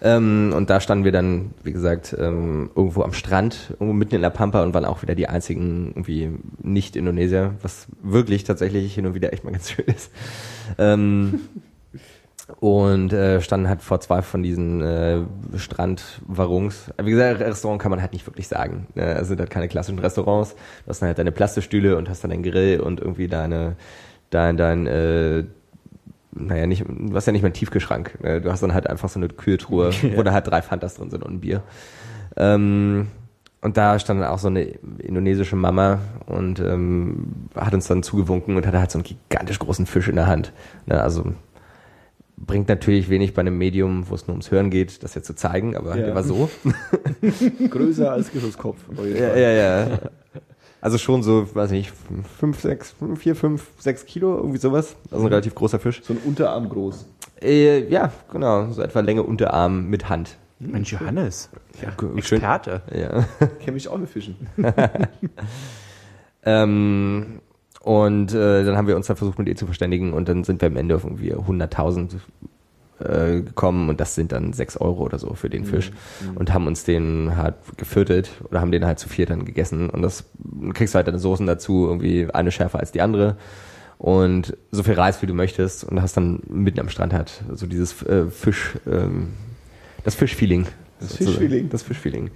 Ähm, und da standen wir dann, wie gesagt, ähm, irgendwo am Strand, irgendwo mitten in der Pampa und waren auch wieder die einzigen irgendwie Nicht-Indonesier, was wirklich tatsächlich hin und wieder echt mal ganz schön ist. Ähm, und äh, standen halt vor zwei von diesen äh, Strandwarungs. Wie gesagt, Restaurant kann man halt nicht wirklich sagen. Ne? Es sind halt keine klassischen Restaurants. Du hast dann halt deine Plastestühle und hast dann deinen Grill und irgendwie deine, dein, dein, äh, naja, nicht, du hast ja nicht mal einen Tiefkühlschrank. ne? Du hast dann halt einfach so eine Kühltruhe, wo da halt drei Fantas drin sind und ein Bier. Ähm, und da stand dann auch so eine indonesische Mama und ähm, hat uns dann zugewunken und hatte halt so einen gigantisch großen Fisch in der Hand. Ne, also bringt natürlich wenig bei einem Medium, wo es nur ums Hören geht, das jetzt zu zeigen, aber Ja. der war so. Größer als auf jeden ja, ja, ja. Also schon so, weiß nicht, fünf, sechs, vier, fünf, sechs Kilo, irgendwie sowas. Also ein relativ großer Fisch. So ein Unterarm groß. Äh, ja, genau, so etwa Länge Unterarm mit Hand. Mensch, Johannes. Ja, Schön. Experte. Ja. Kenne mich auch mit Fischen. Ähm, und äh, dann haben wir uns dann versucht, mit ihr zu verständigen und dann sind wir am Ende auf irgendwie 100.000 äh, gekommen und das sind dann 6 Euro oder so für den Fisch und haben uns den halt gefüttert oder haben den halt zu viert dann gegessen und das kriegst du halt deine Soßen dazu, irgendwie eine schärfer als die andere und so viel Reis, wie du möchtest und hast dann mitten am Strand halt so dieses äh, Fisch, ähm, das Fischfeeling. Das. Fischfeeling. Das Fischfeeling.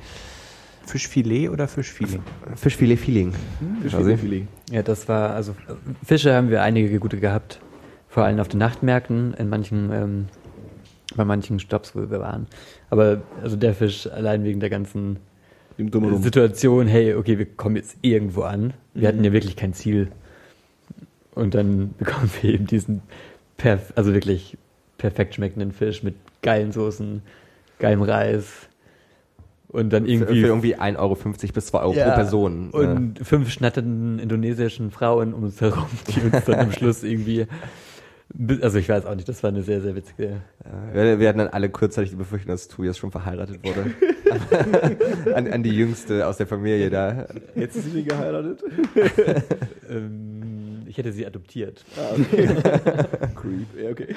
Fischfilet oder Fischfeeling? Fischfilet-Feeling. Fischfilet-Feeling. Ja, das war, also Fische haben wir einige gute gehabt. Vor allem auf den Nachtmärkten, in manchen, ähm, bei manchen Stops, wo wir waren. Aber also der Fisch allein wegen der ganzen. Situation, hey, okay, wir kommen jetzt irgendwo an. Wir hatten ja wirklich kein Ziel. Und dann bekommen wir eben diesen perf also wirklich perfekt schmeckenden Fisch mit geilen Soßen, geilem Reis. Und dann irgendwie. für irgendwie 1,50 Euro bis 2 Euro Ja, pro Person. Und fünf schnatternden indonesischen Frauen um uns herum, die uns dann am Schluss irgendwie. Also ich weiß auch nicht, das war eine sehr, sehr witzige. Ja, wir, wir hatten dann alle kurzzeitig die Befürchtung, dass Tobias schon verheiratet wurde. an, an die Jüngste aus der Familie da. Jetzt ist sie nicht geheiratet. Ähm, ich hätte sie adoptiert. Ah, okay. Creep. Ja, okay.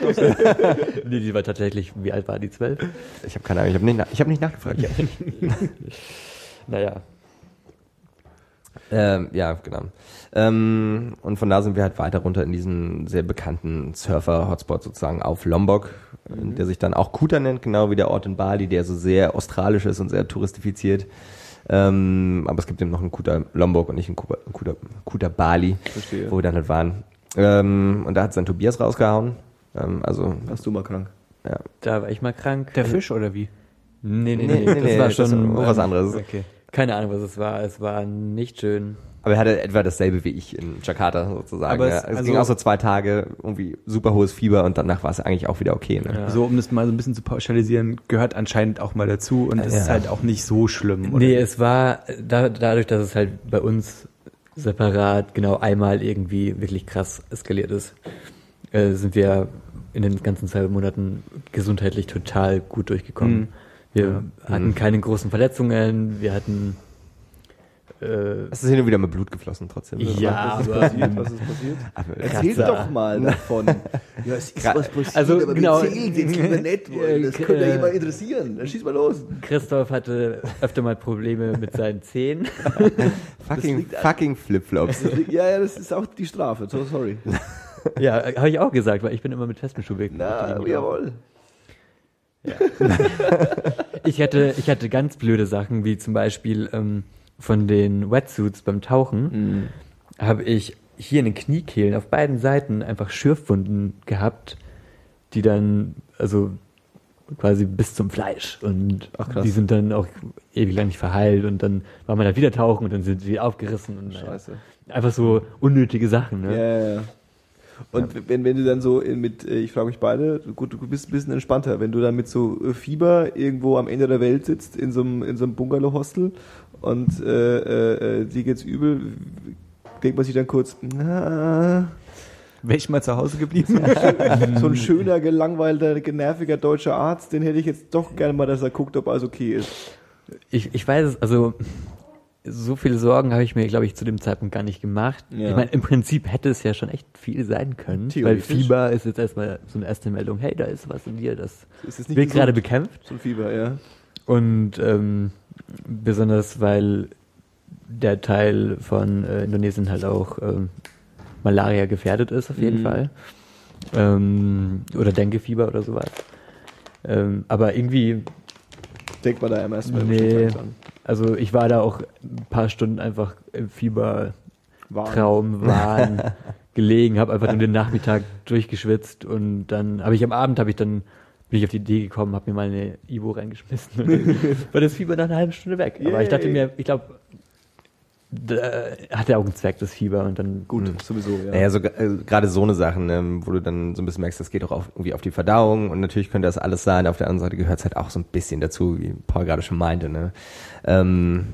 Nee, die war tatsächlich, wie alt war die? Zwölf? Ich habe keine Ahnung, ich habe nicht, ich hab nicht nachgefragt. Naja. Ähm, ja, genau. Ähm, und von da sind wir halt weiter runter in diesen sehr bekannten Surfer-Hotspot sozusagen auf Lombok, Mhm. der sich dann auch Kuta nennt, genau wie der Ort in Bali, der so sehr australisch ist und sehr touristifiziert. Ähm, aber es gibt eben noch einen Kuta Lombok und nicht einen Kuta, Kuta, Kuta Bali, Verstehe. wo wir dann halt waren. Ähm, und da hat sein Tobias rausgehauen. Ähm, also, Warst du mal krank? ja. Da war ich mal krank. Der Fisch oder wie? Nee, nee, Nee, nee, nee, das nee, war das schon war was ähm, anderes. Okay. Keine Ahnung, was es war. Es war nicht schön. Aber er hatte etwa dasselbe wie ich in Jakarta sozusagen. Aber ja. es- Es, also- ging auch so zwei Tage, irgendwie super hohes Fieber und danach war es eigentlich auch wieder okay. Ne? Ja. So, um das mal so ein bisschen zu pauschalisieren, gehört anscheinend auch mal dazu und es Ja. ist halt auch nicht so schlimm. Oder? Nee, es war da, dadurch, dass es halt bei uns separat genau einmal irgendwie wirklich krass eskaliert ist, äh, sind wir in den ganzen zwei Monaten gesundheitlich total gut durchgekommen. Mhm. Wir hatten Mhm. keine großen Verletzungen, wir hatten äh, Es ist hin und wieder mit Blut geflossen trotzdem. Ja, Was ist aber- passiert? Was ist passiert? Aber Erzähl Kratzer. doch mal davon. Ja, es ist was passiert, Also, aber genau. erzählt jetzt lieber nicht, weil das könnte ja äh, jemand interessieren. Dann schieß mal los. Christoph hatte öfter mal Probleme mit seinen Zähnen. fucking, fucking Flipflops. Ja, ja, das ist auch die Strafe. So, sorry. ja, habe ich auch gesagt, weil ich bin immer mit festem Schuhweg. Na, jawohl. Ich hatte, ich hatte ganz blöde Sachen, wie zum Beispiel ähm, von den Wetsuits beim Tauchen, habe ich hier in den Kniekehlen auf beiden Seiten einfach Schürfwunden gehabt, die dann, also quasi bis zum Fleisch und Ach, die sind dann auch ewig lang nicht verheilt und dann war man da wieder tauchen und dann sind sie aufgerissen und Scheiße. einfach so unnötige Sachen. Ne? Ja, ja. Und wenn, wenn du dann so in, mit, äh, ich frage mich beide, gut, du bist ein bisschen entspannter, wenn du dann mit so äh, Fieber irgendwo am Ende der Welt sitzt, in so einem, in so einem Bungalow-Hostel und äh, äh, äh, dir geht's übel, denkt man sich dann kurz, na, Wäre ich mal zu Hause geblieben? so ein schöner, gelangweilter, generviger deutscher Arzt, den hätte ich jetzt doch gerne mal, dass er guckt, ob alles okay ist. Ich, ich weiß es, also so viele Sorgen habe ich mir, glaube ich, zu dem Zeitpunkt gar nicht gemacht. Ja. Ich meine, im Prinzip hätte es ja schon echt viel sein können, weil. Fieber ist jetzt erstmal so eine erste Meldung, hey, da ist was in dir, das wird gerade bekämpft. So ein Fieber, ja. Und ähm, besonders, weil der Teil von äh, Indonesien halt auch ähm, Malaria gefährdet ist, auf jeden Mhm. Fall. Ähm, oder Denguefieber oder sowas. Ähm, aber irgendwie Denkt man da immer erstmal Nee. dran. Also ich war da auch ein paar Stunden einfach im Fiebertraum, Warm. Wahn gelegen, habe einfach nur den Nachmittag durchgeschwitzt und dann habe ich am Abend habe ich dann bin ich auf die Idee gekommen, habe mir mal eine Ivo reingeschmissen und war das Fieber nach einer halben Stunde weg. Aber ich dachte mir, ich glaube, da hat der Augenzweck das Fieber und dann Gut, Mhm. sowieso, ja. Naja, so, äh, gerade so eine Sachen, ähm, wo du dann so ein bisschen merkst, das geht auch auf, irgendwie auf die Verdauung und natürlich könnte das alles sein. Auf der anderen Seite gehört es halt auch so ein bisschen dazu, wie Paul gerade schon meinte. Ne? Ähm,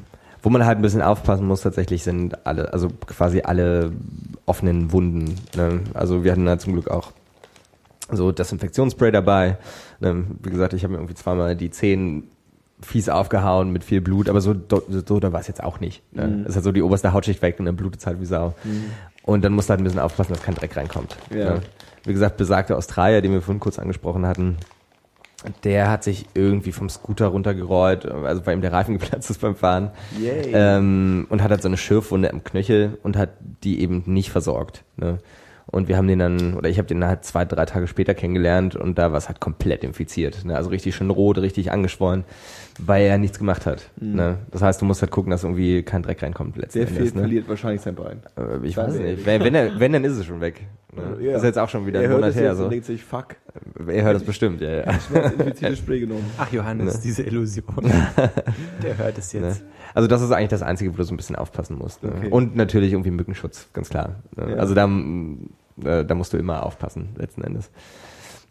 wo man halt ein bisschen aufpassen muss, tatsächlich sind alle, also quasi alle offenen Wunden. Ne? Also wir hatten da zum Glück auch so Desinfektionsspray dabei. Ne? Wie gesagt, ich habe mir irgendwie zweimal die Zehen fies aufgehauen mit viel Blut, aber so, do- so da war es jetzt auch nicht. Ne? Mhm. Es ist halt so die oberste Hautschicht weg und dann blutet es halt wie Sau. Und dann musst du halt ein bisschen aufpassen, dass kein Dreck reinkommt. Ja. Ne? Wie gesagt, besagter Australier, den wir vorhin kurz angesprochen hatten, der hat sich irgendwie vom Scooter runtergerollt, also weil ihm der Reifen geplatzt ist beim Fahren. Ähm, und hat halt so eine Schürfwunde im Knöchel und hat die eben nicht versorgt. Ne? Und wir haben den dann, oder ich habe den halt zwei, drei Tage später kennengelernt und da war es halt komplett infiziert. Ne? Also richtig schön rot, richtig angeschwollen, weil er nichts gemacht hat. Ne? Das heißt, du musst halt gucken, dass irgendwie kein Dreck reinkommt letzten Der Endes. Ne? verliert wahrscheinlich sein Bein. Äh, Ich weiß nicht. Wenn, wenn, er, wenn, dann ist es schon weg. Ne? Ja. Das ist jetzt auch schon wieder er ein hört Monat es her. jetzt So. und denkt sich, fuck, Er hört das bestimmt, ja, ja. infizierte Spray genommen. Ach, Johannes, Ne. diese Illusion. Der hört es Ne? jetzt. Also das ist eigentlich das Einzige, wo du so ein bisschen aufpassen musst. Ne? Okay. Und natürlich irgendwie Mückenschutz, ganz klar. Ne? Ja. Also da, äh, da musst du immer aufpassen, letzten Endes.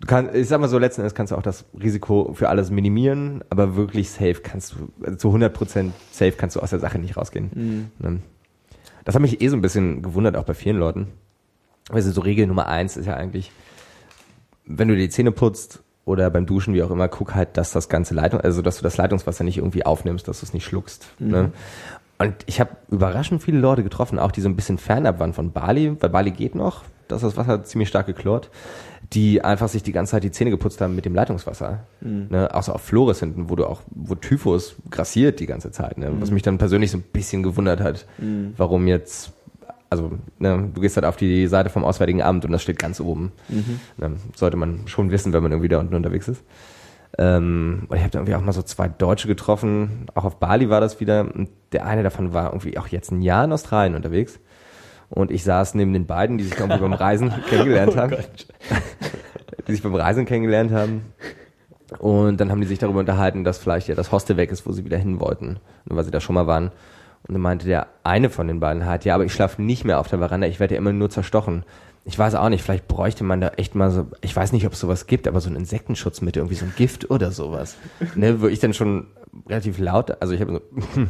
Du kannst, ich sag mal so, letzten Endes kannst du auch das Risiko für alles minimieren, aber wirklich safe kannst du, also zu 100% safe kannst du aus der Sache nicht rausgehen. Ne? Das hat mich eh so ein bisschen gewundert, auch bei vielen Leuten. Also so Regel Nummer eins ist ja eigentlich, wenn du die Zähne putzt oder beim Duschen, wie auch immer, guck halt, dass das ganze Leitung, also dass du das Leitungswasser nicht irgendwie aufnimmst, dass du es nicht schluckst. Ne? Und ich habe überraschend viele Leute getroffen, auch die so ein bisschen fernab waren von Bali, weil Bali geht noch, da ist das Wasser ziemlich stark geklort, die einfach sich die ganze Zeit die Zähne geputzt haben mit dem Leitungswasser. Ne? Auch so auf Flores hinten, wo du auch, wo Typhus grassiert die ganze Zeit, ne? was mich dann persönlich so ein bisschen gewundert hat, warum jetzt also ne, du gehst halt auf die Seite vom Auswärtigen Amt und das steht ganz oben. Ne, sollte man schon wissen, wenn man irgendwie da unten unterwegs ist. Ähm, und ich habe da irgendwie auch mal so zwei Deutsche getroffen, auch auf Bali war das wieder. Und der eine davon war irgendwie auch jetzt ein Jahr in Australien unterwegs. Und ich saß neben den beiden, die sich irgendwie beim Reisen kennengelernt haben. die sich beim Reisen kennengelernt haben. Und dann haben die sich darüber unterhalten, dass vielleicht ja das Hostel weg ist, wo sie wieder hin wollten, nur weil sie da schon mal waren. Und dann meinte der eine von den beiden halt, ja, aber ich schlafe nicht mehr auf der Veranda, ich werde ja immer nur zerstochen. Ich weiß auch nicht, vielleicht bräuchte man da echt mal so, ich weiß nicht, ob es sowas gibt, aber so ein Insektenschutzmittel, irgendwie so ein Gift oder sowas. Ne, wo ich dann schon relativ laut, also ich habe so,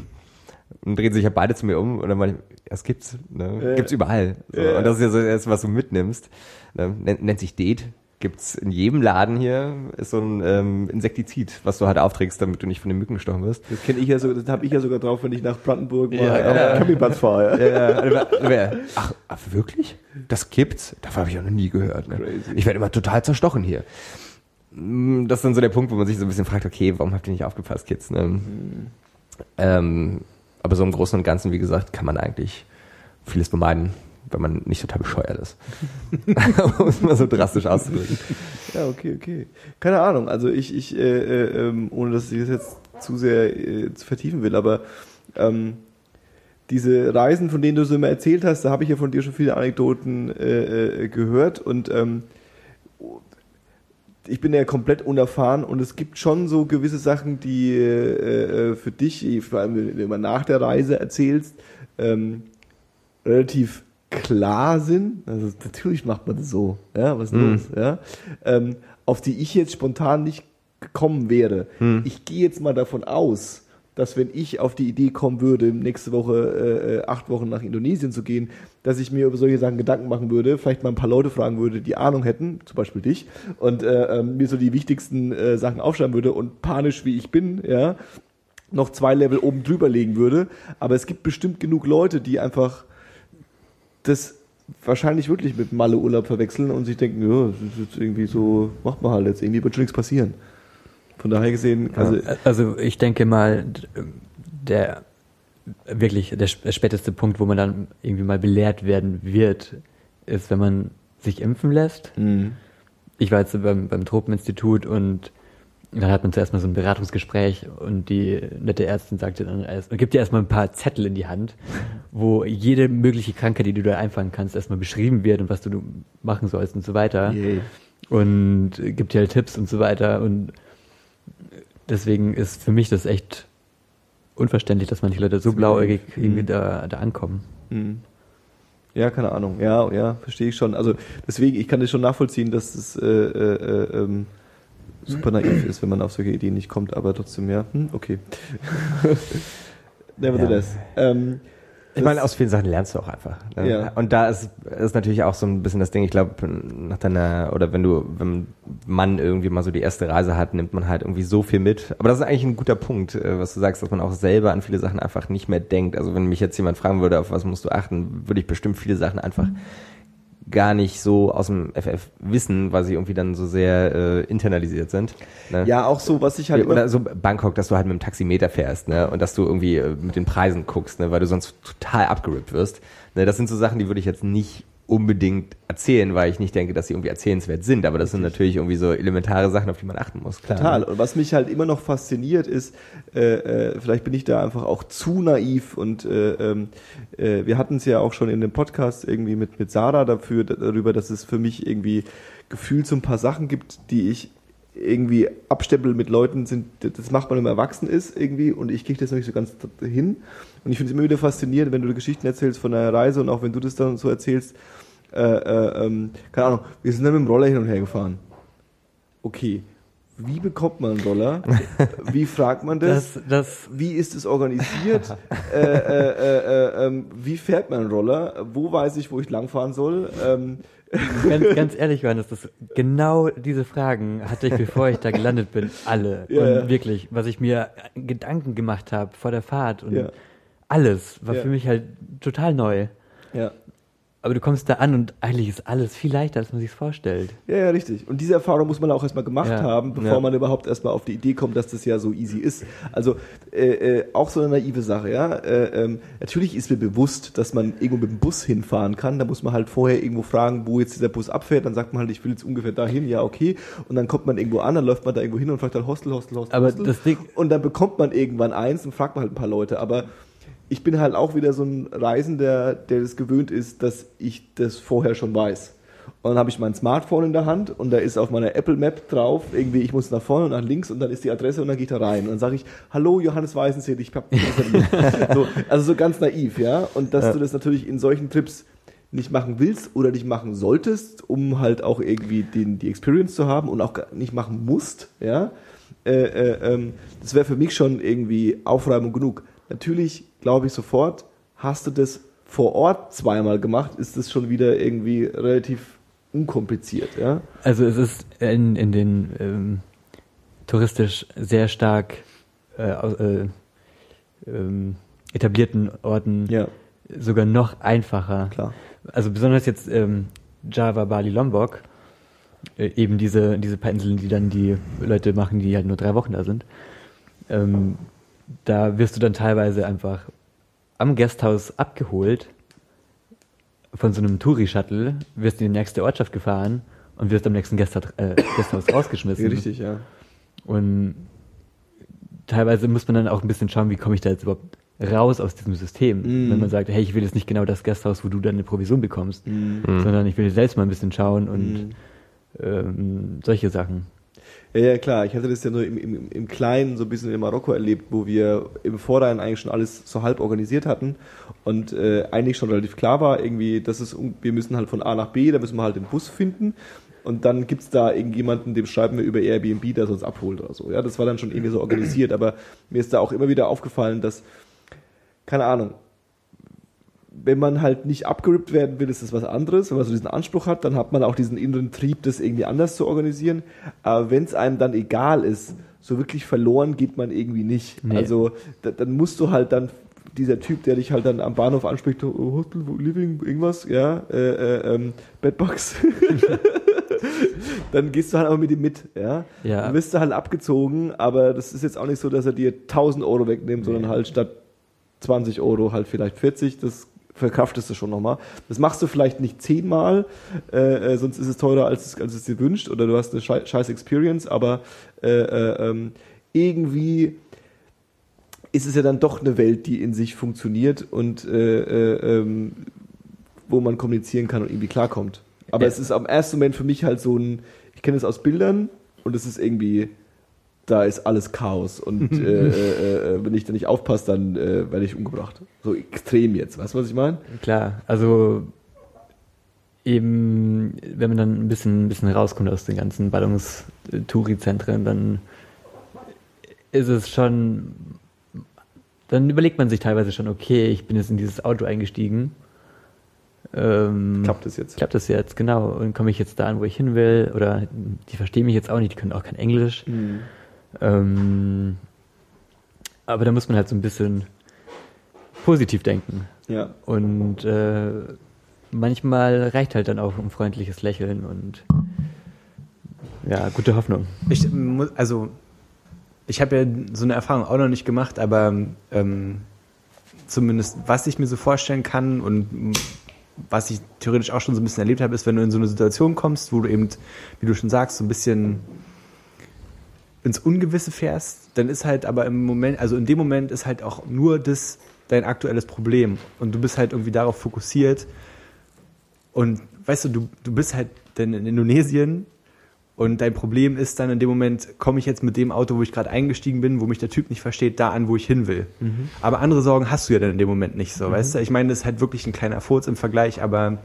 und drehen sich ja beide zu mir um und dann meine ich, das gibt's, ne? Gibt's überall. So. Und das ist ja so das, was du mitnimmst. Ne? Nennt, nennt sich Det. Gibt's in jedem Laden hier, ist so ein ähm, Insektizid, was du halt aufträgst, damit du nicht von den Mücken gestochen wirst. Das kenne ich ja so, das habe ich ja sogar drauf, wenn ich nach Brandenburg mal Ja, auf ja. fahre. Ja. Ja, ach, ach, wirklich? Das gibt's? Davon habe ich auch noch nie gehört. Ne? Crazy. Ich werde immer total zerstochen hier. Mm, Das ist dann so der Punkt, wo man sich so ein bisschen fragt, okay, warum habt ihr nicht aufgepasst, Kids? Ne? Ähm, aber so im Großen und Ganzen, wie gesagt, kann man eigentlich vieles vermeiden, wenn man nicht total bescheuert ist. um es mal so drastisch auszudrücken. Ja, okay, okay. Keine Ahnung, also ich, ich äh, äh, ähm, ohne dass ich das jetzt zu sehr äh, zu vertiefen will, aber ähm, diese Reisen, von denen du so immer erzählt hast, da habe ich ja von dir schon viele Anekdoten äh, äh, gehört und ähm, ich bin ja komplett unerfahren und es gibt schon so gewisse Sachen, die äh, äh, für dich, vor allem wenn du immer nach der Reise erzählst, ähm, relativ klar sind. Also natürlich macht man das so, ja, was ist Mhm. los, ja, ähm, auf die ich jetzt spontan nicht gekommen wäre. Ich gehe jetzt mal davon aus, dass wenn ich auf die Idee kommen würde, nächste Woche äh, äh, acht Wochen nach Indonesien zu gehen, dass ich mir über solche Sachen Gedanken machen würde, vielleicht mal ein paar Leute fragen würde, die Ahnung hätten, zum Beispiel dich, und äh, ähm, mir so die wichtigsten äh, Sachen aufschreiben würde und panisch wie ich bin, ja, noch zwei Level oben drüber legen würde. Aber es gibt bestimmt genug Leute, die einfach das wahrscheinlich wirklich mit Malle-Urlaub verwechseln und sich denken, ja, das ist jetzt irgendwie so, macht man halt jetzt, irgendwie wird schon nichts passieren. Von daher gesehen, also, Also ich denke mal, der wirklich der sp- späteste Punkt, wo man dann irgendwie mal belehrt werden wird, ist, wenn man sich impfen lässt. mh, Ich war jetzt beim, beim Tropeninstitut und dann hat man zuerst mal so ein Beratungsgespräch und die nette Ärztin sagte dann erst, gibt dir erstmal ein paar Zettel in die Hand, wo jede mögliche Krankheit, die du da einfangen kannst, erstmal beschrieben wird und was du machen sollst und so weiter. yay. und gibt dir halt Tipps und so weiter. Und deswegen ist für mich das echt unverständlich, dass manche Leute so blauäugig irgendwie Mhm. da, da ankommen. Mhm. Ja, keine Ahnung. Ja, ja, verstehe ich schon. Also deswegen, ich kann das schon nachvollziehen, dass es äh, äh, äh, ähm, super naiv ist, wenn man auf solche Ideen nicht kommt, aber trotzdem, ja, hm, okay. Nevertheless. Ähm, Ich meine, aus vielen Sachen lernst du auch einfach. Ne? Ja. Und da ist, ist natürlich auch so ein bisschen das Ding, ich glaube, nach deiner, oder wenn du, wenn man irgendwie mal so die erste Reise hat, nimmt man halt irgendwie so viel mit. Aber das ist eigentlich ein guter Punkt, äh, was du sagst, dass man auch selber an viele Sachen einfach nicht mehr denkt. Also wenn mich jetzt jemand fragen würde, auf was musst du achten, würde ich bestimmt viele Sachen einfach gar nicht so aus dem FF wissen, weil sie irgendwie dann so sehr äh, internalisiert sind. Ne? Ja, auch so, was ich halt oder so Bangkok, dass du halt mit dem Taximeter fährst, ne? Und dass du irgendwie äh, mit den Preisen guckst, ne? Weil du sonst total abgerippt wirst. Ne? Das sind so Sachen, die würde ich jetzt nicht unbedingt erzählen, weil ich nicht denke, dass sie irgendwie erzählenswert sind. Aber das sind natürlich irgendwie so elementare Sachen, auf die man achten muss. Klar. Total. Und was mich halt immer noch fasziniert ist, äh, äh, vielleicht bin ich da einfach auch zu naiv und äh, ähm, äh, wir hatten es ja auch schon in dem Podcast irgendwie mit, mit Sarah dafür, darüber, dass es für mich irgendwie gefühlt so ein paar Sachen gibt, die ich irgendwie abstempel mit Leuten sind, das macht man, wenn man erwachsen ist irgendwie und ich kriege das noch nicht so ganz hin. Und ich finde es immer wieder faszinierend, wenn du Geschichten erzählst von einer Reise und auch wenn du das dann so erzählst, äh, äh, ähm, keine Ahnung, wir sind dann mit dem Roller hin und her gefahren. Okay, wie bekommt man einen Roller? Wie fragt man das? Das, das, Wie ist es organisiert? äh, äh, äh, äh, ähm, wie fährt man einen Roller? Wo weiß ich, wo ich langfahren soll? Ähm, ganz, ganz ehrlich, Johannes, das, genau diese Fragen hatte ich, bevor ich da gelandet bin, alle. Ja, und wirklich, was ich mir Gedanken gemacht habe vor der Fahrt und Ja. alles war Ja. für mich halt total neu. ja. Aber du kommst da an und eigentlich ist alles viel leichter, als man sich vorstellt. Ja, ja, richtig. Und diese Erfahrung muss man auch erstmal gemacht Ja. haben, bevor Ja. man überhaupt erstmal auf die Idee kommt, dass das ja so easy ist. Also äh, äh, auch so eine naive Sache, ja. Äh, ähm, natürlich ist mir bewusst, dass man irgendwo mit dem Bus hinfahren kann. Da muss man halt vorher irgendwo fragen, wo jetzt dieser Bus abfährt. Dann sagt man halt, ich will jetzt ungefähr dahin, ja, okay. Und dann kommt man irgendwo an, dann läuft man da irgendwo hin und fragt dann Hostel, Hostel, Hostel, Aber Hostel. das Ding, Und dann bekommt man irgendwann eins und fragt man halt ein paar Leute. Aber ich bin halt auch wieder so ein Reisender, der das gewöhnt ist, dass ich das vorher schon weiß. Und dann habe ich mein Smartphone in der Hand und da ist auf meiner Apple Map drauf, irgendwie ich muss nach vorne und nach links und dann ist die Adresse und dann gehe ich da rein. Und dann sage ich, hallo Johannes Weißensee, ich hab so, Also so ganz naiv, ja. Und dass du das natürlich in solchen Trips nicht machen willst oder nicht machen solltest, um halt auch irgendwie den, die Experience zu haben und auch nicht machen musst, ja, äh, äh, ähm, das wäre für mich schon irgendwie Aufreibung genug. Natürlich glaube ich sofort, hast du das vor Ort zweimal gemacht, ist das schon wieder irgendwie relativ unkompliziert, ja. also es ist in, in den ähm, touristisch sehr stark äh, äh, ähm, etablierten Orten Ja, sogar noch einfacher. klar. Also besonders jetzt ähm, Java, Bali, Lombok, äh, eben diese, diese paar Inseln, die dann die Leute machen, die halt nur drei Wochen da sind. Ähm, da wirst du dann teilweise einfach am Gasthaus abgeholt von so einem Touri-Shuttle, wirst in die nächste Ortschaft gefahren und wirst am nächsten Gasthaus, äh, Gasthaus rausgeschmissen. Richtig, ja. Und teilweise muss man dann auch ein bisschen schauen, wie komme ich da jetzt überhaupt raus aus diesem System. Mm. Wenn man sagt, hey, ich will jetzt nicht genau das Gasthaus, wo du dann eine Provision bekommst, Mhm. sondern ich will selbst mal ein bisschen schauen und Mhm. ähm, solche Sachen. Ja, ja, klar. Ich hatte das ja nur im, im, im Kleinen so ein bisschen in Marokko erlebt, wo wir im Vorhinein eigentlich schon alles so halb organisiert hatten und äh, eigentlich schon relativ klar war, irgendwie, das ist, un- wir müssen halt von A nach B, da müssen wir halt den Bus finden und dann gibt's da irgendjemanden, dem schreiben wir über Airbnb, der uns abholt oder so. Ja, das war dann schon irgendwie so organisiert, aber mir ist da auch immer wieder aufgefallen, dass, keine Ahnung, wenn man halt nicht abgerippt werden will, ist das was anderes. Wenn man so diesen Anspruch hat, dann hat man auch diesen inneren Trieb, das irgendwie anders zu organisieren. Aber wenn es einem dann egal ist, so wirklich verloren geht man irgendwie nicht. Nee. Also da, dann musst du halt dann dieser Typ, der dich halt dann am Bahnhof anspricht, oh, Hotel, Living, irgendwas, ja, äh, äh, ähm, Bedbox. dann gehst du halt einfach mit ihm mit, ja. Ja. Dann wirst du halt abgezogen, aber das ist jetzt auch nicht so, dass er dir 1000 Euro wegnimmt, sondern halt statt 20 Euro halt vielleicht 40, das verkraftest du schon nochmal. Das machst du vielleicht nicht zehnmal, äh, äh, sonst ist es teurer, als es, als es dir wünscht oder du hast eine schei- scheiß Experience, aber äh, äh, ähm, irgendwie ist es ja dann doch eine Welt, die in sich funktioniert und äh, äh, ähm, wo man kommunizieren kann und irgendwie klarkommt. Aber Ja. es ist am ersten Moment für mich halt so ein, ich kenne es aus Bildern und es ist irgendwie, da ist alles Chaos und äh, äh, äh, wenn ich da nicht aufpasse, dann äh, werde ich umgebracht. So extrem jetzt, weißt du, was ich meine? Klar, also eben, wenn man dann ein bisschen, ein bisschen rauskommt aus den ganzen Ballungs-Touri-Zentren, dann ist es schon, dann überlegt man sich teilweise schon, okay, ich bin jetzt in dieses Auto eingestiegen. Ähm, Klappt das jetzt? klappt das jetzt, genau. Und komme ich jetzt da an, wo ich hin will? Oder die verstehen mich jetzt auch nicht, die können auch kein Englisch. Mhm. Ähm, aber da muss man halt so ein bisschen positiv denken. Ja. Und äh, manchmal reicht halt dann auch ein freundliches Lächeln und ja, gute Hoffnung. Ich muss, also, ich habe ja so eine Erfahrung auch noch nicht gemacht, aber ähm, zumindest was ich mir so vorstellen kann und was ich theoretisch auch schon so ein bisschen erlebt habe, ist, wenn du in so eine Situation kommst, wo du eben, wie du schon sagst, so ein bisschen ins Ungewisse fährst, dann ist halt aber im Moment, also in dem Moment ist halt auch nur das dein aktuelles Problem und du bist halt irgendwie darauf fokussiert und weißt du, du, du bist halt dann in Indonesien und dein Problem ist dann in dem Moment, komme ich jetzt mit dem Auto, wo ich gerade eingestiegen bin, wo mich der Typ nicht versteht, da an, wo ich hin will. Aber andere Sorgen hast du ja dann in dem Moment nicht so, weißt du? Ich meine, das ist halt wirklich ein kleiner Furz im Vergleich, aber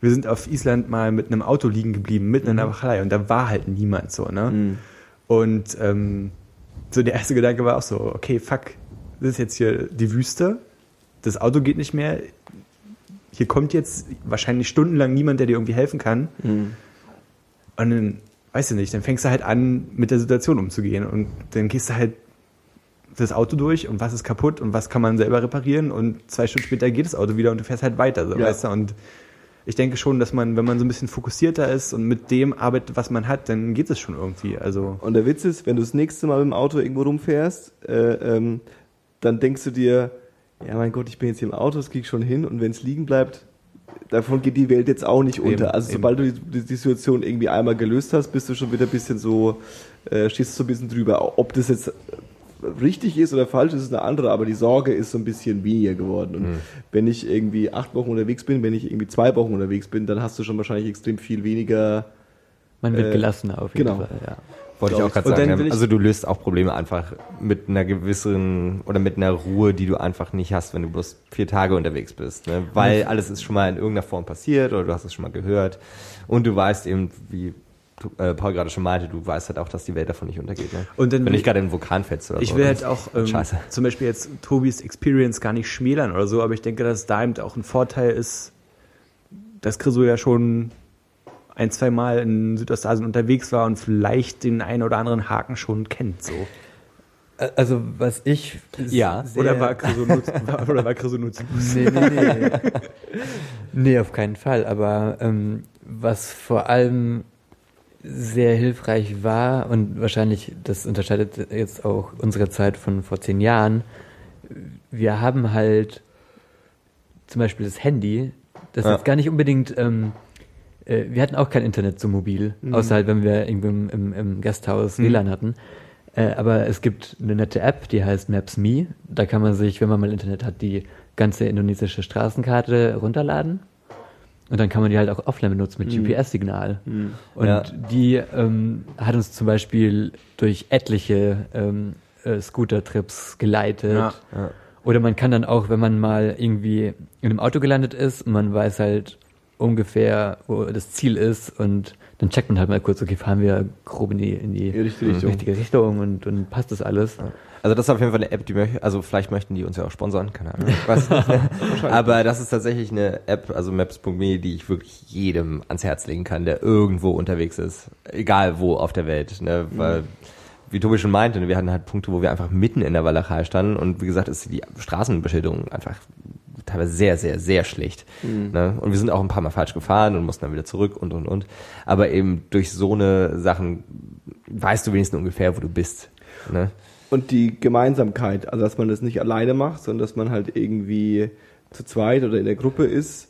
wir sind auf Island mal mit einem Auto liegen geblieben, mitten in der Wachelei und da war halt niemand so, ne? Und ähm, so der erste Gedanke war auch so, okay, fuck, das ist jetzt hier die Wüste, das Auto geht nicht mehr, hier kommt jetzt wahrscheinlich stundenlang niemand, der dir irgendwie helfen kann. Mhm. Und dann, weißt du nicht, dann fängst du halt an, mit der Situation umzugehen. Und dann gehst du halt das Auto durch und was ist kaputt und was kann man selber reparieren und zwei Stunden später geht das Auto wieder und du fährst halt weiter, so, Ja. weißt du? Und ich denke schon, dass man, wenn man so ein bisschen fokussierter ist und mit dem arbeitet, was man hat, dann geht es schon irgendwie. Also, Und der Witz ist, wenn du das nächste Mal mit dem Auto irgendwo rumfährst, äh, ähm, dann denkst du dir, ja mein Gott, ich bin jetzt hier im Auto, das krieg ich schon hin und wenn es liegen bleibt, davon geht die Welt jetzt auch nicht Eben, unter. Also eben. sobald du die, die, die Situation irgendwie einmal gelöst hast, bist du schon wieder ein bisschen so, äh, stehst so ein bisschen drüber. Ob das jetzt richtig ist oder falsch ist, ist eine andere, aber die Sorge ist so ein bisschen weniger geworden. Und Mhm. wenn ich irgendwie acht Wochen unterwegs bin, wenn ich irgendwie zwei Wochen unterwegs bin, dann hast du schon wahrscheinlich extrem viel weniger Man wird Äh, gelassener auf jeden genau. Fall. Ja. Wollte ich auch gerade sagen. ne? Also du löst auch Probleme einfach mit einer gewissen oder mit einer Ruhe, die du einfach nicht hast, wenn du bloß vier Tage unterwegs bist. Ne? Weil alles ist schon mal in irgendeiner Form passiert oder du hast es schon mal gehört. Und du weißt eben, wie äh, Paul gerade schon meinte, du weißt halt auch, dass die Welt davon nicht untergeht. Ne? Und dann wenn will du nicht ich- gerade in den Vulkan fällst oder ich so. will das halt auch ähm, zum Beispiel jetzt Tobis Experience gar nicht schmälern oder so, aber ich denke, dass da eben auch ein Vorteil ist, dass Chriso ja schon ein, zwei Mal in Südostasien unterwegs war und vielleicht den einen oder anderen Haken schon kennt. So. Also was ich Ja. sehr- Oder war war, oder war Chriso nur zu Fuß? Nee, nee, nee. nee, auf keinen Fall. Aber ähm, was vor allem sehr hilfreich war und wahrscheinlich, das unterscheidet jetzt auch unsere Zeit von vor zehn Jahren, wir haben halt zum Beispiel das Handy, das Ja. jetzt gar nicht unbedingt, ähm, äh, wir hatten auch kein Internet so mobil, außer halt, wenn wir irgendwo im, im, im Gasthaus WLAN hatten. Äh, aber es gibt eine nette App, die heißt Maps.me. Da kann man sich, wenn man mal Internet hat, die ganze indonesische Straßenkarte runterladen. Und dann kann man die halt auch offline benutzen mit GPS-Signal. Und Ja. die ähm, hat uns zum Beispiel durch etliche ähm, äh, Scooter-Trips geleitet. Ja. Ja. Oder man kann dann auch, wenn man mal irgendwie in einem Auto gelandet ist und man weiß halt ungefähr, wo das Ziel ist und dann checkt man halt mal kurz, okay, fahren wir grob in die, in die, die richtige Richtung. richtige Richtung und, und passt das alles. Also das ist auf jeden Fall eine App, die möchte, also vielleicht möchten die uns ja auch sponsern, keine Ahnung. Was, aber das ist tatsächlich eine App, also Maps.me, die ich wirklich jedem ans Herz legen kann, der irgendwo unterwegs ist. Egal wo auf der Welt. Ne? Weil, wie Tobi schon meinte, ne, wir hatten halt Punkte, wo wir einfach mitten in der Walachei standen und wie gesagt, ist die Straßenbeschilderung einfach teilweise sehr, sehr, sehr schlecht. Ne? Und wir sind auch ein paar Mal falsch gefahren und mussten dann wieder zurück und, und, und. Aber eben durch so eine Sachen weißt du wenigstens ungefähr, wo du bist. Ne? Und die Gemeinsamkeit, also dass man das nicht alleine macht, sondern dass man halt irgendwie zu zweit oder in der Gruppe ist,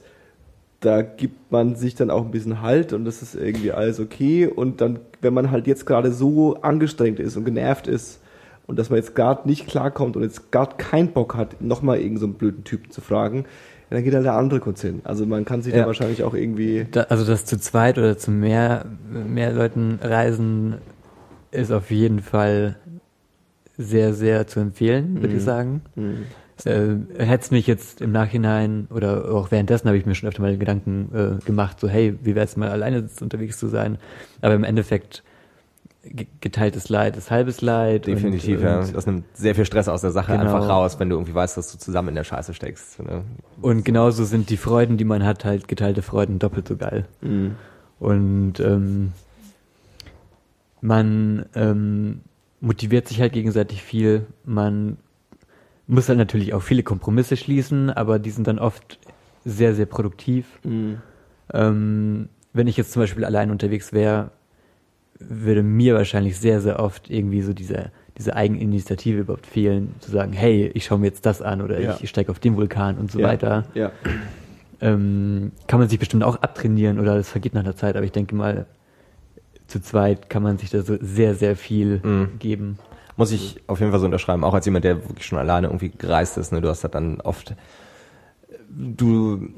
da gibt man sich dann auch ein bisschen Halt und das ist irgendwie alles okay. Und dann, wenn man halt jetzt gerade so angestrengt ist und genervt ist und dass man jetzt gerade nicht klarkommt und jetzt gerade keinen Bock hat, nochmal irgendeinen so einen blöden Typen zu fragen, dann geht halt der andere kurz hin. Also man kann sich Ja. da wahrscheinlich auch irgendwie Da, also das zu zweit oder zu mehr, mehr Leuten reisen ist auf jeden Fall sehr, sehr zu empfehlen, würde ich sagen. Äh, Hätte es mich jetzt im Nachhinein oder auch währenddessen habe ich mir schon öfter mal Gedanken äh, gemacht, so hey, wie wäre es mal alleine unterwegs zu sein? Aber im Endeffekt ge- geteiltes Leid ist halbes Leid. Definitiv, und, ja. Und, Das nimmt sehr viel Stress aus der Sache Genau. einfach raus, wenn du irgendwie weißt, dass du zusammen in der Scheiße steckst. Ne? und genauso sind die Freuden, die man hat, halt geteilte Freuden doppelt so geil. Mhm. Und ähm, man ähm, motiviert sich halt gegenseitig viel. Man muss halt natürlich auch viele Kompromisse schließen, aber die sind dann oft sehr, sehr produktiv. Mhm. Ähm, wenn ich jetzt zum Beispiel allein unterwegs wäre, würde mir wahrscheinlich sehr, sehr oft irgendwie so diese, diese Eigeninitiative überhaupt fehlen, zu sagen, hey, ich schaue mir jetzt das an oder Ja. ich steige auf den Vulkan und so Ja. weiter. Ja. Ähm, kann man sich bestimmt auch abtrainieren oder das vergeht nach der Zeit, aber ich denke mal, zu zweit kann man sich da so sehr, sehr viel Mhm. geben. Muss ich auf jeden Fall so unterschreiben, auch als jemand, der wirklich schon alleine irgendwie gereist ist. Ne? Du hast halt dann oft, du,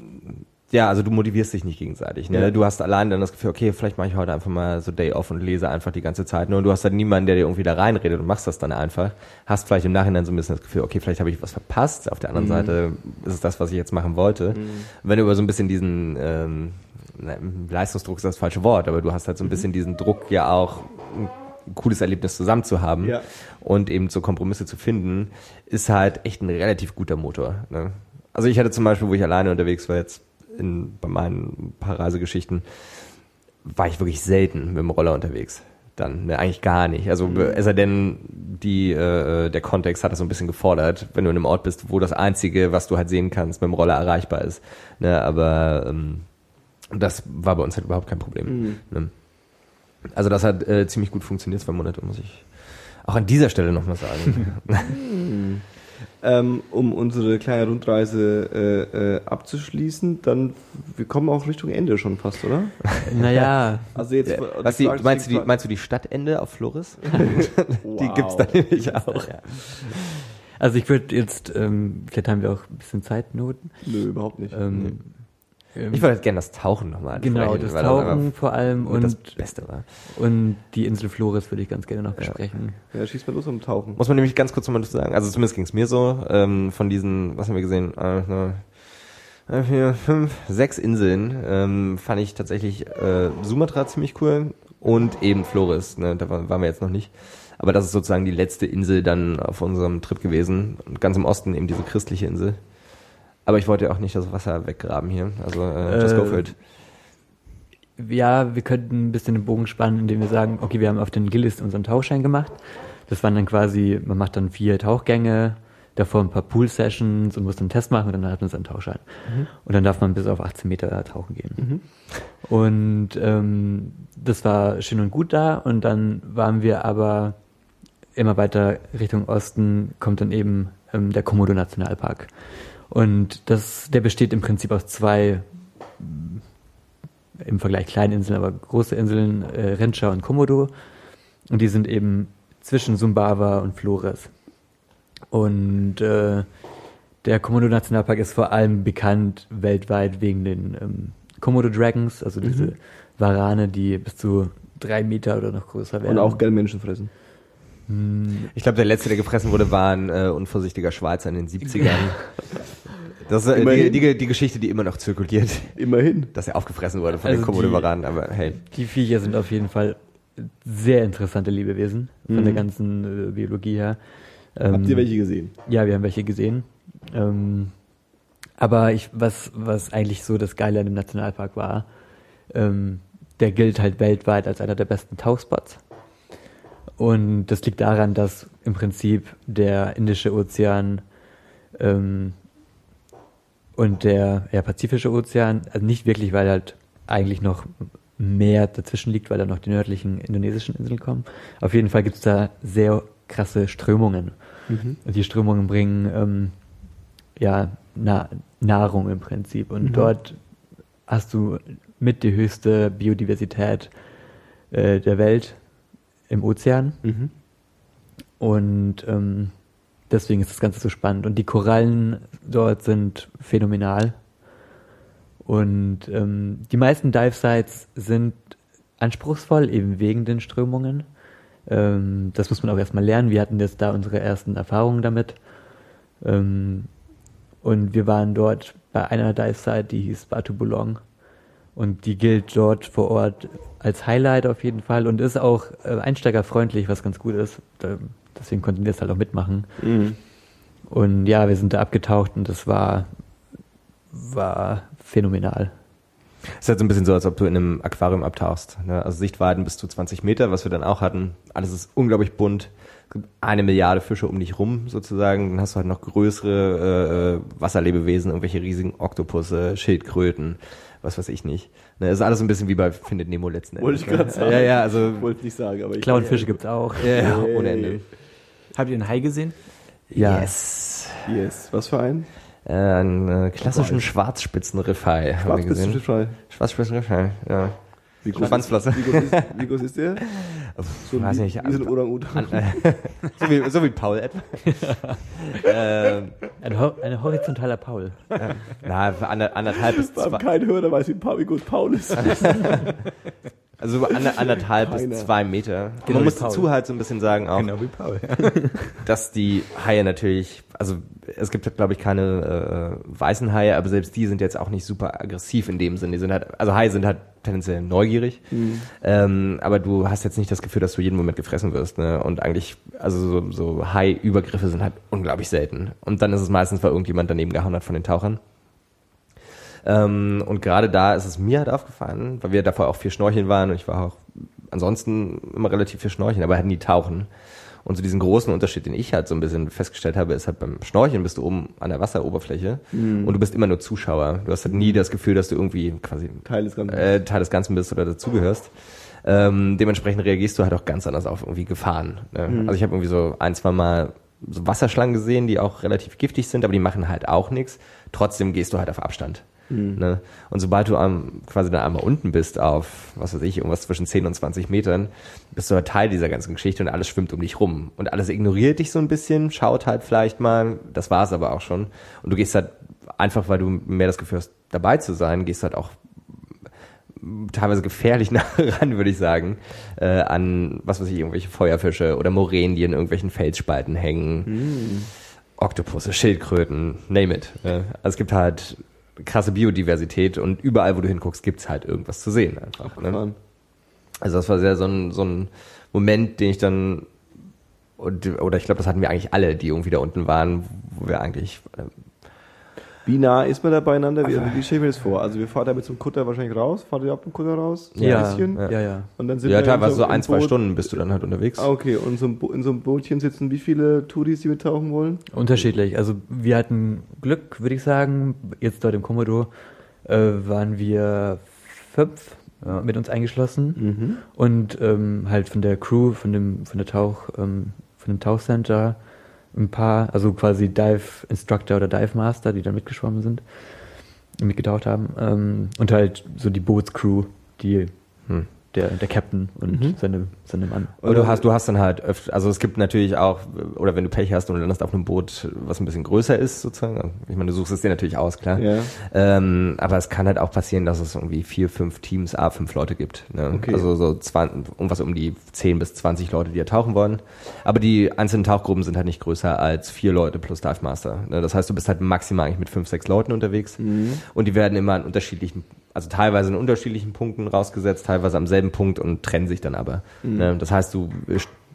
ja, also du motivierst dich nicht gegenseitig. Ne? Ja. Du hast allein dann das Gefühl, okay, vielleicht mache ich heute einfach mal so Day off und lese einfach die ganze Zeit. Nur du hast halt niemanden, der dir irgendwie da reinredet und machst das dann einfach. Hast vielleicht im Nachhinein so ein bisschen das Gefühl, okay, vielleicht habe ich was verpasst. Auf der anderen Mhm. Seite ist es das, was ich jetzt machen wollte. Wenn du über so ein bisschen diesen ähm, Leistungsdruck ist das falsche Wort, aber du hast halt so ein bisschen diesen Druck ja auch ein cooles Erlebnis zusammen zu haben Ja. und eben so Kompromisse zu finden, ist halt echt ein relativ guter Motor. Ne? Also ich hatte zum Beispiel, wo ich alleine unterwegs war jetzt in, bei meinen paar Reisegeschichten, war ich wirklich selten mit dem Roller unterwegs. Dann, ne, eigentlich gar nicht. Also es sei denn, die, äh, der Kontext hat das so ein bisschen gefordert, wenn du in einem Ort bist, wo das Einzige, was du halt sehen kannst, mit dem Roller erreichbar ist. Ne, aber ähm, das war bei uns halt überhaupt kein Problem. Mhm. Ne? Also das hat äh, ziemlich gut funktioniert, zwei Monate, muss ich auch an dieser Stelle nochmal sagen. Ähm, um unsere kleine Rundreise äh, äh, abzuschließen, dann wir kommen auch Richtung Ende schon fast, oder? Naja, Also jetzt Ja, was die, meinst, du die, meinst du die Stadtende auf Flores? Die gibt's da nämlich auch. ja. Also ich würde jetzt, ähm, vielleicht haben wir auch ein bisschen Zeitnoten. Nö, überhaupt nicht. Ähm, ähm, Ich würde gerne das Tauchen nochmal genau, das Tauchen vor allem und das Beste war. und die Insel Flores würde ich ganz gerne noch besprechen. ja, schieß mal los am Tauchen. Muss man nämlich ganz kurz nochmal dazu sagen, also zumindest ging's mir so, ähm, von diesen, was haben wir gesehen, äh, ne, vier, fünf, sechs Inseln, ähm, fand ich tatsächlich äh, Sumatra ziemlich cool und eben Flores, ne, da war- waren wir jetzt noch nicht. Aber das ist sozusagen die letzte Insel dann auf unserem Trip gewesen. Und ganz im Osten eben diese christliche Insel. Aber ich wollte ja auch nicht das Wasser weggraben hier. Also äh, just go for Äh, it. Ja, wir könnten ein bisschen den Bogen spannen, indem wir sagen, okay, wir haben auf den Gillis unseren Tauchschein gemacht. Das waren dann quasi, man macht dann vier Tauchgänge, davor ein paar Pool-Sessions und muss dann einen Test machen und dann hat man seinen Tauchschein. Und dann darf man bis auf 18 Meter tauchen gehen. Und ähm, das war schön und gut da und dann waren wir aber immer weiter Richtung Osten, kommt dann eben ähm, der Komodo-Nationalpark. Und das, der besteht im Prinzip aus zwei im Vergleich kleine Inseln, aber große Inseln, äh, Renscha und Komodo. Und die sind eben zwischen Sumbawa und Flores. Und äh, der Komodo-Nationalpark ist vor allem bekannt weltweit wegen den ähm, Komodo Dragons, also diese Warane, die bis zu drei Meter oder noch größer werden. Und auch gerne Menschen fressen. Hm, Ich glaube, der letzte, der gefressen wurde, war ein äh, unvorsichtiger Schweizer in den 70ern. Das ist äh, die, die, die Geschichte, die immer noch zirkuliert, Immerhin. dass er aufgefressen wurde von Also den komodo die- Varanen, aber hey. Die Viecher sind auf jeden Fall sehr interessante Lebewesen von Mhm. der ganzen äh, Biologie her. Habt Ähm, ihr welche gesehen? Ja, wir haben welche gesehen. Ähm, aber ich, was, was eigentlich so das Geile an dem Nationalpark war, ähm, der gilt halt weltweit als einer der besten Tauchspots. Und das liegt daran, dass im Prinzip der Indische Ozean ähm, und der ja, Pazifische Ozean, also nicht wirklich, weil halt eigentlich noch mehr dazwischen liegt, weil da noch die nördlichen indonesischen Inseln kommen. Auf jeden Fall gibt es da sehr krasse Strömungen. Und die Strömungen bringen ähm, ja Na Nahrung im Prinzip. Und Mhm. dort hast du mit die höchste Biodiversität äh, der Welt im Ozean. Mhm. Und ähm, deswegen ist das Ganze so spannend. Und die Korallen dort sind phänomenal. Und ähm, die meisten Dive-Sites sind anspruchsvoll, eben wegen den Strömungen. Ähm, das muss man auch erstmal lernen. Wir hatten jetzt da unsere ersten Erfahrungen damit. Ähm, und wir waren dort bei einer Dive-Site, die hieß Batu Bulong. Und die gilt dort vor Ort als Highlight auf jeden Fall und ist auch äh, einsteigerfreundlich, was ganz gut ist. Deswegen konnten wir es halt auch mitmachen. Und ja, wir sind da abgetaucht und das war, war phänomenal. ist halt so ein bisschen so, als ob du in einem Aquarium abtauchst. Ne? Also Sichtweiten bis zu 20 Meter, was wir dann auch hatten. Alles ist unglaublich bunt. Es gibt eine Milliarde Fische um dich rum sozusagen. Dann hast du halt noch größere äh, Wasserlebewesen, irgendwelche riesigen Oktopusse, Schildkröten, was weiß ich nicht. Ne? ist alles ein bisschen wie bei Findet Nemo letzten Endes. Wollte ich gerade ne? sagen. Ja, ja, also Wollte nicht sagen, aber ich. Clownfische gibt's auch. ja, ja, Hey. ohne Ende. Habt ihr einen Hai gesehen? Ja. Yes. Yes. Was für ein? Äh, einen äh, klassischen Schwarzspitzenriffhai haben wir gesehen. Schwarzspitzenfischfrei. Schwarzspitzenriffhai, ja. Wie groß, ist, wie, groß ist, wie groß ist der? So weiß wie, nicht, wie so ein Orang-Utan. An, äh, so, wie, so wie Paul etwa. ähm, Ein, ho ein horizontaler Paul. na, für ander, anderthalb bis zwei, keinen Hörer, weiß wie, wie gut Paul ist. also so ander, anderthalb Keiner. bis zwei Meter. Genau Man muss Paul. dazu halt so ein bisschen sagen auch, wie Paul. dass die Haie natürlich, also es gibt glaube ich keine äh, weißen Haie, aber selbst die sind jetzt auch nicht super aggressiv in dem Sinne. Die sind halt, also Haie sind halt tendenziell neugierig, ähm, aber du hast jetzt nicht das Gefühl, dass du jeden Moment gefressen wirst. Ne? Und eigentlich, also so, so Hai-Übergriffe sind halt unglaublich selten. Und dann ist es meistens, weil irgendjemand daneben gehauen hat von den Tauchern. Ähm, und gerade da ist es mir halt aufgefallen, weil wir davor auch viel Schnorcheln waren und ich war auch ansonsten immer relativ viel Schnorcheln, aber halt nie tauchen. Und so diesen großen Unterschied, den ich halt so ein bisschen festgestellt habe, ist halt beim Schnorcheln bist du oben an der Wasseroberfläche und du bist immer nur Zuschauer. Du hast halt nie das Gefühl, dass du irgendwie quasi Teil des Ganzen. äh, Teil des Ganzen bist oder dazugehörst. Ähm, dementsprechend reagierst du halt auch ganz anders auf irgendwie Gefahren. Ne? Also ich habe irgendwie so ein, zwei Mal so Wasserschlangen gesehen, die auch relativ giftig sind, aber die machen halt auch nichts. Trotzdem gehst du halt auf Abstand. Ne? Und sobald du am, quasi dann einmal unten bist auf, was weiß ich, irgendwas zwischen 10 und 20 Metern, bist du halt Teil dieser ganzen Geschichte und alles schwimmt um dich rum. Und alles ignoriert dich so ein bisschen, schaut halt vielleicht mal, das war's aber auch schon. Und du gehst halt einfach, weil du mehr das Gefühl hast, dabei zu sein, gehst halt auch teilweise gefährlich nah ran, würde ich sagen, äh, an, was weiß ich, irgendwelche Feuerfische oder Moränen, die in irgendwelchen Felsspalten hängen. Oktopusse, Schildkröten, name it. Äh, also es gibt halt krasse Biodiversität und überall, wo du hinguckst, gibt's halt irgendwas zu sehen einfach. Ne? Mann. Also das war sehr so ein, so ein Moment, den ich dann, und, oder ich glaube, das hatten wir eigentlich alle, die irgendwie da unten waren, wo wir eigentlich äh, Wie nah ist man da beieinander? Wie, also, wie stelle ich mir das vor? Also wir fahren da mit so einem Kutter wahrscheinlich raus. Fahrt ihr ab dem Kutter raus? So Ja, ein bisschen? ja, ja. Und dann sind ja, wir in teilweise so im ein, zwei Boot. Stunden bist du dann halt unterwegs. Ah, okay. Und so in so einem Bootchen sitzen wie viele Touris, die mittauchen wollen? Unterschiedlich. Also wir hatten Glück, würde ich sagen. Jetzt dort im Komodo äh, waren wir fünf äh, mit uns eingeschlossen und ähm, halt von der Crew, von dem von der Tauch, ähm, von dem Tauchcenter ein paar, also quasi Dive Instructor oder Dive Master, die da mitgeschwommen sind, mitgetaucht haben ähm, und halt so die Bootscrew, die Hm. Der der Captain und seine seine Mann. Aber du hast, du hast dann halt öfter, also es gibt natürlich auch, oder wenn du Pech hast und du landest auf einem Boot, was ein bisschen größer ist, sozusagen. Ich meine, du suchst es dir natürlich aus, klar. Ja. Ähm, aber es kann halt auch passieren, dass es irgendwie vier, fünf Teams, a fünf Leute gibt. Ne? Okay. Also so 20, irgendwas um die 10 bis 20 Leute, die da tauchen wollen. Aber die einzelnen Tauchgruppen sind halt nicht größer als vier Leute plus Dive Master. Ne? Das heißt, du bist halt maximal eigentlich mit fünf, sechs Leuten unterwegs. Und die werden immer an unterschiedlichen, also teilweise in unterschiedlichen Punkten rausgesetzt, teilweise am selben Punkt und trennen sich dann aber. Ne? Das heißt, du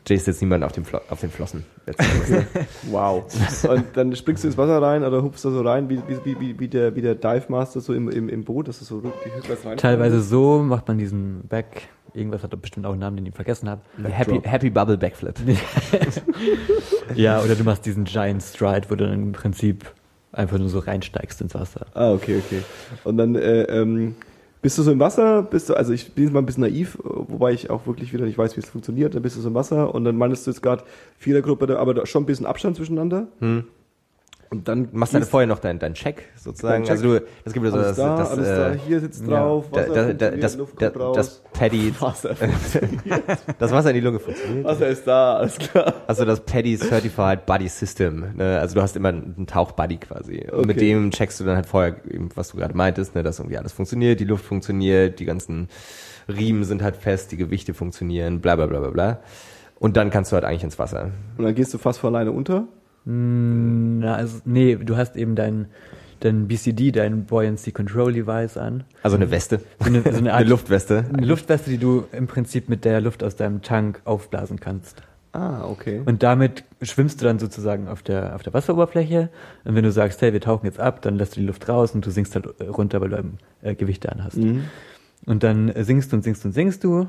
stehst jetzt niemanden auf, dem Flo auf den Flossen. Wow. Und dann springst du ins Wasser rein oder hupst da so rein, wie, wie, wie, wie, der, wie der Dive Master so im, im, im Boot, dass du so rückwärts rein Teilweise so macht man diesen Back. Irgendwas hat er bestimmt auch einen Namen, den ich vergessen habe. Happy, Happy Bubble Backflip. Ja, oder du machst diesen Giant Stride, wo du dann im Prinzip einfach nur so reinsteigst ins Wasser. Ah, okay, okay. Und dann äh, ähm, bist du so im Wasser, bist du, also ich bin jetzt mal ein bisschen naiv, wobei ich auch wirklich wieder nicht weiß, wie es funktioniert. Dann bist du so im Wasser und dann meinst du jetzt gerade Vierergruppe, da- aber da schon ein bisschen Abstand zwischeneinander. Und dann machst du dann vorher noch deinen dein Check sozusagen. Check. Also du, das gibt ja so alles das, da, das, alles äh, da, hier sitzt drauf, da, Wasser da, da, das, da, das Paddy, Wasser, das Wasser in die Lunge funktioniert. Wasser ist da, alles klar. Also das Paddy Certified Buddy System. Ne? Also du hast immer einen Tauchbuddy quasi. Und mit Okay. dem checkst du dann halt vorher, eben, was du gerade meintest, ne? dass irgendwie alles funktioniert, die Luft funktioniert, die ganzen Riemen sind halt fest, die Gewichte funktionieren, bla bla bla bla bla. Und dann kannst du halt eigentlich ins Wasser. Und dann gehst du fast vor alleine unter. Na, also, nee, du hast eben dein, dein BCD, dein Buoyancy Control Device an. Also eine Weste. So eine, so eine Eine Art Luftweste. eine Luftweste, die du im Prinzip mit der Luft aus deinem Tank aufblasen kannst. Ah, okay. Und damit schwimmst du dann sozusagen auf der, auf der Wasseroberfläche. Und wenn du sagst, hey, wir tauchen jetzt ab, dann lässt du die Luft raus und du sinkst halt runter, weil du eben, äh, Gewichte anhast. Mhm. Und dann äh, singst du und singst und singst du.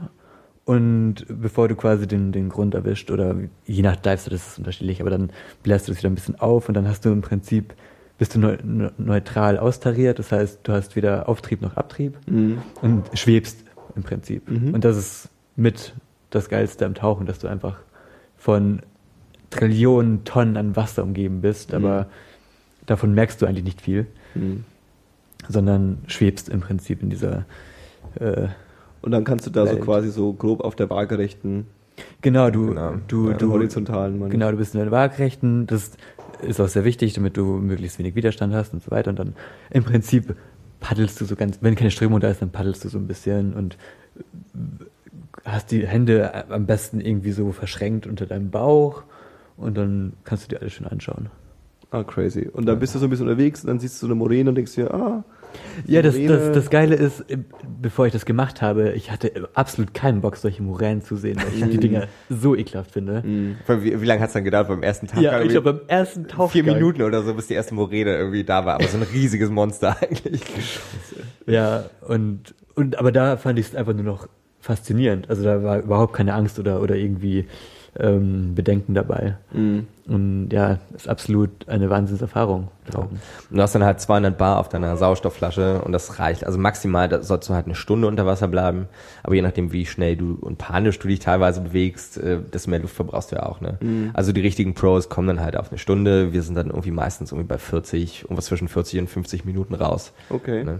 Und bevor du quasi den, den Grund erwischt, oder je nach Dive, das ist unterschiedlich, aber dann bläst du es wieder ein bisschen auf und dann hast du im Prinzip, bist du neu, neu- neutral austariert. Das heißt, du hast weder Auftrieb noch Abtrieb Mhm. und schwebst im Prinzip. Mhm. Und das ist mit das Geilste am Tauchen, dass du einfach von Trillionen Tonnen an Wasser umgeben bist, aber davon merkst du eigentlich nicht viel, Mhm. sondern schwebst im Prinzip in dieser äh, Und dann kannst du da so Welt. quasi so grob auf der waagerechten, genau, du, Genau. du, ja, du horizontalen, ich. Genau, du bist in der Waagrechten. Das ist auch sehr wichtig, damit du möglichst wenig Widerstand hast und so weiter. Und dann im Prinzip paddelst du so ganz, wenn keine Strömung da ist, dann paddelst du so ein bisschen und hast die Hände am besten irgendwie so verschränkt unter deinem Bauch und dann kannst du dir alles schön anschauen. Ah, crazy. Und dann bist du so ein bisschen unterwegs und dann siehst du so eine Moräne und denkst dir, ah, Ja, das, das, das Geile ist, bevor ich das gemacht habe, ich hatte absolut keinen Bock, solche Moränen zu sehen, weil ich die Dinger so ekelhaft finde. Wie, wie lange hat's dann gedauert beim ersten Tag? Ja, ich glaube beim ersten Tauchgang. vier Minuten oder so, bis die erste Moräne irgendwie da war. Aber so ein riesiges Monster eigentlich. Ja, und, und aber da fand ich es einfach nur noch faszinierend. Also da war überhaupt keine Angst oder, oder irgendwie ähm, Bedenken dabei. Und ja, ist absolut eine Wahnsinnserfahrung. Tauchen. Und du hast dann halt 200 Bar auf deiner Sauerstoffflasche und das reicht. Also maximal da sollst du halt eine Stunde unter Wasser bleiben. Aber je nachdem, wie schnell du und panisch du dich teilweise bewegst, äh, desto mehr Luft verbrauchst du ja auch. Ne? Also die richtigen Pros kommen dann halt auf eine Stunde. Wir sind dann irgendwie meistens irgendwie bei 40, irgendwas zwischen 40 und 50 Minuten raus. okay. Ne?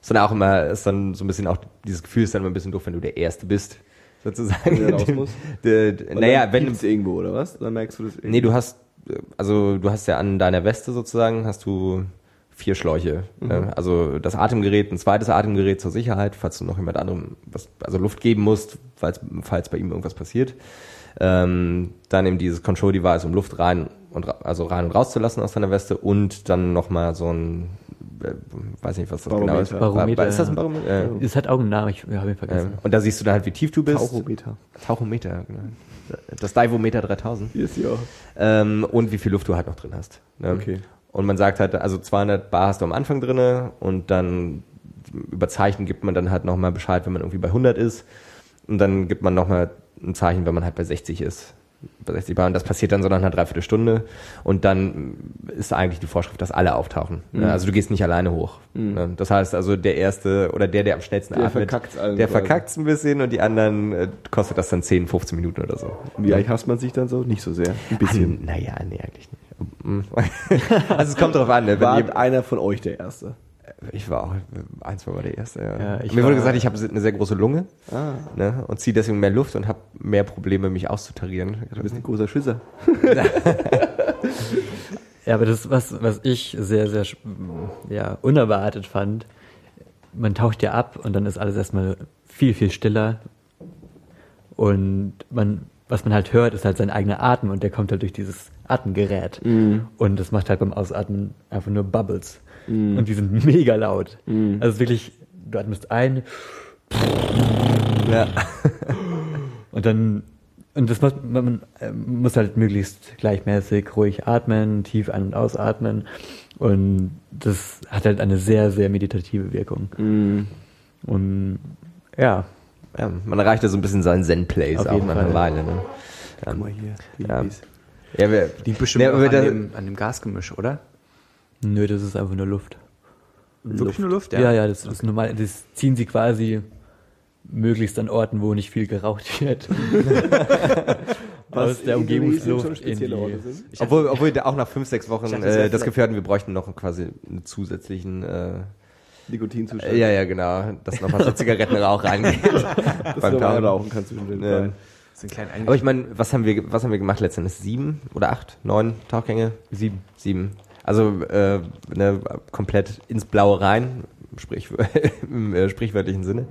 Ist dann auch immer, ist dann so ein bisschen auch, dieses Gefühl ist dann immer ein bisschen doof, wenn du der Erste bist, sozusagen. Wenn raus musst? Der- der- Weil naja, dann wenn, piept's irgendwo, oder was? Dann merkst du das irgendwie. Nee, du hast, äh, also du hast ja an deiner Weste sozusagen, hast du vier Schläuche. Ne? Also das Atemgerät, ein zweites Atemgerät zur Sicherheit, falls du noch jemand anderem was, also Luft geben musst, falls, falls bei ihm irgendwas passiert. Ähm, dann eben dieses Control Device, um Luft rein und also rein und rauszulassen aus deiner Weste und dann nochmal so ein, weiß nicht, was das genau ist. Barometer. Barometer, ist das ein ja. Barometer? Äh, Es hat auch einen Namen, ich habe ihn vergessen. ähm, und da siehst du dann halt, wie tief du bist. Tauchometer. Tauchometer, genau. Das Divometer 3000 Hier ist ja. ähm, und wie viel Luft du halt noch drin hast. Ne? Okay. Und man sagt halt, also 200 Bar hast du am Anfang drinne und dann über Zeichen gibt man dann halt nochmal Bescheid, wenn man irgendwie bei 100 ist und dann gibt man nochmal ein Zeichen, wenn man halt bei 60 ist. Bei 60 Bar und das passiert dann so nach einer Dreiviertelstunde und dann ist eigentlich die Vorschrift, dass alle auftauchen. Mhm. Also du gehst nicht alleine hoch. Ne? Das heißt also, der Erste oder der, der am schnellsten Der atmet, verkackt's allen der quasi. verkackt's ein bisschen und die anderen äh, kostet das dann 10, 15 Minuten oder so. Wie eigentlich hasst man sich dann so? Nicht so sehr. Ein bisschen. Naja, nee, eigentlich nicht. also es kommt drauf an, ne? War einer von euch der Erste? Ich war auch ein, zwei Mal der Erste. Ja. Ja, Mir wurde gesagt, ich habe eine sehr große Lunge Ah, ne, und ziehe deswegen mehr Luft und habe mehr Probleme, mich auszutarieren. du bist ein großer Schisser. Ja, aber das, was, was ich sehr, sehr ja, unerwartet fand, man taucht ja ab und dann ist alles erstmal viel, viel stiller. Und man, was man halt hört, ist halt sein eigener Atem und der kommt halt durch dieses Atemgerät. Und das macht halt beim Ausatmen einfach nur Bubbles. Und die sind mega laut. Also es ist wirklich, du atmest ein Ja. und dann, und das muss, man äh, muss halt möglichst gleichmäßig ruhig atmen, tief ein- und ausatmen. Und das hat halt eine sehr, sehr meditative Wirkung. Und ja, ja, man erreicht ja so ein bisschen seinen Zen-Place Auf auch jeden nach einer Fall. Weile. Ne? Ja. Guck mal hier. Ja. Ladies. Ja, wir, Liegt bestimmt Ja, aber an, da- dem, an dem Gasgemisch, oder? Nö, das ist einfach nur Luft. Wirklich nur Luft? Ja, ja, das ist normal. Das ziehen sie quasi möglichst an Orten, wo nicht viel geraucht wird. Aus der schon Umgebungsluft in spezielle Orte die, sind. obwohl, obwohl auch nach fünf, sechs Wochen äh, das Gefühl hatten, wir bräuchten noch quasi einen zusätzlichen äh, Nikotinzustand. äh, ja, ja, genau, dass nochmal so Zigarettenrauch reingeht. Das beim du mal Tauchen. rauchen kannst. Ja. So ein kleiner Aber ich meine, was haben wir, was haben wir gemacht letztendlich? Sieben oder acht, neun Tauchgänge? sieben. Sieben. Also äh, ne, komplett ins Blaue rein, sprich, im äh, sprichwörtlichen Sinne.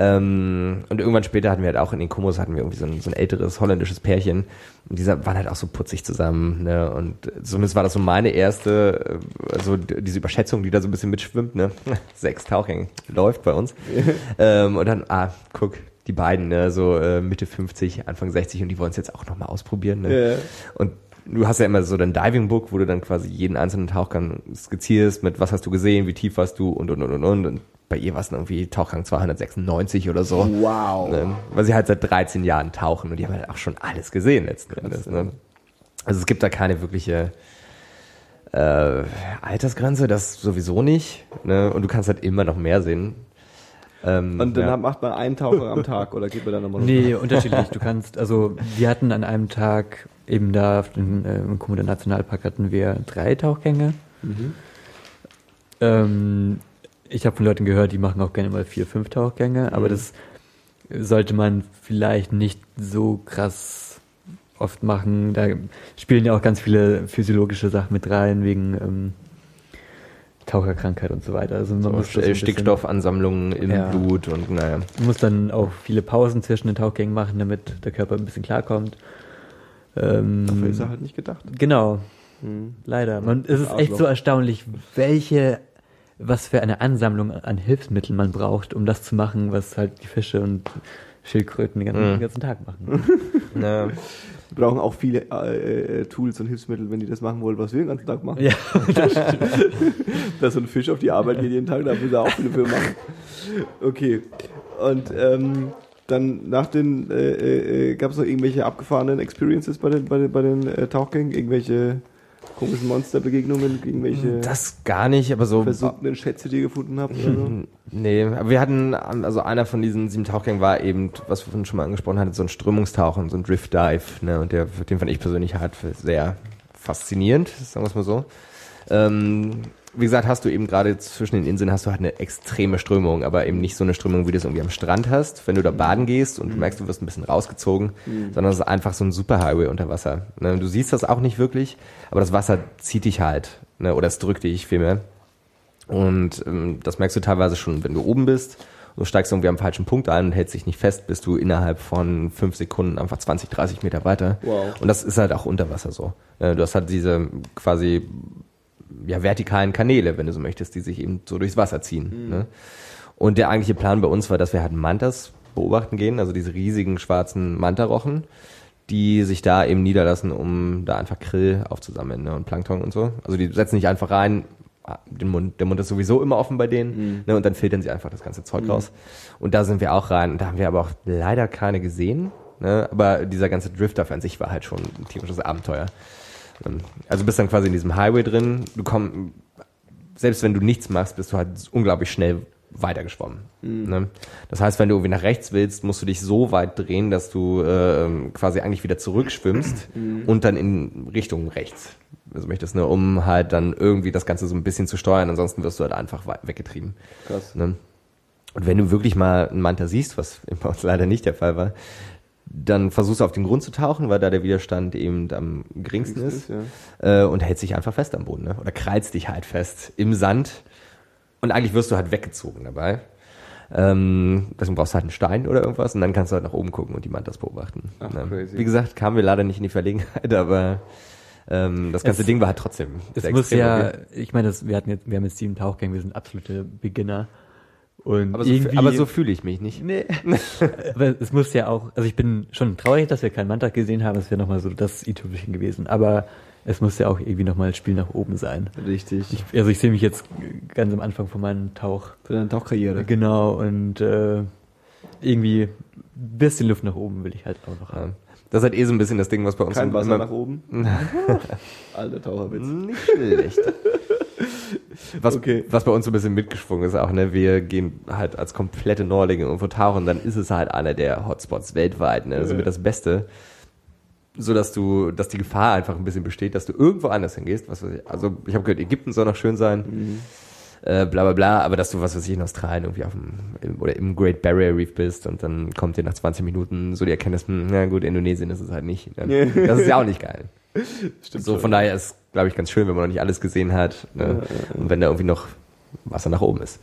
Ähm, und irgendwann später hatten wir halt auch in den Komos hatten wir irgendwie so ein, so ein älteres holländisches Pärchen. Und die waren halt auch so putzig zusammen. Ne? Und zumindest war das so meine erste, äh, also diese Überschätzung, die da so ein bisschen mitschwimmt. Ne? Sechs Tauchgänge läuft bei uns. ähm, und dann, ah, guck, die beiden, ne? so äh, Mitte 50, Anfang 60 und die wollen es jetzt auch nochmal ausprobieren. Ne? Ja. Und du hast ja immer so dein Diving Book, wo du dann quasi jeden einzelnen Tauchgang skizzierst mit was hast du gesehen, wie tief warst du und und und und und. und bei ihr war es dann irgendwie Tauchgang 296 oder so. Wow. Ne? Weil sie halt seit 13 Jahren tauchen und die haben halt auch schon alles gesehen letzten Endes. Ne? Also es gibt da keine wirkliche äh, Altersgrenze, das sowieso nicht. Ne? Und du kannst halt immer noch mehr sehen. Ähm, Und dann ja. macht man einen Taucher am Tag oder geht man dann nochmal Nee, unterschiedlich. Du kannst, also wir hatten an einem Tag eben da auf dem äh, im Komodo Nationalpark hatten wir drei Tauchgänge. Ähm, ich habe von Leuten gehört, die machen auch gerne mal vier, fünf Tauchgänge, aber das sollte man vielleicht nicht so krass oft machen. Da spielen ja auch ganz viele physiologische Sachen mit rein, wegen ähm, Taucherkrankheit und so weiter. Also man so, muss äh, Stickstoffansammlungen im Ja. Blut und naja. man muss dann auch viele Pausen zwischen den Tauchgängen machen, damit der Körper ein bisschen klarkommt. Ähm, Dafür ist er halt nicht gedacht. Genau, Hm. leider. Man, es ist echt so erstaunlich, welche, was für eine Ansammlung an Hilfsmitteln man braucht, um das zu machen, was halt die Fische und Schildkröten den ganzen, Mhm. den ganzen Tag machen. Ja. Wir brauchen auch viele äh, äh, Tools und Hilfsmittel, wenn die das machen wollen, was wir den ganzen Tag machen. ja, Dass so ein Fisch auf die Arbeit geht jeden Tag, da muss er auch viele für machen. Okay. Und ähm, dann nach den, äh, äh, gab es noch irgendwelche abgefahrenen Experiences bei den, bei den, bei den äh, Tauchgängen? Irgendwelche komischen Monsterbegegnungen? Irgendwelche Das gar nicht, aber so. versunkenen Schätze, die ihr gefunden habt? Oder so? Nee, aber wir hatten, also einer von diesen sieben Tauchgängen war eben, was wir schon mal angesprochen hatten, so ein Strömungstauchen, so ein Drift Dive, ne, und der, den fand ich persönlich halt sehr faszinierend, sagen wir es mal so. Ähm, wie gesagt, hast du eben gerade zwischen den Inseln hast du halt eine extreme Strömung, aber eben nicht so eine Strömung, wie du es irgendwie am Strand hast, wenn du da baden gehst und du merkst, du wirst ein bisschen rausgezogen, sondern es ist einfach so ein Superhighway unter Wasser. Ne? Du siehst das auch nicht wirklich, aber das Wasser zieht dich halt, ne? oder es drückt dich vielmehr. Und ähm, das merkst du teilweise schon, wenn du oben bist. Du steigst irgendwie am falschen Punkt ein und hältst dich nicht fest, bist du innerhalb von fünf Sekunden einfach 20, 30 Meter weiter. Wow. Und das ist halt auch unter Wasser so. Äh, Du hast halt diese quasi ja, vertikalen Kanäle, wenn du so möchtest, die sich eben so durchs Wasser ziehen. Ne? Und der eigentliche Plan bei uns war, dass wir halt Mantas beobachten gehen, also diese riesigen schwarzen Mantarochen, die sich da eben niederlassen, um da einfach Krill aufzusammeln ne? und Plankton und so. Also die setzen nicht einfach rein, den Mund, der Mund ist sowieso immer offen bei denen ne? und dann filtern sie einfach das ganze Zeug raus. Und da sind wir auch rein und da haben wir aber auch leider keine gesehen. Ne? Aber dieser ganze Drift an sich war halt schon ein tierisches Abenteuer. Also bist dann quasi in diesem Highway drin. Du kommst, selbst wenn du nichts machst, bist du halt unglaublich schnell weitergeschwommen. Ne? Das heißt, wenn du irgendwie nach rechts willst, musst du dich so weit drehen, dass du äh, quasi eigentlich wieder zurückschwimmst und dann in Richtung rechts. Also möchtest, ne, um halt dann irgendwie das Ganze so ein bisschen zu steuern, ansonsten wirst du halt einfach weggetrieben. Krass. Ne? Und wenn du wirklich mal einen Manta siehst, was bei uns leider nicht der Fall war, dann versuchst du auf den Grund zu tauchen, weil da der Widerstand eben am geringsten ist ja. äh, und hältst dich einfach fest am Boden ne? oder kreilst dich halt fest im Sand und eigentlich wirst du halt weggezogen dabei. Ähm, deswegen brauchst du halt einen Stein oder irgendwas und dann kannst du halt nach oben gucken und die Mantas beobachten. Ach, ne? crazy. Wie gesagt, kamen wir leider nicht in die Verlegenheit, aber ähm, das ganze Es- Ding war halt trotzdem es sehr muss extrem ja, okay. ich meine, das, wir hatten jetzt, wir haben jetzt sieben Tauchgänge, wir sind absolute Beginner. Und aber so, irgendwie, aber so fühle ich mich nicht. Nee. aber es muss ja auch, also ich bin schon traurig, dass wir keinen Mantak gesehen haben, das wäre nochmal so das i-Tüpfelchen gewesen. Aber es muss ja auch irgendwie nochmal ein Spiel nach oben sein. Richtig. Ich, also ich sehe mich jetzt ganz am Anfang von meinem Tauch. Für deine Tauchkarriere. Genau, und äh, irgendwie ein bisschen Luft nach oben will ich halt auch noch Ja. haben. Das ist halt eh so ein bisschen das Ding, was bei uns Kein immer- Wasser nach oben. Alter Taucherwitz. Nicht schlecht. Was, Okay. was bei uns so ein bisschen mitgeschwungen ist auch, ne, wir gehen halt als komplette Neulinge irgendwo tauchen, dann ist es halt einer der Hotspots weltweit, ne, also mit das Beste, so dass du, dass die Gefahr einfach ein bisschen besteht, dass du irgendwo anders hingehst, was weiß ich, also ich habe gehört, Ägypten soll noch schön sein, Mhm. Äh, bla bla bla, aber dass du, was weiß ich, in Australien irgendwie auf dem, im, oder im Great Barrier Reef bist und dann kommt dir nach 20 Minuten so die Erkenntnis, hm, na gut, Indonesien ist es halt nicht. Ne? Das ist ja auch nicht geil. Stimmt So, schon. von daher ist, glaube ich, ganz schön, wenn man noch nicht alles gesehen hat. Ne? Und wenn da irgendwie noch Wasser nach oben ist.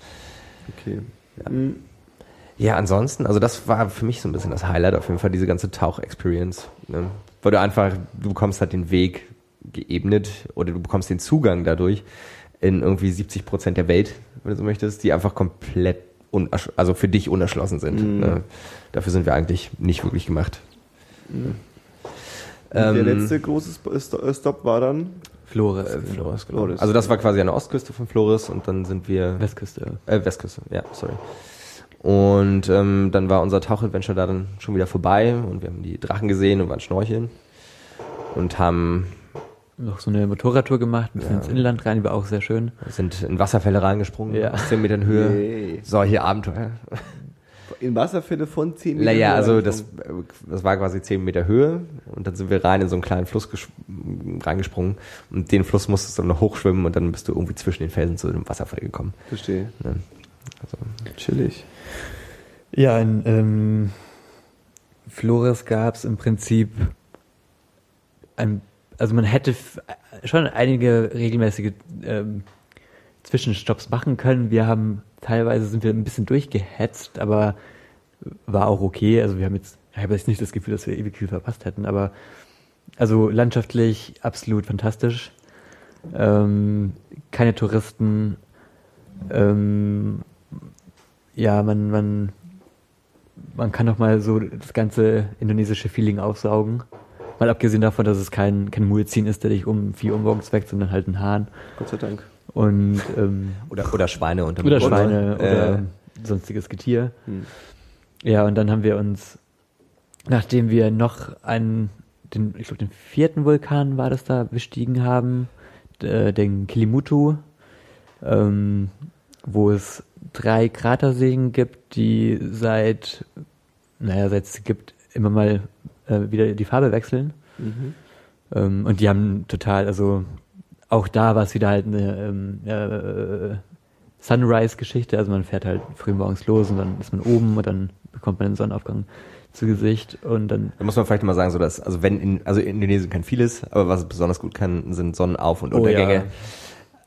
Okay. Mhm. Ja, ansonsten, also das war für mich so ein bisschen das Highlight, auf jeden Fall diese ganze Tauch-Experience. Ne? Weil du einfach, du bekommst halt den Weg geebnet oder du bekommst den Zugang dadurch in irgendwie 70 Prozent der Welt, wenn du so möchtest, die einfach komplett, also für dich unerschlossen sind. Mhm. Ne? Dafür sind wir eigentlich nicht wirklich gemacht. Der Ähm, letzte große Sto- äh, Stop war dann Flores. Äh, Flores, genau. Flores. Also das war quasi an der Ostküste von Flores und dann sind wir Westküste. Äh, Westküste, ja, sorry. Und ähm, dann war unser Tauchadventure da dann schon wieder vorbei und wir haben die Drachen gesehen und waren schnorcheln und haben Noch so eine Motorradtour gemacht, ein bisschen Ja. ins Inland rein, die war auch sehr schön. sind in Wasserfälle reingesprungen, Ja. aus 10 Metern Höhe. Yay. So, hier Abenteuer. in Wasserfälle von 10 Metern. Naja, Höhe also das, das war quasi 10 Meter Höhe und dann sind wir rein in so einen kleinen Fluss reingesprungen und den Fluss musstest du dann noch hochschwimmen und dann bist du irgendwie zwischen den Felsen zu einem Wasserfall gekommen. Verstehe. Ne? Also, Chillig. Ja, in ähm, Flores gab es im Prinzip ein, also man hätte f- schon einige regelmäßige ähm, Zwischenstopps machen können. Wir haben teilweise sind wir ein bisschen durchgehetzt, aber war auch okay. Also wir haben jetzt, ich habe jetzt nicht das Gefühl, dass wir ewig viel verpasst hätten, aber also landschaftlich absolut fantastisch. Ähm, keine Touristen. Ähm, ja, man, man, man kann doch mal so das ganze indonesische Feeling aufsaugen. Mal abgesehen davon, dass es kein, kein Muezzin ist, der dich um vier umweg weckt, sondern halt ein Hahn. Gott sei Dank. Und, ähm, oder, oder Schweine unter oder Schweine oder Äh, sonstiges Getier. Hm. Ja, und dann haben wir uns, nachdem wir noch einen, den, ich glaube, den vierten Vulkan war das da, bestiegen haben, d- den Kilimutu, ähm, wo es drei Kraterseen gibt, die seit, naja, seit es gibt, immer mal äh, wieder die Farbe wechseln. Mhm. Ähm, und die haben total, also auch da war es wieder halt eine ähm, äh, Sunrise-Geschichte. Also man fährt halt früh morgens los und dann ist man oben und dann bekommt man den Sonnenaufgang zu Gesicht und dann Da muss man vielleicht mal sagen, so dass, also wenn in, also Indonesien kann vieles, aber was es besonders gut kann, sind Sonnenauf- und Oh, Untergänge. ja.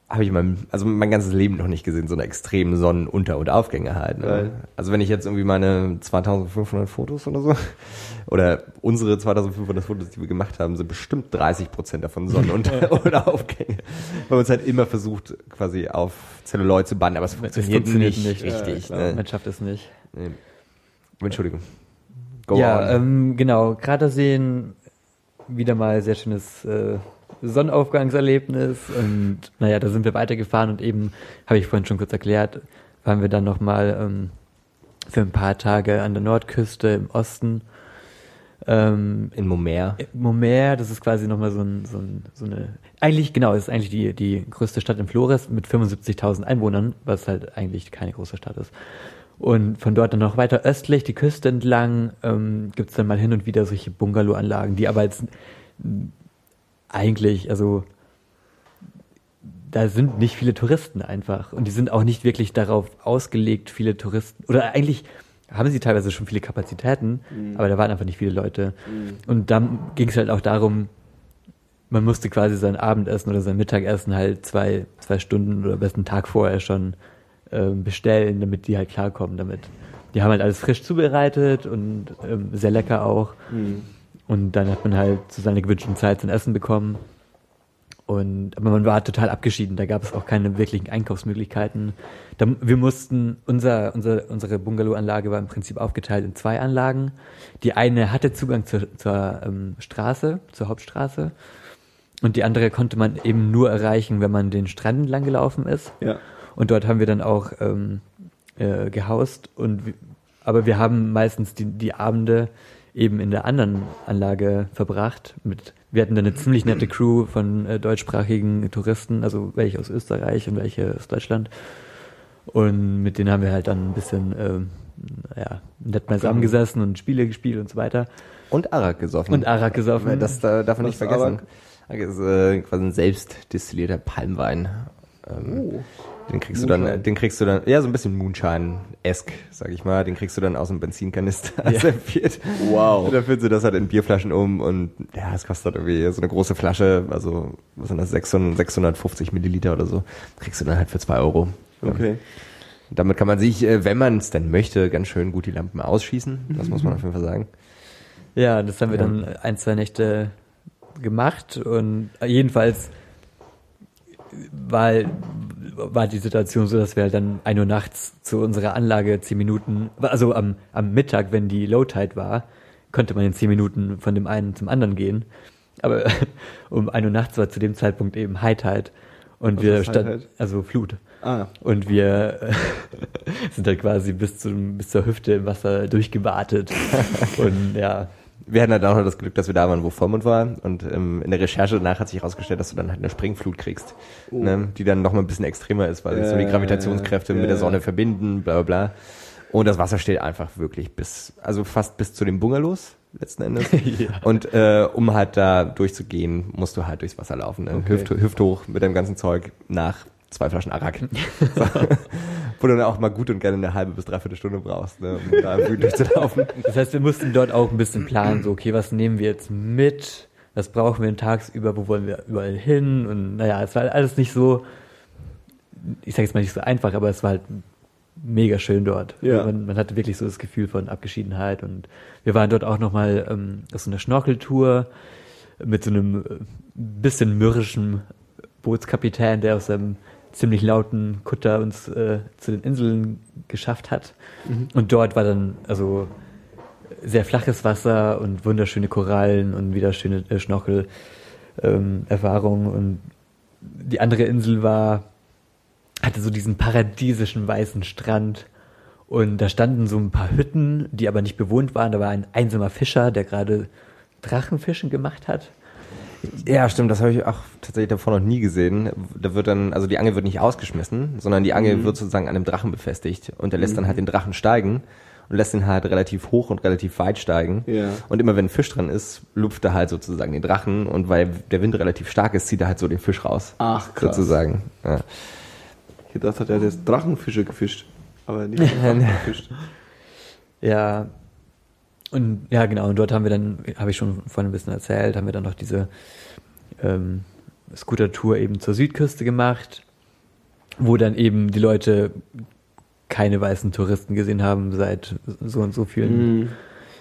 Habe ich mein, also mein ganzes Leben noch nicht gesehen, so eine extremen Sonnenunter- und Aufgänge halt. Ne? Also wenn ich jetzt irgendwie meine 2500 Fotos oder so, oder unsere 2500 Fotos, die wir gemacht haben, sind bestimmt 30 Prozent davon Sonnenunter- oder Aufgänge. Weil man es halt immer versucht, quasi auf Celluloid zu bannen, aber es funktioniert, funktioniert nicht, nicht. richtig. Ja, ne? man schafft es nicht. Nee. Entschuldigung. Go ja, on. ähm, genau, Kraterseen, wieder mal sehr schönes äh, Sonnenaufgangserlebnis und naja, da sind wir weitergefahren und eben, habe ich vorhin schon kurz erklärt, waren wir dann nochmal ähm, für ein paar Tage an der Nordküste im Osten. Ähm, in Momer. Momer, das ist quasi nochmal so, ein, so, ein, so eine, eigentlich, genau, es ist eigentlich die, die größte Stadt in Flores mit 75.000 Einwohnern, was halt eigentlich keine große Stadt ist. Und von dort dann noch weiter östlich, die Küste entlang, ähm, gibt es dann mal hin und wieder solche Bungalow-Anlagen, die aber jetzt eigentlich, also da sind nicht viele Touristen einfach. Und die sind auch nicht wirklich darauf ausgelegt, viele Touristen, oder eigentlich haben sie teilweise schon viele Kapazitäten, aber da waren einfach nicht viele Leute. Und dann ging es halt auch darum, man musste quasi sein Abendessen oder sein Mittagessen halt zwei, zwei Stunden oder besten Tag vorher schon ähm, bestellen, damit die halt klarkommen damit. Die haben halt alles frisch zubereitet und ähm, sehr lecker auch. Hm. Und dann hat man halt zu seiner gewünschten Zeit sein Essen bekommen. Und, aber man war total abgeschieden, da gab es auch keine wirklichen Einkaufsmöglichkeiten. Da, wir mussten, unser, unser, unsere Bungalow-Anlage war im Prinzip aufgeteilt in zwei Anlagen. Die eine hatte Zugang zur, zur ähm, Straße, zur Hauptstraße. Und die andere konnte man eben nur erreichen, wenn man den Strand entlang gelaufen ist. Ja. Und dort haben wir dann auch ähm, äh, gehaust. Und, aber wir haben meistens die, die Abende eben in der anderen Anlage verbracht. Mit, wir hatten dann eine ziemlich nette Crew von äh, deutschsprachigen Touristen, also welche aus Österreich und welche aus Deutschland. Und mit denen haben wir halt dann ein bisschen ähm, ja, nett mal zusammengesessen und Spiele gespielt und so weiter. Und Arak gesoffen. Und Arak gesoffen. Das da, darf man nicht vergessen. Arak ist äh, quasi ein selbst destillierter Palmwein. Ähm, Oh. Den kriegst du Moonshine. dann, den kriegst du dann, ja, so ein bisschen Moonshine-esk, sag ich mal. Den kriegst du dann aus dem Benzinkanister serviert. Wow. Und dann füllst du das halt in Bierflaschen um und ja, es kostet irgendwie so eine große Flasche, also was sind das, 600, 650 Milliliter oder so, kriegst du dann halt für zwei Euro. Okay. Damit kann man sich, äh, wenn man es denn möchte, ganz schön gut die Lampen ausschießen. Das muss man auf jeden Fall sagen. Ja, das haben wir Ja. dann ein, zwei Nächte gemacht und jedenfalls war, war die Situation so, dass wir halt dann ein Uhr nachts zu unserer Anlage zehn Minuten, also am, am Mittag, wenn die Low Tide war, konnte man in zehn Minuten von dem einen zum anderen gehen. Aber um ein Uhr nachts war zu dem Zeitpunkt eben High Tide und Was wir standen, also Flut. Ah, Und wir sind halt quasi bis, zum, bis zur Hüfte im Wasser durchgewartet. und ja, Wir hatten halt auch noch das Glück, dass wir da waren, wo Vollmond war. Und ähm, in der Recherche danach hat sich herausgestellt, dass du dann halt eine Springflut kriegst, Oh. ne, die dann noch mal ein bisschen extremer ist, weil sich so Ja, die ja, Gravitationskräfte ja, mit der ja. Sonne verbinden, bla bla bla. Und das Wasser steht einfach wirklich bis, also fast bis zu den Bungalows letzten Endes. Und äh, um halt da durchzugehen, musst du halt durchs Wasser laufen. Ne? Okay. Hüft, hüfthoch mit dem ganzen Zeug nach zwei Flaschen Arak. so. Wo du dann auch mal gut und gerne eine halbe bis dreiviertel Stunde brauchst, ne, um da irgendwie durchzulaufen. Das heißt, wir mussten dort auch ein bisschen planen, so, okay, was nehmen wir jetzt mit? Was brauchen wir denn tagsüber? Wo wollen wir überall hin? Und naja, es war halt alles nicht so, ich sage jetzt mal nicht so einfach, aber es war halt mega schön dort. Ja. Man, man hatte wirklich so das Gefühl von Abgeschiedenheit und wir waren dort auch nochmal ähm, auf so einer Schnorkeltour mit so einem äh, bisschen mürrischen Bootskapitän, der aus seinem ziemlich lauten Kutter uns äh, zu den Inseln geschafft hat. Und dort war dann also sehr flaches Wasser und wunderschöne Korallen und wieder schöne äh, Schnorchel ähm, und die andere Insel war hatte so diesen paradiesischen weißen Strand und da standen so ein paar Hütten, die aber nicht bewohnt waren. Da war ein einsamer Fischer, der gerade Drachenfischen gemacht hat. Ja, stimmt, das habe ich auch tatsächlich davor noch nie gesehen. Da wird dann, also die Angel wird nicht ausgeschmissen, sondern die Angel wird sozusagen an einem Drachen befestigt und der lässt dann halt den Drachen steigen und lässt ihn halt relativ hoch und relativ weit steigen. Ja. Und immer wenn ein Fisch dran ist, lupft er halt sozusagen den Drachen und weil der Wind relativ stark ist, zieht er halt so den Fisch raus. Ach, krass. Sozusagen. Ja. ich gedacht, hat er jetzt Drachenfische gefischt. Aber nicht Drachen gefischt. Ja. Und ja, genau, und dort haben wir dann, habe ich schon vorhin ein bisschen erzählt, haben wir dann noch diese ähm, Scooter-Tour eben zur Südküste gemacht, wo dann eben die Leute keine weißen Touristen gesehen haben seit so und so vielen Mhm.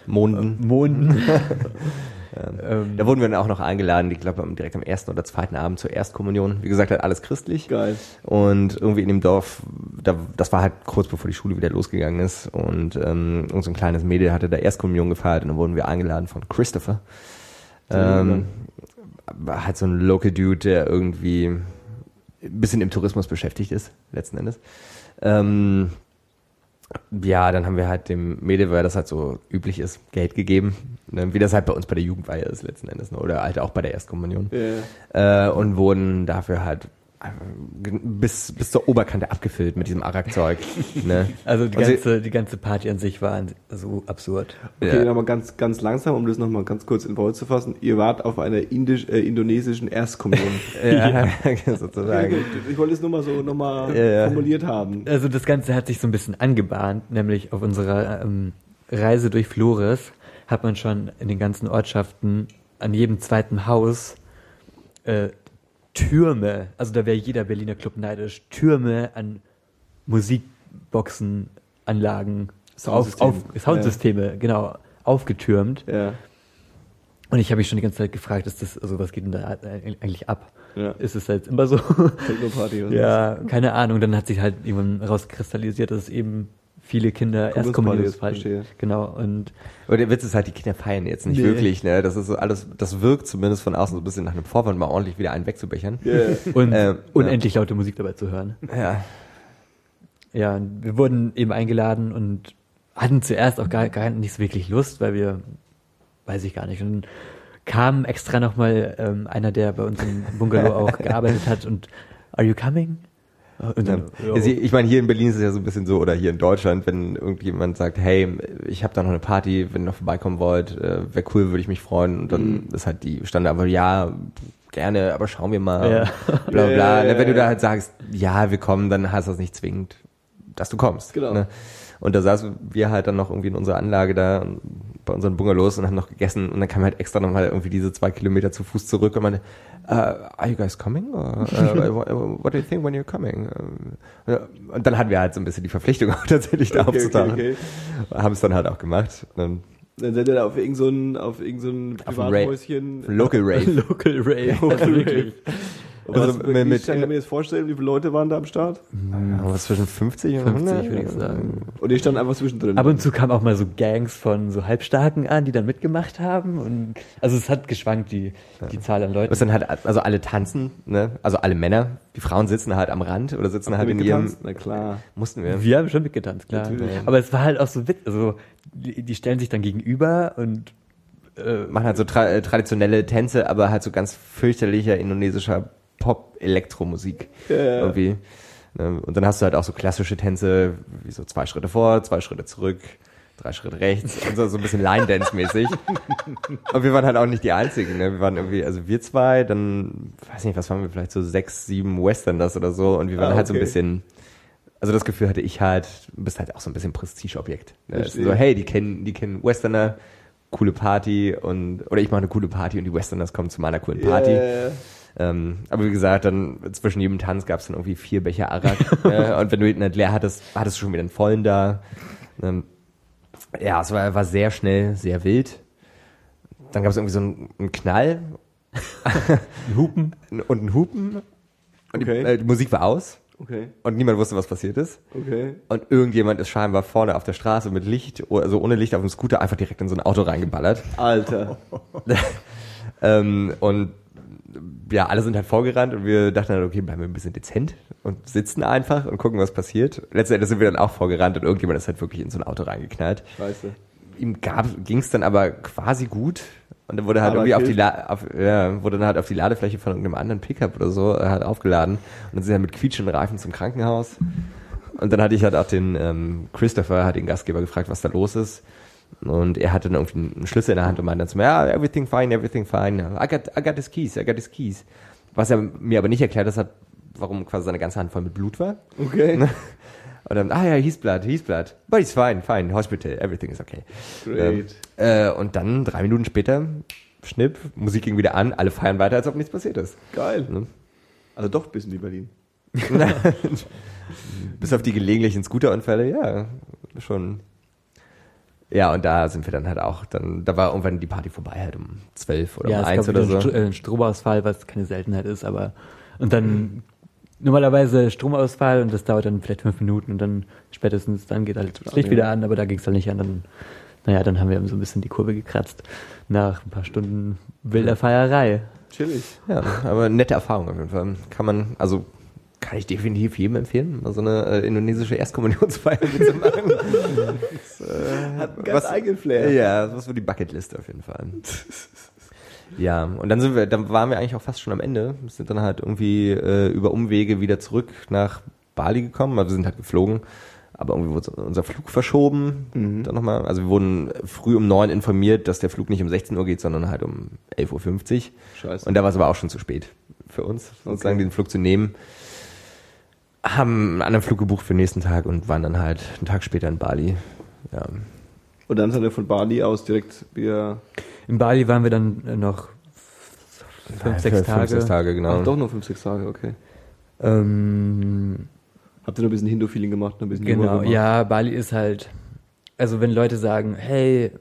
Monden. Monden. ähm, Da wurden wir dann auch noch eingeladen, ich glaube direkt am ersten oder zweiten Abend zur Erstkommunion. Wie gesagt, halt alles christlich. Geil. Und irgendwie in dem Dorf, da, das war halt kurz bevor die Schule wieder losgegangen ist. Und ähm, irgend so ein kleines Mädel hatte da Erstkommunion gefeiert und dann wurden wir eingeladen von Christopher. Ähm, war halt so ein Local Dude, der irgendwie ein bisschen im Tourismus beschäftigt ist, letzten Endes. Ähm, ja, dann haben wir halt dem Mädel, weil das halt so üblich ist, Geld gegeben. Ne? Wie das halt bei uns bei der Jugendweihe ist letzten Endes. Ne? Oder halt auch bei der Erstkommunion Ja. äh, und wurden dafür halt bis, bis zur Oberkante abgefüllt mit diesem Arak-Zeug. ne? also die sie- ganze, die ganze Party an sich war so absurd. Okay, Ja. nochmal ganz, ganz langsam, um das nochmal ganz kurz in Worte zu fassen. Ihr wart auf einer indisch, äh, indonesischen Erstkommunion. ja, sozusagen. ich wollte es nur mal so nochmal Ja, ja. formuliert haben. Also das Ganze hat sich so ein bisschen angebahnt, nämlich auf unserer ähm, Reise durch Flores hat man schon in den ganzen Ortschaften an jedem zweiten Haus äh, Türme, also da wäre jeder Berliner Club neidisch, Türme an Musikboxen, Anlagen, auf, Soundsystem. auf, Soundsysteme, genau, aufgetürmt. Ja. Und ich habe mich schon die ganze Zeit gefragt, ist das, also was geht denn da eigentlich ab? Ja. Ist es jetzt immer so? Techno-Party oder Ja, keine Ahnung. Dann hat sich halt irgendwann rauskristallisiert, dass es eben viele Kinder. Party, verstehe. Genau. Und Aber der Witz ist halt, die Kinder feiern jetzt nicht Nee. wirklich. Ne? Das ist so alles, das wirkt zumindest von außen so ein bisschen nach einem Vorwand, mal ordentlich wieder einen wegzubechern. Ja. und Ähm, unendlich laute Musik dabei zu hören. Ja. Ja, und wir wurden eben eingeladen und hatten zuerst auch gar, gar nicht so wirklich Lust, weil wir, weiß ich gar nicht. Und dann kam extra nochmal ähm, einer, der bei uns im Bungalow auch gearbeitet hat und Are you coming? Und dann, Ja. Ich meine, hier in Berlin ist es ja so ein bisschen so, oder hier in Deutschland, wenn irgendjemand sagt, hey, ich habe da noch eine Party, wenn ihr noch vorbeikommen wollt, äh, wäre cool, würde ich mich freuen. Und dann ist halt die Standard, aber ja, gerne, aber schauen wir mal. Ja. Bla bla. Ja, Ne, wenn du da halt sagst, ja, wir kommen, dann heißt das nicht zwingend, dass du kommst. Genau. Ne? Und da saßen wir halt dann noch irgendwie in unserer Anlage da, und bei unseren Bungalows und haben noch gegessen und dann kam halt extra nochmal irgendwie diese zwei Kilometer zu Fuß zurück und meinte, uh, are you guys coming? Or, uh, what do you think when you're coming? Uh, Und dann hatten wir halt so ein bisschen die Verpflichtung auch tatsächlich da Okay, aufzutauchen. okay, Haben es dann halt auch gemacht. Und Dann seid ihr da auf irgendein so auf so Privathäuschen. dann Local Rave. Local Rave. Local Also. Was, Also mit- kann ich mir das vorstellen? Wie viele Leute waren da am Start? was zwischen 50 und 50 100? würde ich sagen. Und ihr stand einfach zwischendrin. Ab und zu kamen auch mal so Gangs von so Halbstarken an, die dann mitgemacht haben. Und also es hat geschwankt, die, die Zahl an Leuten. Das sind halt, also alle tanzen, ne? Also alle Männer. Die Frauen sitzen halt am Rand oder sitzen Habt halt in ihrem, mitgetanzt? Na klar. mussten wir. Wir haben schon mitgetanzt, klar. Natürlich. Aber es war halt auch so witzig. Also die, die stellen sich dann gegenüber und äh, machen halt so tra äh, traditionelle Tänze, aber halt so ganz fürchterlicher indonesischer Pop-Elektromusik ja. irgendwie. Ne? Und dann hast du halt auch so klassische Tänze, wie so zwei Schritte vor, zwei Schritte zurück, drei Schritte rechts und so, so ein bisschen Line-Dance-mäßig. und wir waren halt auch nicht die Einzigen. Ne? Wir waren irgendwie, also wir zwei, dann, weiß nicht, was waren wir, vielleicht so sechs, sieben Westerners oder so und wir waren Ah, halt so ein okay. bisschen also das Gefühl hatte ich halt, du bist halt auch so ein bisschen Prestigeobjekt. Ne? So, hey, die kennen, die kennen Westerner, coole Party und oder ich mache eine coole Party und die Westerners kommen zu meiner coolen Party. Yeah. Ähm, aber wie gesagt, dann zwischen jedem Tanz gab es dann irgendwie vier Becher Arak. äh, und wenn du ihn nicht leer hattest, hattest du schon wieder einen vollen da. Ähm, ja, es war, war sehr schnell, sehr wild. Dann gab es irgendwie so einen, einen Knall ein Hupen. und einen Hupen. Und Okay. die, äh, die Musik war aus Okay, und niemand wusste, was passiert ist. okay. Und irgendjemand ist scheinbar vorne auf der Straße mit Licht, also ohne Licht auf dem Scooter, einfach direkt in so ein Auto reingeballert. Alter. Ähm, und ja, alle sind halt vorgerannt und wir dachten dann, okay, bleiben wir ein bisschen dezent und sitzen einfach und gucken, was passiert. Letztendlich sind wir dann auch vorgerannt und irgendjemand ist halt wirklich in so ein Auto reingeknallt. Scheiße. Ihm ging es dann aber quasi gut und dann wurde halt Aber irgendwie auf die. La auf, ja, wurde dann halt auf die Ladefläche von irgendeinem anderen Pickup oder so äh, halt aufgeladen und dann sind wir mit quietschenden Reifen zum Krankenhaus. Und dann hatte ich halt auch den ähm, Christopher, hat den Gastgeber gefragt, was da los ist. Und er hatte dann irgendwie einen Schlüssel in der Hand und meinte dann zu mir, ja, everything fine, everything fine. I got, I got his keys, I got his keys. Was er mir aber nicht erklärt hat, warum quasi seine ganze Hand voll mit Blut war. Okay. Und dann, ah ja, he's blood, he's blood. But he's fine, fine, hospital, everything is okay. Great. Ähm, äh, und dann, drei Minuten später, Schnipp, Musik ging wieder an, alle feiern weiter, als ob nichts passiert ist. Geil. Ne? Also doch ein bisschen wie Berlin. Bis auf die gelegentlichen Scooterunfälle, ja, schon. Ja, und da sind wir dann halt auch, dann, da war irgendwann die Party vorbei, halt um zwölf oder ja, um eins oder so. Stro- äh, Stromausfall, was keine Seltenheit ist, aber und dann normalerweise Stromausfall und das dauert dann vielleicht fünf Minuten und dann spätestens dann geht halt das Licht ja. wieder an, aber da ging es dann nicht an. Dann, naja, dann haben wir so ein bisschen die Kurve gekratzt nach ein paar Stunden wilder Feierei. Chillig. Ja, aber nette Erfahrung auf jeden Fall. Kann man, also kann ich definitiv jedem empfehlen, mal so eine äh, indonesische Erstkommunionsfeier mitzumachen. das, äh, Hat einen ganz eigenen Flair. Ja, das war die Bucketlist auf jeden Fall. Ja, und dann sind wir, dann waren wir eigentlich auch fast schon am Ende. Wir sind dann halt irgendwie äh, über Umwege wieder zurück nach Bali gekommen. Also wir sind halt geflogen, aber irgendwie wurde unser Flug verschoben. Mhm. Dann nochmal. Also wir wurden früh um neun informiert, dass der Flug nicht um 16 Uhr geht, sondern halt um 11.50 Uhr. Scheiße. Und da war es aber auch schon zu spät für uns, sozusagen den Flug zu nehmen. Haben einen anderen Flug gebucht für den nächsten Tag und waren dann halt einen Tag später in Bali. Ja. Und dann seid ihr von Bali aus direkt wieder. In Bali waren wir dann äh, noch fünf, sechs Tage. Fünf, sechs Tage, genau. Ach, doch nur fünf, sechs Tage, okay. Ähm, Habt ihr noch ein bisschen Hindu-Feeling gemacht, noch ein bisschen Genau, gemacht? ja, Bali ist halt, also wenn Leute sagen, hey,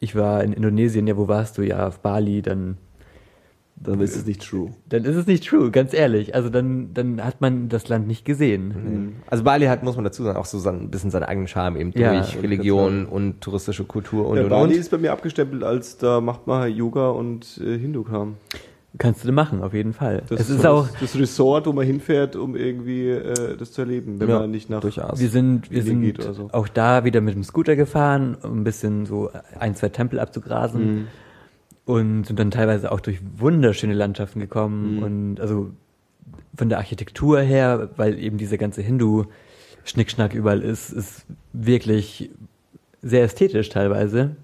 ich war in Indonesien, ja, wo warst du? Ja, auf Bali, dann, Dann ist es nicht true. dann ist es nicht true, ganz ehrlich. Also dann, dann hat man das Land nicht gesehen. Also Bali hat, muss man dazu sagen, auch so sein, ein bisschen seinen eigenen Charme eben Ja, durch Religion und touristische Kultur und ja, und Bali und. ist bei mir abgestempelt als da macht man Yoga und äh, Hindu-Kram. Kannst du machen, auf jeden Fall. Das es ist auch, das, das Resort, wo man hinfährt, um irgendwie äh, das zu erleben, wenn Ja, man nicht nach durchaus. wir sind, wir sind geht oder so. auch da wieder mit dem Scooter gefahren, um ein bisschen so ein, zwei Tempel abzugrasen. Mhm. Und sind dann teilweise auch durch wunderschöne Landschaften gekommen Mhm. und also von der Architektur her, weil eben dieser ganze Hindu-Schnickschnack überall ist, ist wirklich sehr ästhetisch teilweise.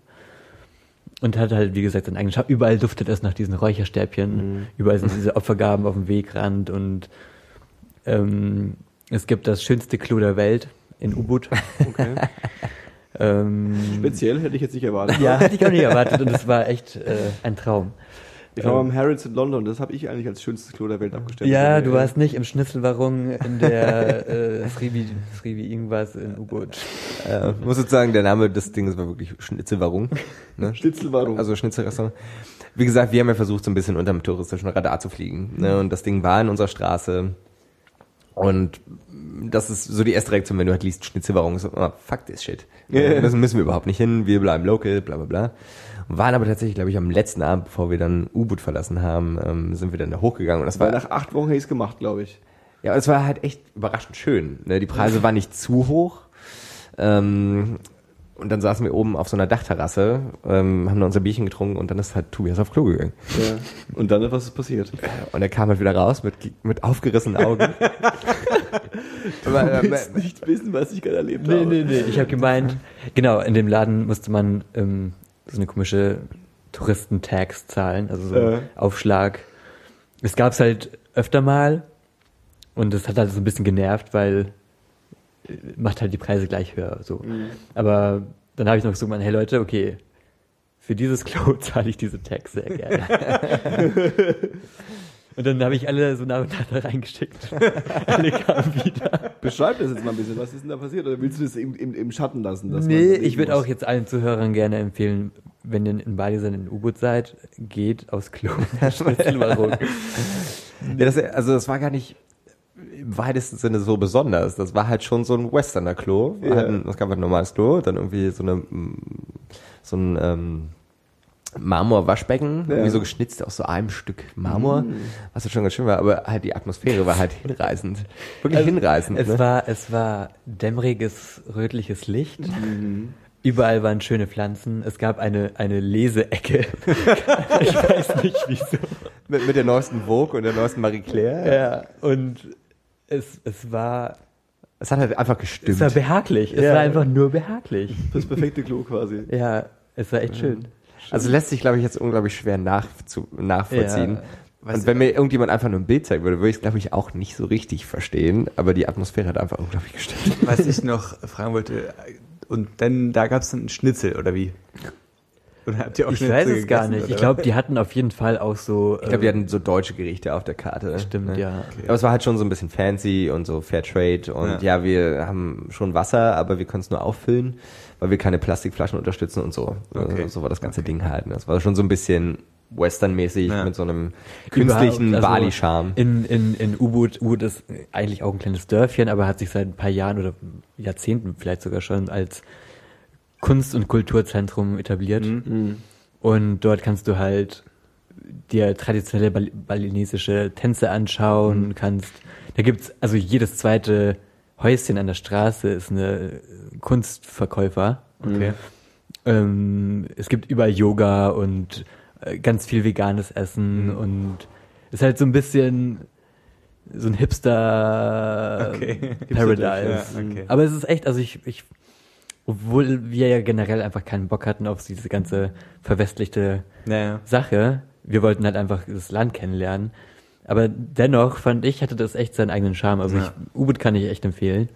Und hat halt, wie gesagt, seinen eigenen Charme. Überall duftet es nach diesen Räucherstäbchen. Mhm. Überall sind diese Opfergaben auf dem Wegrand und ähm, es gibt das schönste Klo der Welt in Ubud. Okay. Ähm, Speziell hätte ich jetzt nicht erwartet. ja, hätte ich auch nicht erwartet und es war echt äh, ein Traum. Ich war beim Harrods in London, das habe ich eigentlich als schönstes Klo der Welt abgestellt. Ja, Äh, du warst nicht im Schnitzelwarung in der äh, Srivi, Srivi irgendwas in U-Boot. Äh, muss sozusagen, der Name des Dinges war wirklich Schnitzelwarung. Ne? Schnitzelwarung. Also Schnitzelrestaurant. Wie gesagt, wir haben ja versucht, so ein bisschen unterm touristischen Radar zu fliegen. Ne? Und das Ding war in unserer Straße. Und das ist so die erste Reaktion, wenn du halt liest Schnitzelwarung, so, oh, fuck this shit. Das müssen wir überhaupt nicht hin, wir bleiben local, bla bla bla. Und waren aber tatsächlich, glaube ich, am letzten Abend, bevor wir dann U-Boot verlassen haben, ähm, sind wir dann da hochgegangen. Und das Weil war, nach acht Wochen hätte ich es gemacht, glaube ich. ja, es war halt echt überraschend schön. Ne? Die Preise waren nicht zu hoch. Ähm, und dann saßen wir oben auf so einer Dachterrasse, ähm, haben da unser Bierchen getrunken und dann ist halt Tobias auf Klo gegangen. Ja. Und dann, was ist passiert? Und er kam halt wieder raus mit, mit aufgerissenen Augen. Aber, Du äh, willst nicht wissen, was ich gerade erlebt Nee, habe. nee, nee. Ich habe gemeint, genau, in dem Laden musste man ähm, so eine komische Touristentax zahlen, also so Ja. Aufschlag. Es gab's halt öfter mal und das hat halt so ein bisschen genervt, weil äh, macht halt die Preise gleich höher. So. Aber dann habe ich noch so gemeint, hey Leute, okay, für dieses Klo zahle ich diese Tax sehr gerne. und dann habe ich alle so nach und nach da reingeschickt. alle kamen wieder. Beschreib das jetzt mal ein bisschen. Was ist denn da passiert? Oder willst du das im, im, im Schatten lassen? dass Nee, ich würde auch jetzt allen Zuhörern gerne empfehlen, wenn ihr in Bali seid, in U-Boot seid, geht aufs Klo. Ja, das, also das war gar nicht im weitesten Sinne so besonders. Das war halt schon so ein Westerner Klo. Ja. Halt ein, es gab halt ein normales Klo, dann irgendwie so eine mm, so ein ähm, Marmor-Waschbecken, Ja. irgendwie so geschnitzt aus so einem Stück Marmor, was ja schon ganz schön war, aber halt die Atmosphäre war halt hinreißend. Wirklich hinreißend. Es ne? war, es war dämmeriges, rötliches Licht. Überall waren schöne Pflanzen. Es gab eine, eine Leseecke. ich weiß nicht wieso. mit, mit der neuesten Vogue und der neuesten Marie Claire. Ja, und es, es war, Es hat halt einfach es gestimmt. war behaglich. Es Ja. war einfach nur behaglich. Das perfekte Klo quasi. Ja, es war echt schön. Also lässt sich, glaube ich, jetzt unglaublich schwer nach, zu, nachvollziehen. Ja. Und wenn mir irgendjemand einfach nur ein Bild zeigen würde, würde ich es, glaube ich, auch nicht so richtig verstehen. Aber die Atmosphäre hat einfach unglaublich gestimmt. Was ich noch fragen wollte, und dann, da gab es dann einen Schnitzel, oder wie? Oder habt ihr auch Ich Schnitzel weiß es gar gegessen, nicht. Ich glaube, die hatten auf jeden Fall auch so. Ich glaube, die hatten so deutsche Gerichte auf der Karte. Stimmt, ne? ja. Aber es war halt schon so ein bisschen fancy und so Fair Trade. Und ja, wir haben schon Wasser, aber wir können es nur auffüllen, weil wir keine Plastikflaschen unterstützen und so. Okay. Äh, So war das ganze Ding halt. ne? Das war schon so ein bisschen Western-mäßig Ja. mit so einem künstlichen also Bali-Charme. In, in, in U-Boot, U-Boot ist eigentlich auch ein kleines Dörfchen, aber hat sich seit ein paar Jahren oder Jahrzehnten vielleicht sogar schon als Kunst- und Kulturzentrum etabliert. Und dort kannst du halt dir traditionelle Bal balinesische Tänze anschauen, kannst, da gibt's, also jedes zweite Häuschen an der Straße ist eine Kunstverkäufer. Okay. Ähm, es gibt überall Yoga und äh, ganz viel veganes Essen und ist halt so ein bisschen so ein Hipster Okay. Paradise. Ja, okay. Aber es ist echt, also ich, ich, obwohl wir ja generell einfach keinen Bock hatten auf diese ganze verwestlichte Naja. Sache, wir wollten halt einfach das Land kennenlernen. Aber dennoch fand ich, hatte das echt seinen eigenen Charme. Also Ja. U-Boot kann ich echt empfehlen.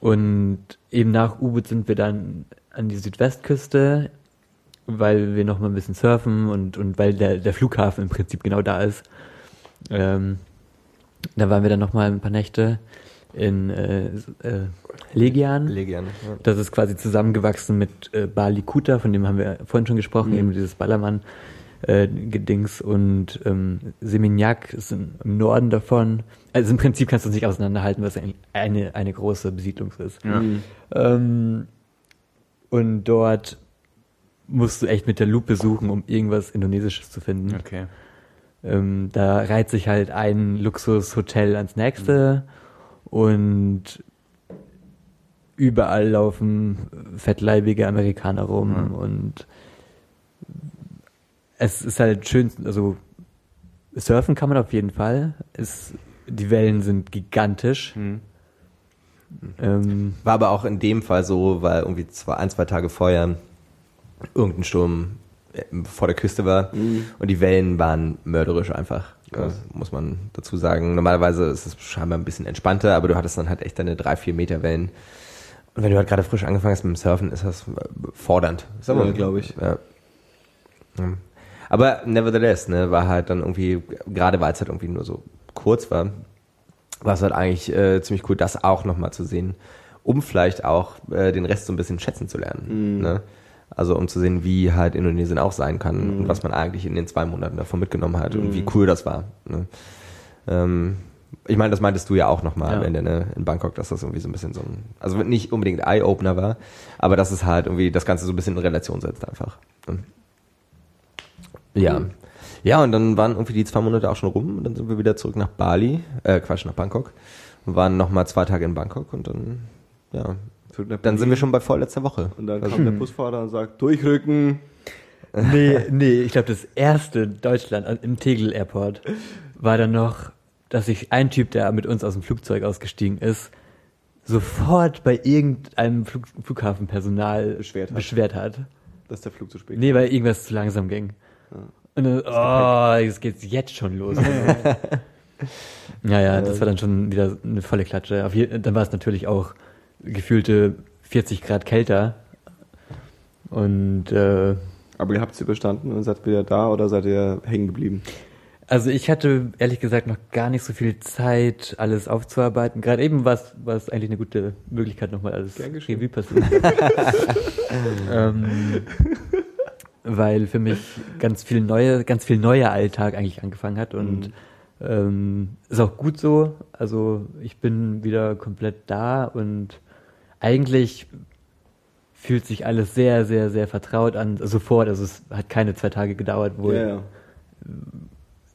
Und eben nach U-Boot sind wir dann an die Südwestküste, weil wir noch mal ein bisschen surfen und, und weil der, der Flughafen im Prinzip genau da ist. Ähm, da waren wir dann noch mal ein paar Nächte in äh, äh, Legian. Legian. Ja. Das ist quasi zusammengewachsen mit äh, Bali Kuta, von dem haben wir vorhin schon gesprochen, eben dieses Ballermann äh, Gedings und ähm, Seminyak ist im, im Norden davon. Also im Prinzip kannst du es nicht auseinanderhalten, was ein- eine, eine große Besiedlung ist. Ja. Ähm, und dort musst du echt mit der Lupe suchen, um irgendwas Indonesisches zu finden. Okay. Ähm, da reiht sich halt ein Luxushotel ans nächste und überall laufen fettleibige Amerikaner rum Mhm. und es ist halt schön, also surfen kann man auf jeden Fall. Es, die Wellen sind gigantisch. Hm. Ähm, War aber auch in dem Fall so, weil irgendwie zwei, ein, zwei Tage vorher irgendein Sturm äh, vor der Küste war und die Wellen waren mörderisch einfach. Ja, muss man dazu sagen. Normalerweise ist es scheinbar ein bisschen entspannter, aber du hattest dann halt echt deine drei, vier Meter Wellen. Und wenn du halt gerade frisch angefangen hast mit dem Surfen, ist das äh, fordernd. Ist aber- Ja, glaube ich. Ja. Ja. Aber nevertheless, ne, war halt dann irgendwie, gerade weil es halt irgendwie nur so kurz war, war es halt eigentlich äh, ziemlich cool, das auch nochmal zu sehen, um vielleicht auch äh, den Rest so ein bisschen schätzen zu lernen. Ne? Also um zu sehen, wie halt Indonesien auch sein kann und was man eigentlich in den zwei Monaten davon mitgenommen hat und wie cool das war. Ne? Ähm, ich meine, das meintest du ja auch nochmal am Ja. Ende ne, in Bangkok, dass das irgendwie so ein bisschen so ein, also nicht unbedingt Eye-Opener war, aber dass es halt irgendwie das Ganze so ein bisschen in Relation setzt einfach. Ja. Ja, und dann waren irgendwie die zwei Monate auch schon rum und dann sind wir wieder zurück nach Bali, äh, Quatsch, nach Bangkok. Und waren nochmal zwei Tage in Bangkok und dann, ja, dann sind wir schon bei vorletzter Woche. Und dann kam der Busfahrer und sagt, durchrücken. Nee, nee, ich glaube, das erste Deutschland an- im Tegel Airport war dann noch, dass sich ein Typ, der mit uns aus dem Flugzeug ausgestiegen ist, sofort bei irgendeinem Flug, Flughafenpersonal Beschwert hat. beschwert hat. Dass der Flug zu spät Nee, weil irgendwas zu langsam ging. Und dann, oh, es geht jetzt schon los. ja, ja, das war dann schon wieder eine volle Klatsche. Auf je, dann war es natürlich auch gefühlte 40 Grad kälter. Und äh, Aber ihr habt es überstanden und seid wieder da oder seid ihr hängen geblieben? Also ich hatte ehrlich gesagt noch gar nicht so viel Zeit, alles aufzuarbeiten. Gerade eben war es eigentlich eine gute Möglichkeit, nochmal alles. Revue passieren. ähm, weil für mich ganz viel neue, ganz viel neuer Alltag eigentlich angefangen hat und ähm, ist auch gut so. Also ich bin wieder komplett da und eigentlich fühlt sich alles sehr, sehr, sehr vertraut an, sofort. Also es hat keine zwei Tage gedauert, wo Ja, ja.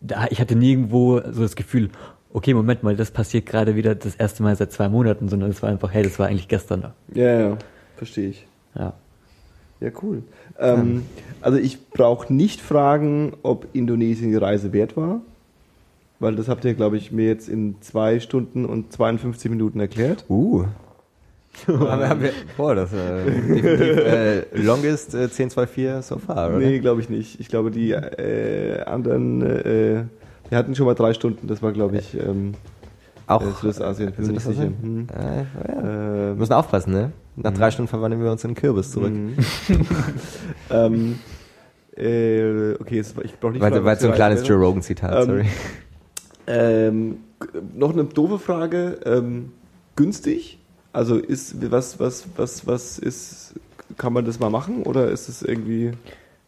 Da, ich hatte nirgendwo so das Gefühl, okay, Moment mal, das passiert gerade wieder das erste Mal seit zwei Monaten, sondern es war einfach, hey, das war eigentlich gestern. Ja, ja, verstehe ich. Ja. Ja, cool. Ähm, also ich brauche nicht fragen, ob Indonesien die Reise wert war, weil das habt ihr, glaube ich, mir jetzt in zwei Stunden und 52 Minuten erklärt. Uh. haben, wir- wir, boah, das äh, definitiv, äh, longest äh, 1024 so far, oder? Nee, glaube ich nicht. Ich glaube, die äh, anderen, äh, wir hatten schon mal drei Stunden, das war, glaube ich, ähm, Auch äh, Südostasien, bin mir nicht sicher. Hm. Äh, ja. Wir Ähm, müssen aufpassen, ne? Nach drei Stunden verwandeln wir uns in Kürbis zurück. Mhm. ähm, äh, okay, jetzt, ich brauche nicht Weil, weil so ein kleines Joe. Rogan-Zitat, Ähm, sorry. Ähm, noch eine doofe Frage. Ähm, günstig? Also ist was, was, was, was ist, kann man das mal machen oder ist es irgendwie.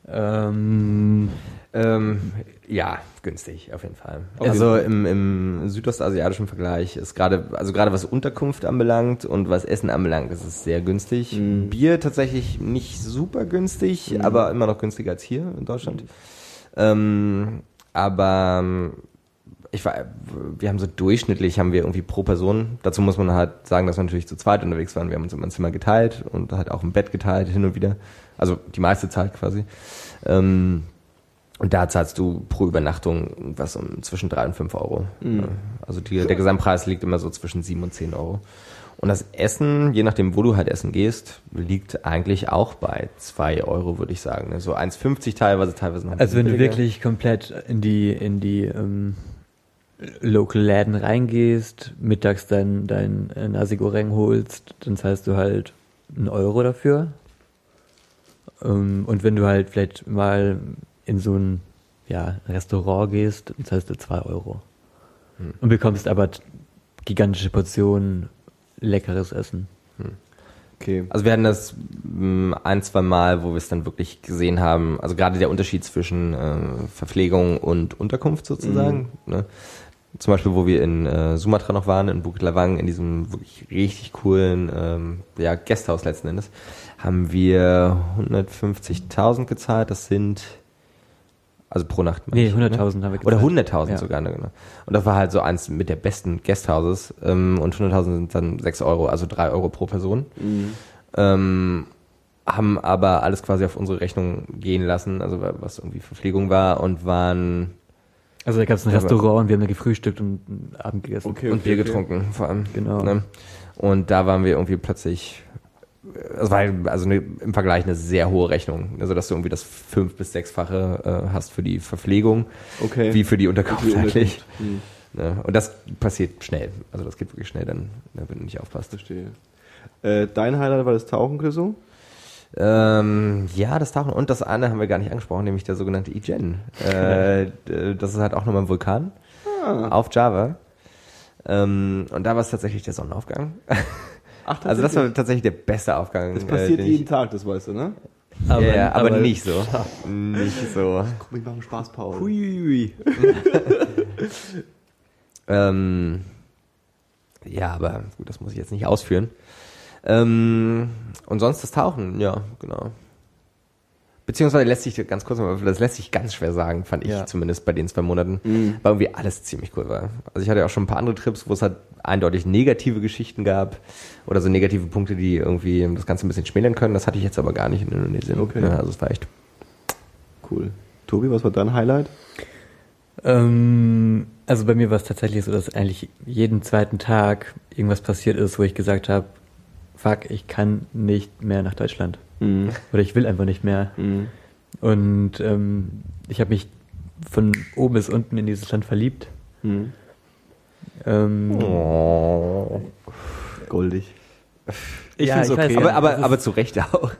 Ähm, Ähm, ja, günstig, auf jeden Fall. Okay. Also im, im südostasiatischen Vergleich ist gerade, also gerade was Unterkunft anbelangt und was Essen anbelangt, ist es sehr günstig. Mhm. Bier tatsächlich nicht super günstig, Mhm. aber immer noch günstiger als hier in Deutschland. Ähm, aber ähm, ich war, wir haben so durchschnittlich haben wir irgendwie pro Person, dazu muss man halt sagen, dass wir natürlich zu zweit unterwegs waren. Wir haben uns immer ein Zimmer geteilt und halt auch ein Bett geteilt, hin und wieder. Also die meiste Zeit quasi. Ähm, und da zahlst du pro Übernachtung was um zwischen drei und fünf Euro. Mhm. Also die, der Gesamtpreis liegt immer so zwischen sieben und zehn Euro. Und das Essen, je nachdem, wo du halt essen gehst, liegt eigentlich auch bei zwei Euro, würde ich sagen. So 1,50 teilweise, teilweise noch ein also wenn du wirklich komplett in die, in die ähm, Local-Läden reingehst, mittags dein, dein äh, Nasi Goreng holst, dann zahlst du halt einen Euro dafür. Ähm, und wenn du halt vielleicht mal in so ein ja, Restaurant gehst, dann zahlst du zwei Euro. Hm. Und bekommst aber gigantische Portionen leckeres Essen. Okay. Also wir hatten das mh, ein, zwei Mal, wo wir es dann wirklich gesehen haben, also gerade der Unterschied zwischen äh, Verpflegung und Unterkunft sozusagen. Ne? Zum Beispiel, wo wir in äh, Sumatra noch waren, in Bukit Lawang, in diesem wirklich richtig coolen ähm, ja, Gasthaus letzten Endes, haben wir 150.000 gezahlt. Das sind also pro Nacht. Nee, ich, 100.000 ne? haben wir Oder gezahlt. 100.000 Ja. sogar, ne, genau. Und das war halt so eins mit der besten Guesthouses. Ähm, und 100.000 sind dann 6 Euro, also 3 Euro pro Person. Mhm. Ähm, haben aber alles quasi auf unsere Rechnung gehen lassen, also wa- was irgendwie Verpflegung war und waren Also da gab es ein Restaurant und wir haben da gefrühstückt und einen Abend gegessen. Okay, und okay, Bier okay. getrunken vor allem. Genau. Ne? Und da waren wir irgendwie plötzlich, es war also eine, im Vergleich eine sehr hohe Rechnung, also dass du irgendwie das fünf bis sechsfache äh, hast für die Verpflegung, Okay. wie für die Unterkunft Die eigentlich. Unterkunft. Hm, Ne? Und das passiert schnell, also das geht wirklich schnell, dann, ne, wenn du nicht aufpasst. verstehe. Äh, dein Highlight war das Tauchen, Chriso? Ähm, ja, das Tauchen und das eine haben wir gar nicht angesprochen, nämlich der sogenannte Igen. Äh, das ist halt auch nochmal ein Vulkan auf Java. Ähm, und da war es tatsächlich der Sonnenaufgang. Ach, Also das war tatsächlich der beste Aufgang. Das passiert äh, den ich- jeden Tag, das weißt du, ne? Aber, ja, aber, nicht so. nicht so. Komm, ich mache einen Spaß, Paul. Huiuiui. Ähm, ja, aber gut, das muss ich jetzt nicht ausführen. Ähm, und sonst das Tauchen, ja, genau. Beziehungsweise lässt sich ganz kurz das lässt sich ganz schwer sagen, fand ich Ja. zumindest bei den zwei Monaten, weil irgendwie alles ziemlich cool war. Also ich hatte ja auch schon ein paar andere Trips, wo es halt eindeutig negative Geschichten gab oder so negative Punkte, die irgendwie das Ganze ein bisschen schmälern können. Das hatte ich jetzt aber gar nicht in Indonesien. Okay. Ja, also es war echt Cool. Tobi, was war dein Highlight? Ähm, also bei mir war es tatsächlich so, dass eigentlich jeden zweiten Tag irgendwas passiert ist, wo ich gesagt habe, fuck, ich kann nicht mehr nach Deutschland. Mhm. Oder ich will einfach nicht mehr. Mhm. Und ähm, ich habe mich von oben bis unten in dieses Land verliebt. Mhm. Ähm, oh. Goldig. Ich Ja, find's ich weiß, okay. Aber, aber, aber zu Recht auch.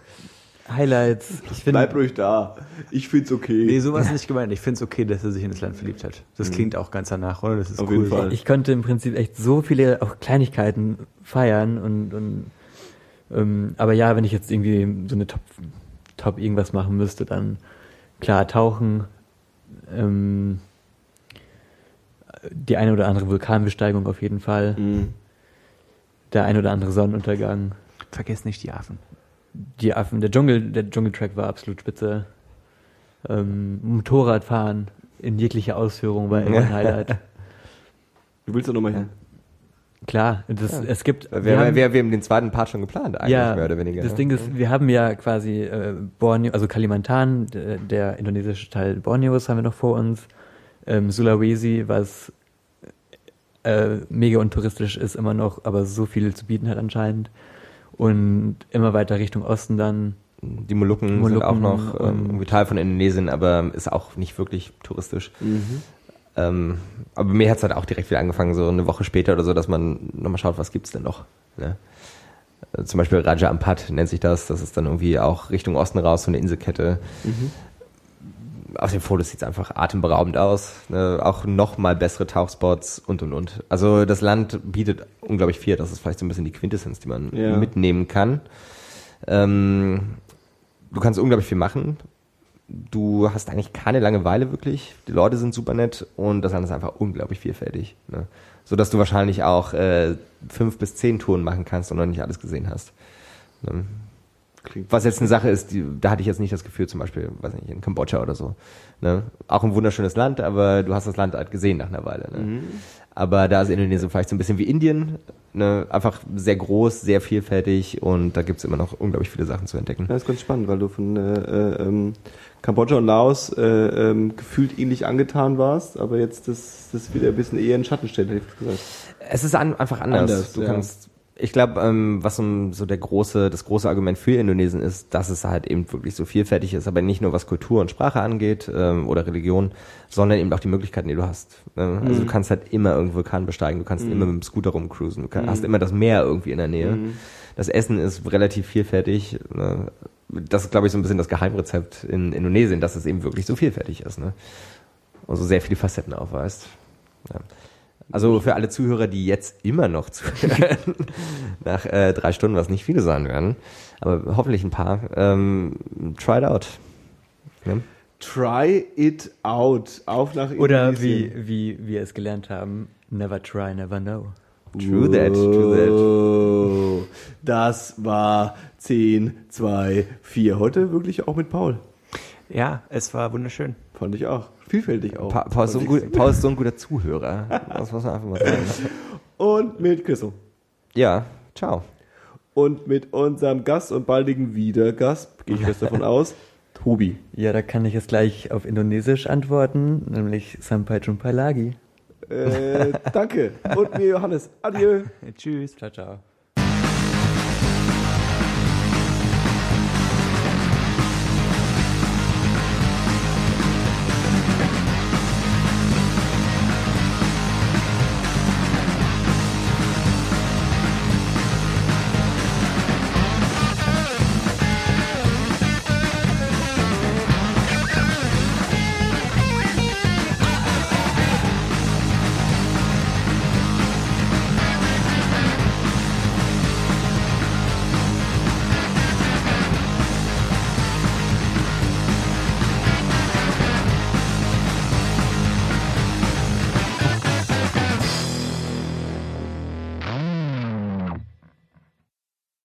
Highlights. Ich Bleib finde, ruhig da. Ich find's okay. Nee, sowas nicht gemeint. Ich finde es okay, dass er sich in das Land verliebt hat. Das klingt auch ganz danach, oder? Das ist Auf cool. jeden Fall. ich konnte im Prinzip echt so viele auch Kleinigkeiten feiern und, und ähm, aber ja, wenn ich jetzt irgendwie so eine Top, Top irgendwas machen müsste, dann klar tauchen, ähm, die eine oder andere Vulkanbesteigung auf jeden Fall, Mhm. der ein oder andere Sonnenuntergang. Vergiss nicht die Affen. Die Affen, der Dschungel, der Dschungeltrack war absolut spitze. Ähm, Motorradfahren in jeglicher Ausführung war immer ein Highlight. Du willst doch nochmal hin. Klar, das, es gibt. Wir, haben- wir, wir haben den zweiten Part schon geplant, eigentlich ja, mehr oder weniger. das ne? Ding ist, wir haben ja quasi äh, Borneo, also Kalimantan, der, der indonesische Teil Borneos haben wir noch vor uns. Ähm, Sulawesi, was äh, mega untouristisch ist immer noch, aber so viel zu bieten hat anscheinend. Und immer weiter Richtung Osten dann. Die Molukken, sind Molukken auch noch ähm, Teil von Indonesien, aber ist auch nicht wirklich touristisch. Mhm. Ähm, aber mir hat's halt auch direkt wieder angefangen, so eine Woche später oder so, dass man nochmal schaut, was gibt's denn noch. Ne? Äh, Zum Beispiel Raja Ampat nennt sich das. Das ist dann irgendwie auch Richtung Osten raus, so eine Inselkette. Auf den Fotos sieht's einfach atemberaubend aus. Ne? Auch noch mal bessere Tauchspots und und und. Also das Land bietet unglaublich viel. Das ist vielleicht so ein bisschen die Quintessenz, die man Ja. mitnehmen kann. Ähm, du kannst unglaublich viel machen. Du hast eigentlich keine Langeweile wirklich. Die Leute sind super nett und das Land ist einfach unglaublich vielfältig. Ne? So dass du wahrscheinlich auch äh, fünf bis zehn Touren machen kannst und noch nicht alles gesehen hast. Ne? Was jetzt eine Sache ist, die, da hatte ich jetzt nicht das Gefühl, zum Beispiel, weiß nicht, in Kambodscha oder so. Ne? Auch ein wunderschönes Land, aber du hast das Land halt gesehen nach einer Weile. Ne? Mhm. Aber da ist Indonesien vielleicht so ein bisschen wie Indien. Ne? Einfach sehr groß, sehr vielfältig und da gibt's immer noch unglaublich viele Sachen zu entdecken. Das ist ganz spannend, weil du von äh, äh, ähm, Kambodscha und Laos äh, ähm, gefühlt ähnlich angetan warst, aber jetzt das, das wieder ein bisschen eher in den Schatten stellt, hätte ich gesagt. Es ist an, einfach anders. Anders, du ja. kannst, ich glaube, ähm, was so der große, das große Argument für Indonesien ist, dass es halt eben wirklich so vielfältig ist, aber nicht nur was Kultur und Sprache angeht ähm, oder Religion, sondern eben auch die Möglichkeiten, die du hast. Ne? Also du kannst halt immer irgendeinen Vulkan besteigen, du kannst immer mit dem Scooter rumcruisen, du kann, hast immer das Meer irgendwie in der Nähe. Das Essen ist relativ vielfältig. Ne? Das ist, glaube ich, so ein bisschen das Geheimrezept in Indonesien, dass es eben wirklich so vielfältig ist. Ne? Und so sehr viele Facetten aufweist. Ja. Also für alle Zuhörer, die jetzt immer noch zuhören, nach äh, drei Stunden, was nicht viele sein werden, aber hoffentlich ein paar, ähm, try it out. Ja? Try it out. Auf nach Oder Indonesien. wie, wie wir es gelernt haben, never try, never know. True that, true that. Das war 10, 2, 4. Heute wirklich auch mit Paul. Ja, es war wunderschön. Fand ich auch. Vielfältig auch. Pa Paul, ist so ein gut, Paul ist so ein guter Zuhörer. Das muss man einfach mal sagen. Und mit Chriso. Ja, ciao. Und mit unserem Gast und baldigen Wiedergast, gehe ich fest davon aus, Tobi. Ja, da kann ich jetzt gleich auf Indonesisch antworten, nämlich Sampai Jumpa lagi. Äh, danke. Und mir Johannes. Adieu. Tschüss. Ciao, ciao.